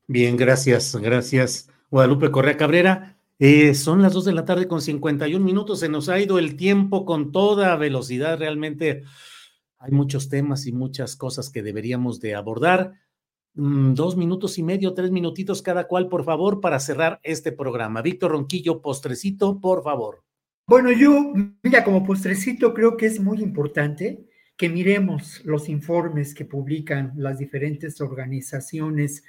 Bien, gracias, gracias. Guadalupe Correa Cabrera. Eh, son las 2 de la tarde con 51 minutos. Se nos ha ido el tiempo con toda velocidad. Realmente hay muchos temas y muchas cosas que deberíamos de abordar. Mm, dos minutos y medio, tres minutitos cada cual, por favor, para cerrar este programa. Víctor Ronquillo, postrecito, por favor. Bueno, yo, mira, como postrecito creo que es muy importante que miremos los informes que publican las diferentes organizaciones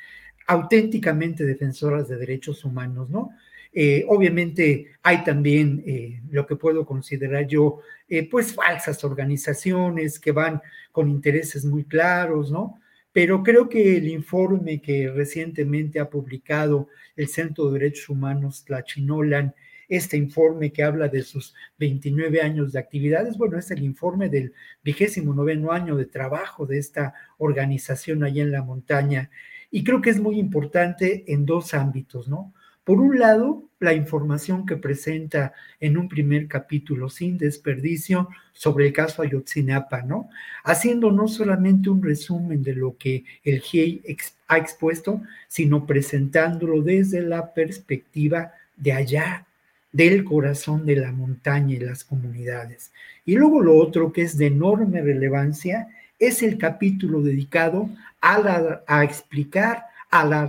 auténticamente defensoras de derechos humanos, ¿no? Eh, obviamente hay también eh, lo que puedo considerar yo, eh, pues falsas organizaciones que van con intereses muy claros, ¿no? Pero creo que el informe que recientemente ha publicado el Centro de Derechos Humanos, Tlachinolan, este informe que habla de sus 29 años de actividades, bueno, es el informe del vigésimo noveno año de trabajo de esta organización allá en la montaña. Y creo que es muy importante en dos ámbitos, ¿no? Por un lado, la información que presenta en un primer capítulo sin desperdicio sobre el caso Ayotzinapa, ¿no? Haciendo no solamente un resumen de lo que el GIEI ha expuesto, sino presentándolo desde la perspectiva de allá, del corazón de la montaña y las comunidades. Y luego lo otro que es de enorme relevancia es el capítulo dedicado a, explicar a la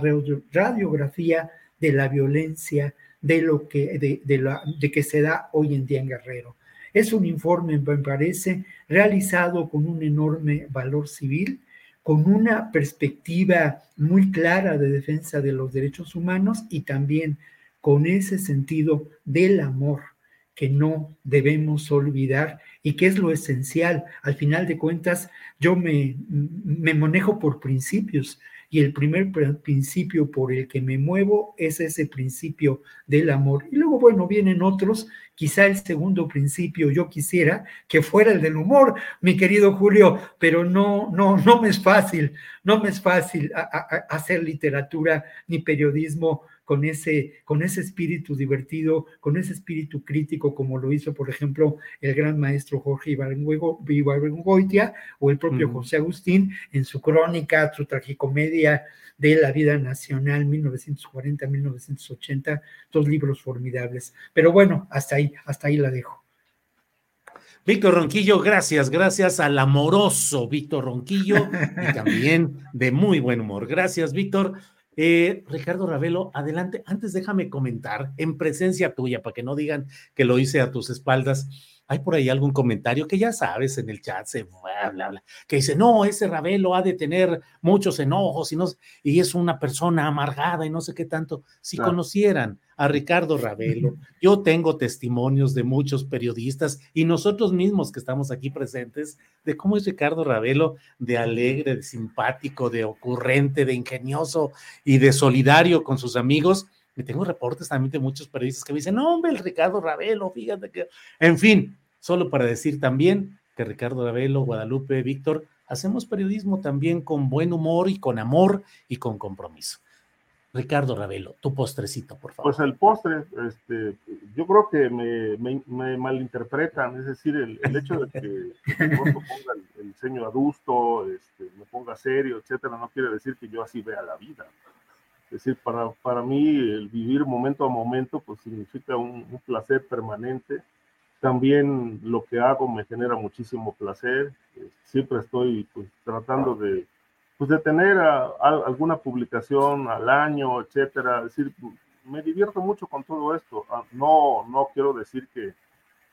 radiografía de la violencia de lo que, de que se da hoy en día en Guerrero. Es un informe, me parece, realizado con un enorme valor civil, con una perspectiva muy clara de defensa de los derechos humanos y también con ese sentido del amor que no debemos olvidar y que es lo esencial. Al final de cuentas, yo me, me manejo por principios y el primer principio por el que me muevo es ese principio del amor. Y luego, bueno, vienen otros, quizá el segundo principio yo quisiera que fuera el del humor, mi querido Julio, pero no, no, no me es fácil, no me es fácil hacer literatura ni periodismo con ese, con ese espíritu divertido, con ese espíritu crítico, como lo hizo, por ejemplo, el gran maestro Jorge Ibargüengoitia o el propio José Agustín en su crónica, su tragicomedia de la vida nacional 1940-1980, dos libros formidables. Pero bueno, hasta ahí, hasta ahí la dejo. Víctor Ronquillo, gracias, gracias al amoroso Víctor Ronquillo y también de muy buen humor. Gracias, Víctor. Eh, Ricardo Ravelo, adelante. Antes déjame comentar en presencia tuya, para que no digan que lo hice a tus espaldas. Hay por ahí algún comentario que ya sabes en el chat, se bla, bla, bla, que dice, no, ese Ravelo ha de tener muchos enojos y, no, y es una persona amargada y no sé qué tanto. Si conocieran a Ricardo Ravelo. Yo tengo testimonios de muchos periodistas y nosotros mismos que estamos aquí presentes de cómo es Ricardo Ravelo de alegre, de simpático, de ocurrente, de ingenioso y de solidario con sus amigos. Y tengo reportes también de muchos periodistas que me dicen, no, hombre, el Ricardo Ravelo, fíjate que... En fin, solo para decir también que Ricardo Ravelo, Guadalupe, Víctor, hacemos periodismo también con buen humor y con amor y con compromiso. Ricardo Ravelo, tu postrecito, por favor. Pues el postre, este, yo creo que me, me, malinterpretan, es decir, el, el hecho de que, que ponga el, ceño adusto, este, me ponga serio, etcétera, no quiere decir que yo así vea la vida. Es decir, para, para mí el vivir momento a momento, pues significa un, un placer permanente. También lo que hago me genera muchísimo placer. Siempre estoy pues, tratando de pues de tener alguna publicación al año, etcétera. Es decir, me divierto mucho con todo esto. Ah, no, no quiero decir que,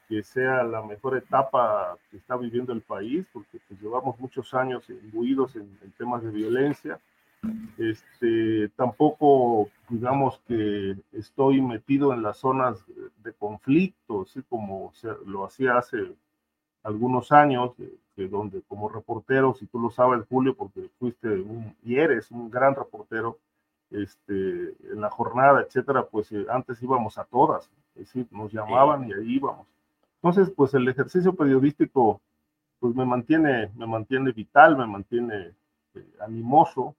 que sea la mejor etapa que está viviendo el país, porque pues, llevamos muchos años imbuidos en, en, temas de violencia. Este, tampoco, digamos que estoy metido en las zonas de conflicto, así como se, lo hacía hace algunos años, que donde como reportero, si tú lo sabes, Julio, porque fuiste un, y eres un gran reportero, este, en la jornada, etcétera, pues eh, antes íbamos a todas, es decir, nos llamaban y ahí íbamos. Entonces, pues el ejercicio periodístico, pues me mantiene, me mantiene vital, me mantiene eh, animoso,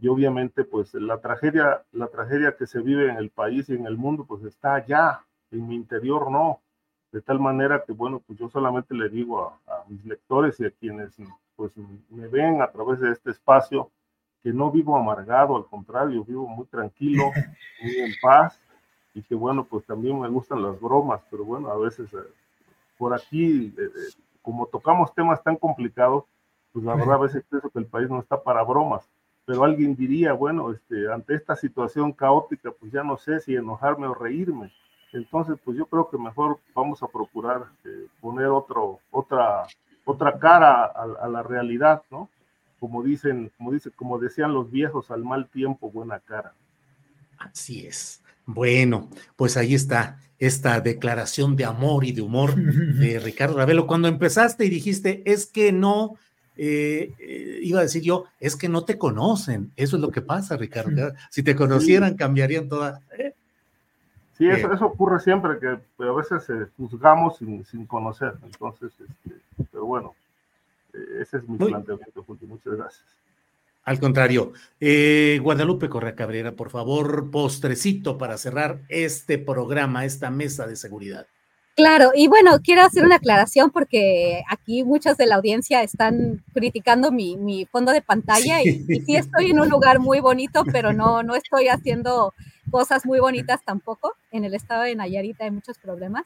y obviamente, pues la tragedia, la tragedia que se vive en el país y en el mundo, pues está allá, en mi interior no, de tal manera que, bueno, pues yo solamente le digo a, mis lectores y a quienes pues me ven a través de este espacio que no vivo amargado, al contrario, vivo muy tranquilo, muy en paz y que bueno, pues también me gustan las bromas, pero bueno, a veces eh, por aquí eh, eh, como tocamos temas tan complicados, pues la verdad a veces pienso que el país no está para bromas. Pero alguien diría, bueno, este, ante esta situación caótica, pues ya no sé si enojarme o reírme. Entonces, pues yo creo que mejor vamos a procurar eh, poner otro, otra, otra cara a, a, la realidad, ¿no? Como dicen, como dice, como decían los viejos, al mal tiempo, buena cara. Así es. Bueno, pues ahí está esta declaración de amor y de humor de Ricardo Ravelo. Cuando empezaste y dijiste, es que no, eh, eh, iba a decir yo, es que no te conocen. Eso es lo que pasa, Ricardo. Si te conocieran, cambiarían toda. ¿eh? Sí, eso, eso, ocurre siempre, que a veces juzgamos sin, sin, conocer. Entonces, este, pero bueno, ese es mi Muy, planteamiento, Julio. Muchas gracias. Al contrario, eh, Guadalupe Correa Cabrera, por favor, postrecito para cerrar este programa, esta mesa de seguridad. Claro, y bueno, quiero hacer una aclaración porque aquí muchas de la audiencia están criticando mi, mi fondo de pantalla sí. Y, y, sí estoy en un lugar muy bonito, pero no, no estoy haciendo cosas muy bonitas tampoco. En el estado de Nayarit hay muchos problemas.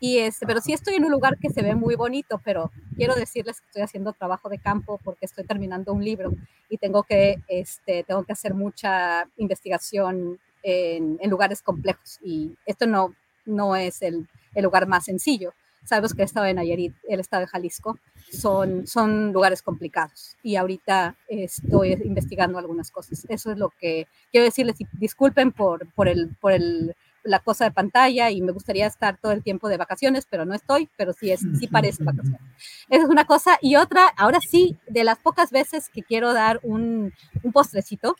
Y este, pero sí estoy en un lugar que se ve muy bonito, pero quiero decirles que estoy haciendo trabajo de campo porque estoy terminando un libro y tengo que, este, tengo que hacer mucha investigación en, en lugares complejos y esto no, no es el, el, lugar más sencillo. Sabemos que el estado de Nayarit, el estado de Jalisco, son, son lugares complicados y ahorita estoy investigando algunas cosas. Eso es lo que quiero decirles disculpen por, por, el, por el la cosa de pantalla y me gustaría estar todo el tiempo de vacaciones, pero no estoy, pero sí, es, sí parece vacaciones. Esa es una cosa. Y otra, ahora sí, de las pocas veces que quiero dar un, un postrecito,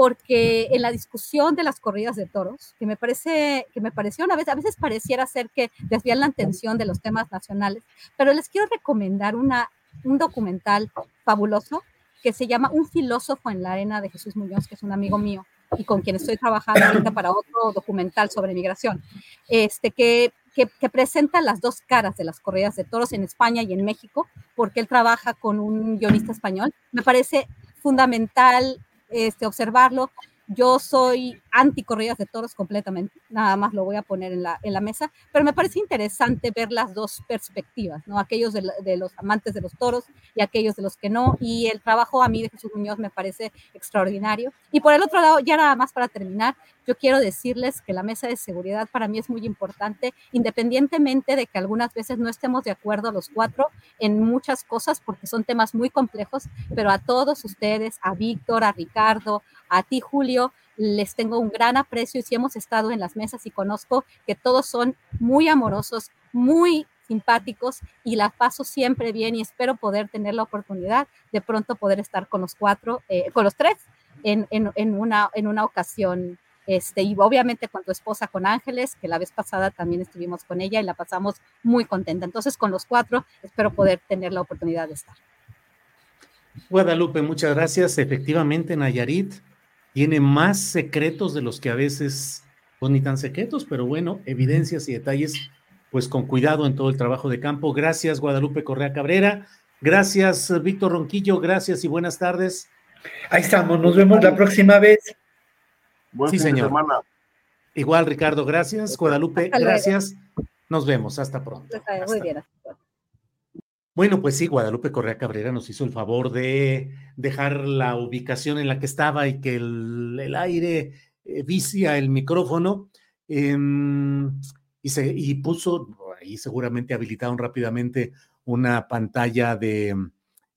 porque en la discusión de las corridas de toros, que me parece, que me pareció una vez, a veces pareciera ser que desvían la atención de los temas nacionales, pero les quiero recomendar una, un documental fabuloso que se llama Un filósofo en la arena de Jesús Muñoz, que es un amigo mío, y con quien estoy trabajando ahorita para otro documental sobre migración, este, que, que, que, presenta las dos caras de las corridas de toros en España y en México, porque él trabaja con un guionista español. Me parece fundamental este, observarlo. Yo soy anti corridas de toros completamente, nada más lo voy a poner en la, en la mesa, pero me parece interesante ver las dos perspectivas, ¿no? Aquellos de, de, los amantes de los toros y aquellos de los que no, y el trabajo a mí de Jesús Muñoz me parece extraordinario. Y por el otro lado, ya nada más para terminar, yo quiero decirles que la mesa de seguridad para mí es muy importante, independientemente de que algunas veces no estemos de acuerdo los cuatro en muchas cosas, porque son temas muy complejos, pero a todos ustedes, a Víctor, a Ricardo, a ti, Julio, les tengo un gran aprecio y si hemos estado en las mesas y conozco que todos son muy amorosos, muy simpáticos y la paso siempre bien y espero poder tener la oportunidad de pronto poder estar con los cuatro, eh, con los tres en, una, en una ocasión. Este, y obviamente con tu esposa, con Ángeles, que la vez pasada también estuvimos con ella y la pasamos muy contenta. Entonces, con los cuatro, espero poder tener la oportunidad de estar. Guadalupe, muchas gracias. Efectivamente, Nayarit, tiene más secretos de los que a veces, pues ni tan secretos, pero bueno, evidencias y detalles, pues con cuidado en todo el trabajo de campo. Gracias, Guadalupe Correa Cabrera. Gracias, Víctor Ronquillo. Gracias y buenas tardes. Ahí estamos, nos vemos la próxima vez. Buen sí, señor. Igual, Ricardo, gracias. Guadalupe, gracias. Nos vemos, hasta pronto. Hasta Muy bien. Bueno, pues sí, Guadalupe Correa Cabrera nos hizo el favor de dejar la ubicación en la que estaba y que el, aire eh, vicia el micrófono eh, y, se, y puso, ahí seguramente habilitaron rápidamente una pantalla de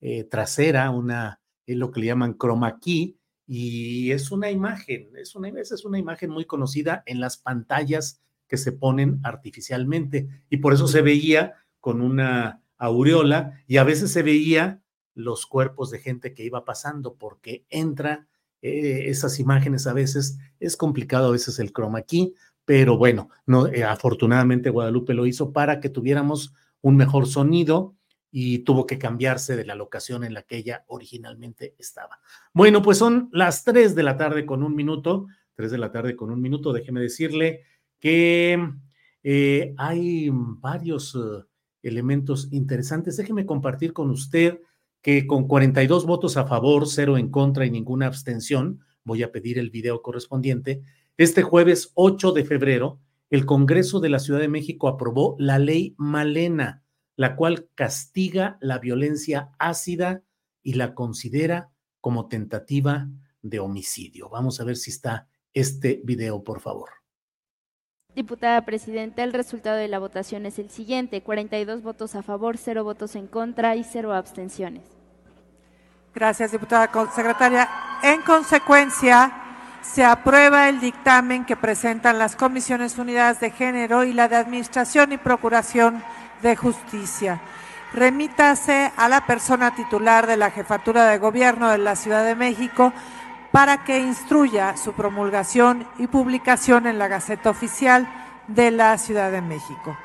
eh, trasera, una, es lo que le llaman chroma key, y es una imagen, es una, es una imagen muy conocida en las pantallas que se ponen artificialmente, y por eso se veía con una aureola y a veces se veía los cuerpos de gente que iba pasando porque entra eh, esas imágenes a veces, es complicado a veces el chroma key, pero bueno, no, eh, afortunadamente Guadalupe lo hizo para que tuviéramos un mejor sonido y tuvo que cambiarse de la locación en la que ella originalmente estaba. Bueno, pues son las 3 de la tarde con un minuto, 3 de la tarde con un minuto, déjeme decirle que eh, hay varios... Elementos interesantes. Déjeme compartir con usted que con 42 votos a favor, cero en contra y ninguna abstención, voy a pedir el video correspondiente, este jueves 8 de febrero, el Congreso de la Ciudad de México aprobó la ley Malena, la cual castiga la violencia ácida y la considera como tentativa de homicidio. Vamos a ver si está este video, por favor. Diputada Presidenta, el resultado de la votación es el siguiente, 42 votos a favor, 0 votos en contra y 0 abstenciones. Gracias, diputada secretaria. En consecuencia, se aprueba el dictamen que presentan las Comisiones Unidas de Género y la de Administración y Procuración de Justicia. Remítase a la persona titular de la Jefatura de Gobierno de la Ciudad de México para que instruya su promulgación y publicación en la Gaceta Oficial de la Ciudad de México.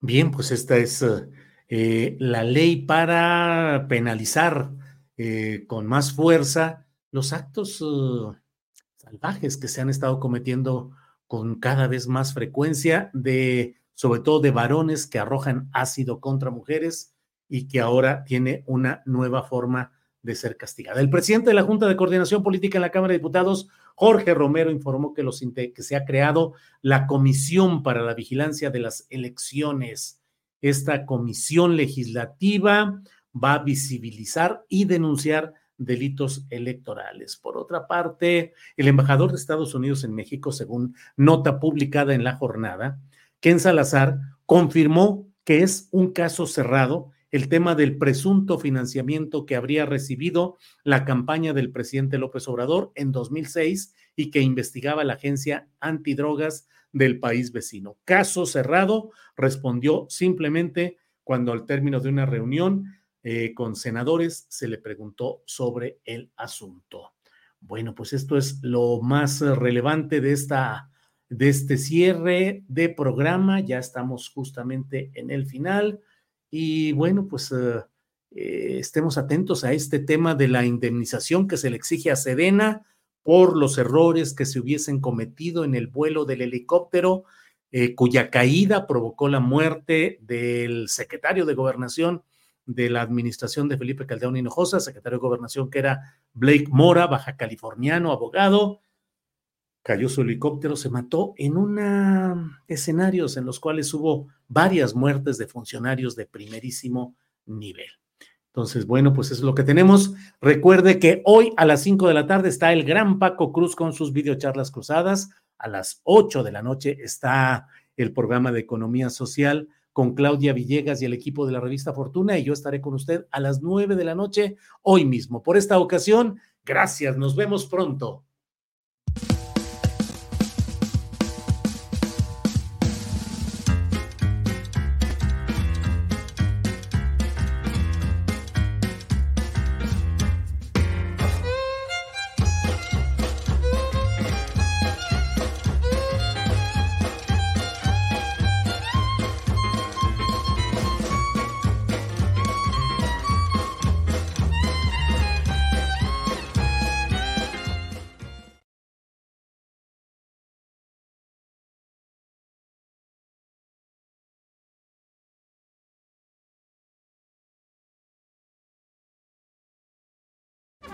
Bien, pues esta es eh, la ley para penalizar eh, con más fuerza los actos salvajes que se han estado cometiendo con cada vez más frecuencia sobre todo de varones que arrojan ácido contra mujeres y que ahora tiene una nueva forma de ser castigada. El presidente de la Junta de Coordinación Política en la Cámara de Diputados, Jorge Romero, informó que, se ha creado la Comisión para la Vigilancia de las Elecciones. Esta comisión legislativa va a visibilizar y denunciar delitos electorales. Por otra parte, el embajador de Estados Unidos en México, según nota publicada en la jornada, Ken Salazar confirmó que es un caso cerrado el tema del presunto financiamiento que habría recibido la campaña del presidente López Obrador en 2006 y que investigaba la agencia antidrogas del país vecino. Caso cerrado, respondió simplemente cuando al término de una reunión eh, con senadores se le preguntó sobre el asunto. Bueno, pues esto es lo más relevante de esta de este cierre de programa. Ya estamos justamente en el final. Y bueno, pues eh, eh, estemos atentos a este tema de la indemnización que se le exige a Sedena por los errores que se hubiesen cometido en el vuelo del helicóptero, eh, cuya caída provocó la muerte del secretario de gobernación de la administración de Felipe Caldeón Hinojosa, secretario de gobernación que era Blake Mora, baja californiano, abogado, cayó su helicóptero, se mató en una escenarios en los cuales hubo varias muertes de funcionarios de primerísimo nivel. Entonces, bueno, pues eso es lo que tenemos. Recuerde que hoy a las 5 de la tarde está el gran Paco Cruz con sus videocharlas cruzadas. A las 8 de la noche está el programa de economía social con Claudia Villegas y el equipo de la revista Fortuna y yo estaré con usted a las 9 de la noche hoy mismo. Por esta ocasión, gracias, nos vemos pronto.